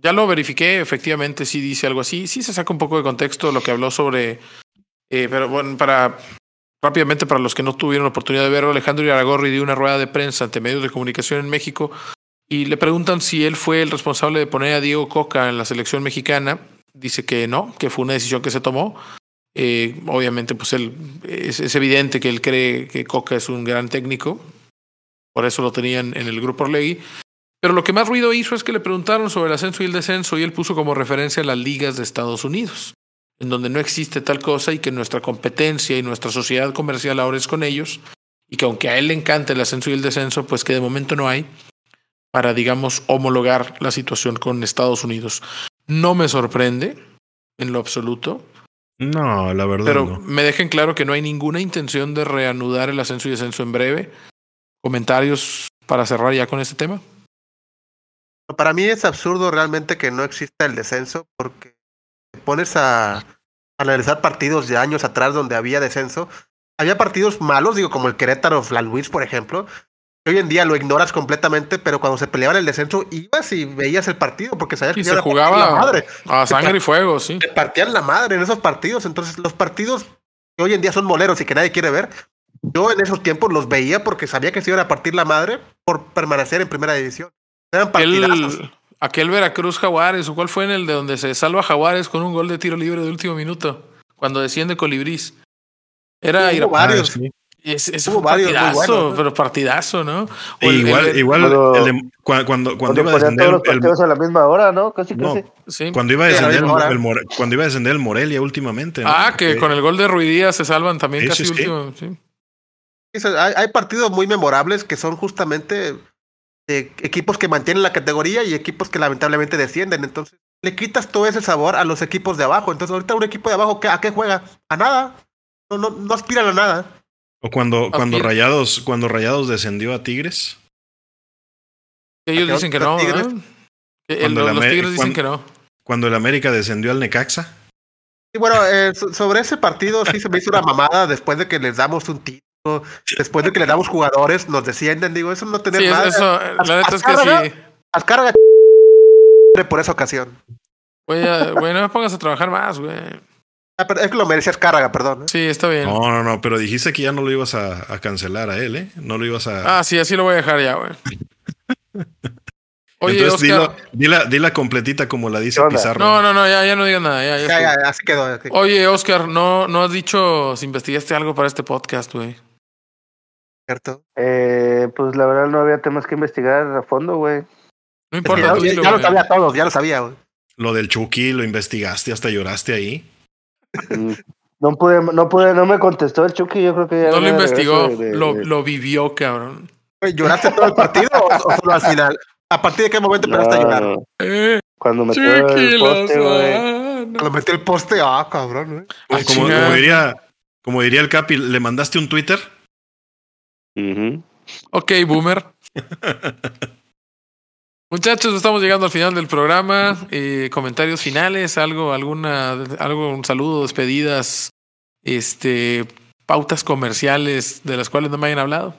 Ya lo verifiqué, efectivamente sí dice algo así. Sí se saca un poco de contexto lo que habló sobre. Eh, pero bueno, para rápidamente, para los que no tuvieron la oportunidad de verlo, Alejandro Aragorri dio una rueda de prensa ante medios de comunicación en México y le preguntan si él fue el responsable de poner a Diego Coca en la selección mexicana. Dice que no, que fue una decisión que se tomó. Eh, obviamente, pues él es, es, evidente que él cree que Coca es un gran técnico, por eso lo tenían en el grupo Orlegui. Pero lo que más ruido hizo es que le preguntaron sobre el ascenso y el descenso y él puso como referencia las ligas de Estados Unidos, en donde no existe tal cosa y que nuestra competencia y nuestra sociedad comercial ahora es con ellos y que aunque a él le encanta el ascenso y el descenso, pues que de momento no hay para, digamos, homologar la situación con Estados Unidos. No me sorprende, en lo absoluto. No, la verdad Pero no. me dejen claro que no hay ninguna intención de reanudar el ascenso y descenso en breve. Comentarios para cerrar ya con este tema. Para mí es absurdo realmente que no exista el descenso porque te pones a analizar partidos de años atrás donde había descenso. Había partidos malos, digo, como el Querétaro Flan Luis, por ejemplo, hoy en día lo ignoras completamente, pero cuando se peleaban el descenso ibas y veías el partido porque sabías que Y se la jugaba madre. a sangre y fuego, sí. Te partían la madre en esos partidos. Entonces, los partidos que hoy en día son moleros y que nadie quiere ver, yo en esos tiempos los veía porque sabía que se iban a partir la madre por permanecer en primera división. Eran partidazos. Aquel, aquel Veracruz Jaguares, ¿o cuál fue en el de donde se salva Jaguares con un gol de tiro libre de último minuto? Cuando desciende Colibrís. Era ir a- varios. Ah, sí. Es, es hubo un varios partidazo, ¿no? pero partidazo, ¿no? O E el- igual, el- igual Cuando- el de- cua- cuando, cuando, Cuando iba a descender todos los el, partidos a la misma hora, ¿no? Casi, No. casi. sí. cuando iba a descender el More- cuando iba a descender el Morelia últimamente. ¿no? Ah, que Porque- con el gol de Ruidía se salvan también casi último. sí. Hay, hay partidos muy memorables que son justamente de equipos que mantienen la categoría y equipos que lamentablemente descienden. Entonces, le quitas todo ese sabor a los equipos de abajo. Entonces, ahorita un equipo de abajo, ¿qué- ¿a qué juega? A nada. No, no, no aspiran a nada. O cuando, cuando. Rayados, cuando Rayados descendió a Tigres. Ellos dicen que no, Tigres- los Tigres dicen cuando- que no. Cuando el América descendió al Necaxa. Y bueno, eh, so- sobre ese partido sí se me hizo una mamada después de que les damos un título, después de que les damos jugadores, nos descienden. Digo, eso no tener Sí, nada. eso, la neta es que sí. Azcárraga por esa ocasión. Güey, no me pongas a trabajar más, güey. Ah, pero es que lo merecía Azcárraga, perdón. ¿eh? Sí, está bien. No, no, no, pero dijiste que ya no lo ibas a, a cancelar a él, ¿eh? No lo ibas a. Ah, sí, así lo voy a dejar ya, güey. Oye, Entonces, Oscar. dilo- dila, dila completita como la dice. Pizarro. No, no, no, ya, ya no digas nada. Ya, ya Ya, así quedó. así. Oye, Oscar, no, no has dicho si investigaste algo para este podcast, güey. ¿cierto? Eh, pues la verdad no había temas que investigar a fondo, güey. No Es que importa, ya, tú ya- dilo, ya lo sabía todos, ya lo sabía. güey. Lo del Chucky, lo investigaste, hasta lloraste ahí. Mm. No pude, no pude, no me contestó el Chucky, yo creo que ya No lo de investigó, regreso de- lo, de- lo vivió, cabrón. ¿Lloraste todo el partido o, solo al final? ¿A partir de qué momento empezaste a llorar? Eh, Cuando metió el poste, güey. Cuando metió el poste, ah, cabrón. güey. Ah, como, chinga. como diría, como diría el Capi, ¿le mandaste un Twitter? Ujú. Ok, boomer. Muchachos, estamos llegando al final del programa. Eh, comentarios finales, algo, alguna, algo, un saludo, despedidas, este, pautas comerciales de las cuales no me hayan hablado.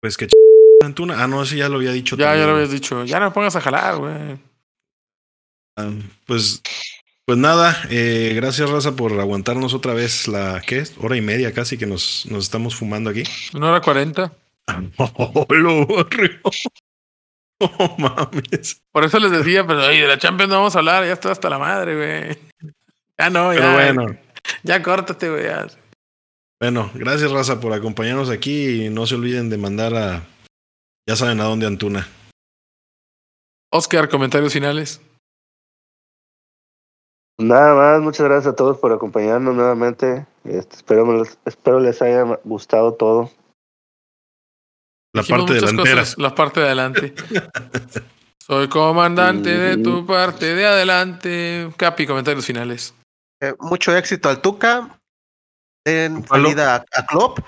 Pues que ch... Antuna. Ah, no, ese ya lo había dicho. Ya, ya lo habías dicho. Ya no me pongas a jalar, güey. Ah, Pues, pues nada, eh, gracias Raza por aguantarnos otra vez la, ¿qué es? Hora y media casi que nos, nos estamos fumando aquí. Una hora cuarenta. Oh, lo Oh, mames. Por eso les decía, pero oye, de la Champions no vamos a hablar, ya está hasta la madre, güey. Ya no, ya. Pero bueno, Ya córtate, güey. ya. bueno, gracias Raza por acompañarnos aquí y no se olviden de mandar a, ya saben a dónde Antuna. Oscar, comentarios finales. Nada más, muchas gracias a todos por acompañarnos nuevamente. Este, espero, espero les haya gustado todo. La Dijimos parte delantera. cosas, la parte de adelante. Soy comandante de tu parte de adelante. Capi, comentarios finales. Eh, mucho éxito al Tuca en salida a, a Klopp.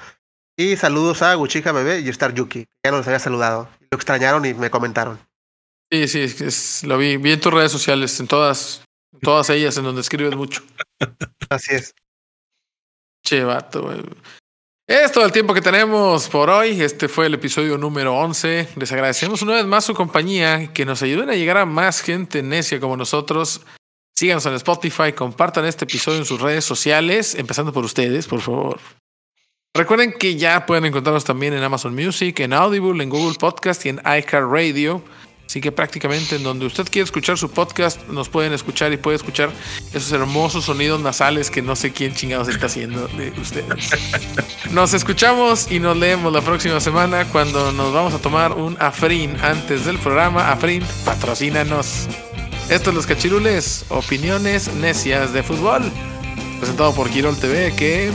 Y saludos a Guchija Bebé y Star Yuki. Ya no los había saludado. Lo extrañaron y me comentaron. Sí, sí, es- es- lo vi. Vi en tus redes sociales, en todas, en todas ellas, en donde escribes mucho. Así es. Che, vato, güey. Es todo el tiempo que tenemos por hoy. Este fue el episodio número 11. Les agradecemos una vez más su compañía, que nos ayuden a llegar a más gente necia como nosotros. Síganos en Spotify, compartan este episodio en sus redes sociales, empezando por ustedes, por favor. Recuerden que ya pueden encontrarnos también en Amazon Music, en Audible, en Google Podcast y en iHeartRadio. Así que prácticamente en donde usted quiere escuchar su podcast, nos pueden escuchar y puede escuchar esos hermosos sonidos nasales que no sé quién chingados está haciendo de ustedes. Nos escuchamos y nos leemos la próxima semana cuando nos vamos a tomar un Afrin antes del programa. Afrin, patrocínanos. Esto es Los Cachirules, opiniones necias de fútbol. Presentado por Quirol TV, que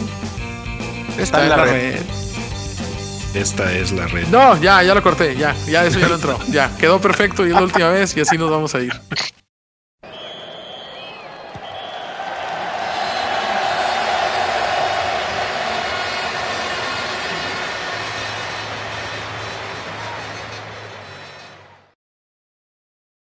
está, en la, red. Esta es la red. No, ya, ya lo corté, ya, ya eso ya lo entró. Ya, quedó perfecto y es la última vez y así nos vamos a ir.